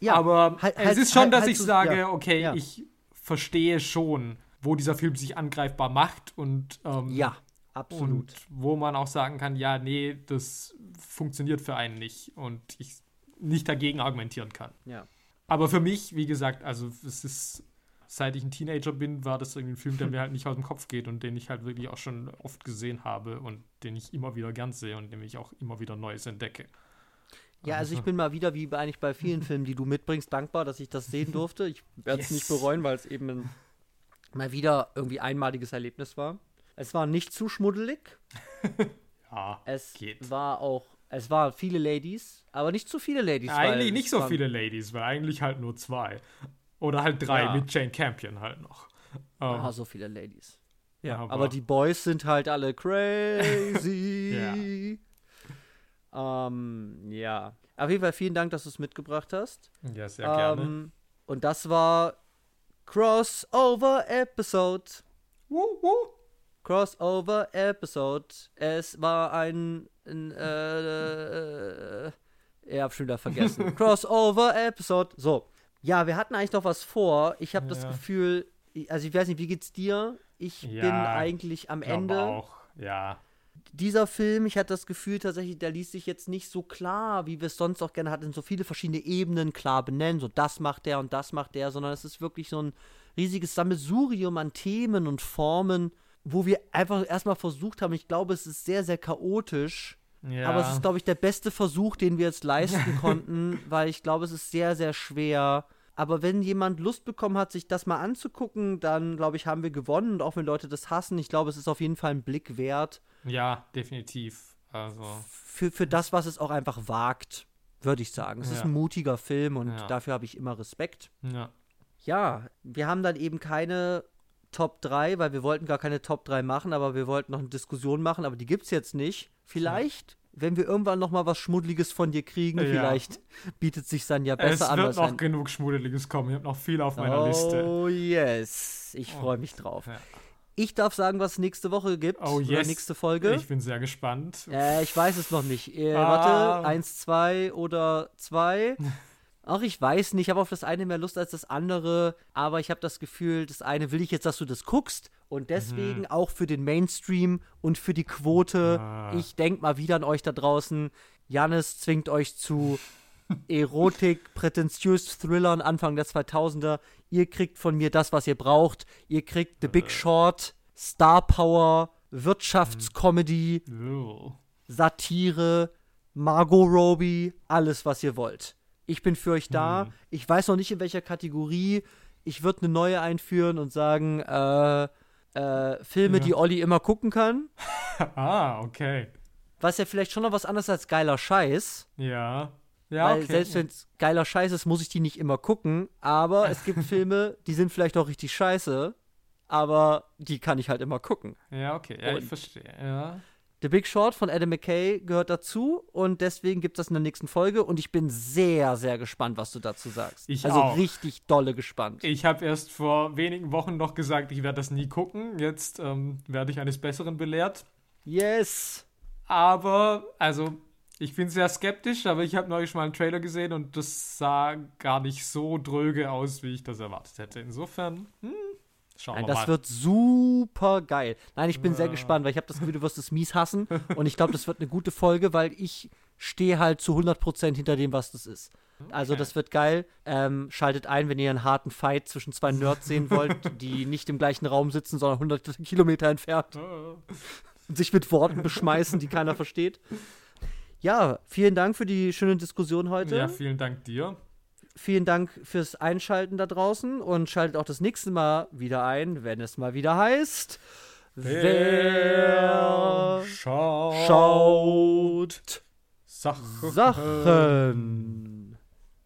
Ja, Aber halt- es halt- ist schon, halt- dass halt ich so- sage, ja, okay, ja. ich verstehe schon, wo dieser Film sich angreifbar macht und, ähm, Ja, absolut. und wo man auch sagen kann, ja, nee, das funktioniert für einen nicht und ich nicht dagegen argumentieren kann. ja. Aber für mich, wie gesagt, also es ist, seit ich ein Teenager bin, war das irgendwie ein Film, der mir halt nicht aus dem Kopf geht und den ich halt wirklich auch schon oft gesehen habe und den ich immer wieder gern sehe und dem ich auch immer wieder Neues entdecke. Ja, also ich bin mal wieder, wie bei- eigentlich bei vielen Filmen, die du mitbringst, dankbar, dass ich das sehen durfte. Ich werde es Yes. nicht bereuen, weil es eben ein, mal wieder irgendwie einmaliges Erlebnis war. Es war nicht zu schmuddelig. Ja, Es geht. war auch, es waren viele Ladies, aber nicht zu viele Ladies. weil Eigentlich nicht so viele Ladies, weil eigentlich halt nur zwei. Oder halt drei Ja. mit Jane Campion halt noch. Ähm, Ah, so viele Ladies. ja, Aber, die Boys sind halt alle crazy. ähm, ja. Auf jeden Fall vielen Dank, dass du es mitgebracht hast. Ja, sehr gerne. Ähm, und das war Crossover Episode. Wuh, wuh. Crossover Episode. Es war ein, ein äh, äh, ich hab schon wieder vergessen. Crossover Episode. So. Ja, wir hatten eigentlich noch was vor. Ich habe das Ja. Gefühl, ich- also ich weiß nicht, wie geht's dir? Ich Ja, bin eigentlich am Ende. auch, ja. Dieser Film, ich hatte das Gefühl tatsächlich, der ließ sich jetzt nicht so klar, wie wir es sonst auch gerne hatten, so viele verschiedene Ebenen klar benennen. So das macht der und das macht der, sondern es ist wirklich so ein riesiges Sammelsurium an Themen und Formen, wo wir einfach erstmal versucht haben. Ich glaube, es ist sehr, sehr chaotisch. ja. Aber es ist, glaube ich, der beste Versuch, den wir jetzt leisten konnten, weil ich glaube, es ist sehr, sehr schwer. Aber wenn jemand Lust bekommen hat, sich das mal anzugucken, dann, glaube ich, haben wir gewonnen. Und auch wenn Leute das hassen, ich glaube, es ist auf jeden Fall ein Blick wert ja, definitiv. Also, für, für das, was es auch einfach wagt, würde ich sagen. Es ist Ja. ein mutiger Film und Ja. dafür habe ich immer Respekt. ja. Ja, wir haben dann eben keine Top 3, weil wir wollten gar keine Top 3 machen, aber wir wollten noch eine Diskussion machen, aber die gibt es jetzt nicht. Vielleicht, wenn wir irgendwann noch mal was Schmuddeliges von dir kriegen, Ja. vielleicht bietet sich dann ja besser Es an. wird als noch ein- genug Schmuddeliges kommen. Ich habe noch viel auf meiner Liste. Oh yes, ich Oh. freue mich drauf. Ja. Ich darf sagen, was es nächste Woche gibt. Oh, Oder yes. nächste Folge. Ich bin sehr gespannt. Äh, ich weiß es noch nicht. Äh, Ah. Warte, eins, zwei oder zwei. Ach, ich weiß nicht. Ich habe auf das eine mehr Lust als das andere. Aber ich habe das Gefühl, das eine will ich jetzt, dass du das guckst. Und deswegen Mhm. auch für den Mainstream und für die Quote. Ah. Ich denke mal wieder an euch da draußen. Janis zwingt euch zu Erotik, prätentiös Thrillern Anfang der 2000er. Ihr kriegt von mir das, was ihr braucht. Ihr kriegt The Äh. Big Short, Star Power, Wirtschaftscomedy. Oh. Satire, Margot Robbie, alles, was ihr wollt. Ich bin für euch da. Hm. Ich weiß noch nicht, in welcher Kategorie. Ich würde eine neue einführen und sagen, äh, äh, Filme, Ja. die Olli immer gucken kann. Ah, okay. Was ja vielleicht schon noch was anderes als geiler Scheiß. Ja. Ja, weil okay. selbst wenn es geiler Scheiß ist, muss ich die nicht immer gucken. Aber es gibt Filme, die sind vielleicht auch richtig scheiße, aber die kann ich halt immer gucken. Ja, okay. Ja, ich Und- verstehe. Ja. The Big Short von Adam McKay gehört dazu und deswegen gibt es das in der nächsten Folge und ich bin sehr, sehr gespannt, was du dazu sagst. Ich also auch. richtig dolle gespannt. Ich habe erst vor wenigen Wochen noch gesagt, ich werde das nie gucken. Jetzt ähm, werde ich eines Besseren belehrt. Yes! Aber, also, ich bin sehr skeptisch, aber ich habe neulich mal einen Trailer gesehen und das sah gar nicht so dröge aus, wie ich das erwartet hätte. Insofern, hm, schauen Nein, wir das mal. wird super geil. Nein, ich bin sehr Ja. gespannt, weil ich habe das Gefühl, du wirst es mies hassen und ich glaube, das wird eine gute Folge, weil ich stehe halt zu 100% hinter dem, was das ist. Also Okay. das wird geil. Ähm, schaltet ein, wenn ihr einen harten Fight zwischen zwei Nerds sehen wollt, die nicht im gleichen Raum sitzen, sondern hunderte Kilometer entfernt Ah. und sich mit Worten beschmeißen, die keiner versteht. Ja, vielen Dank für die schöne Diskussion heute. Ja, vielen Dank dir. Vielen Dank fürs Einschalten da draußen und schaltet auch das nächste Mal wieder ein, wenn es mal wieder heißt. Wer schaut, schaut Sachen. Sachen?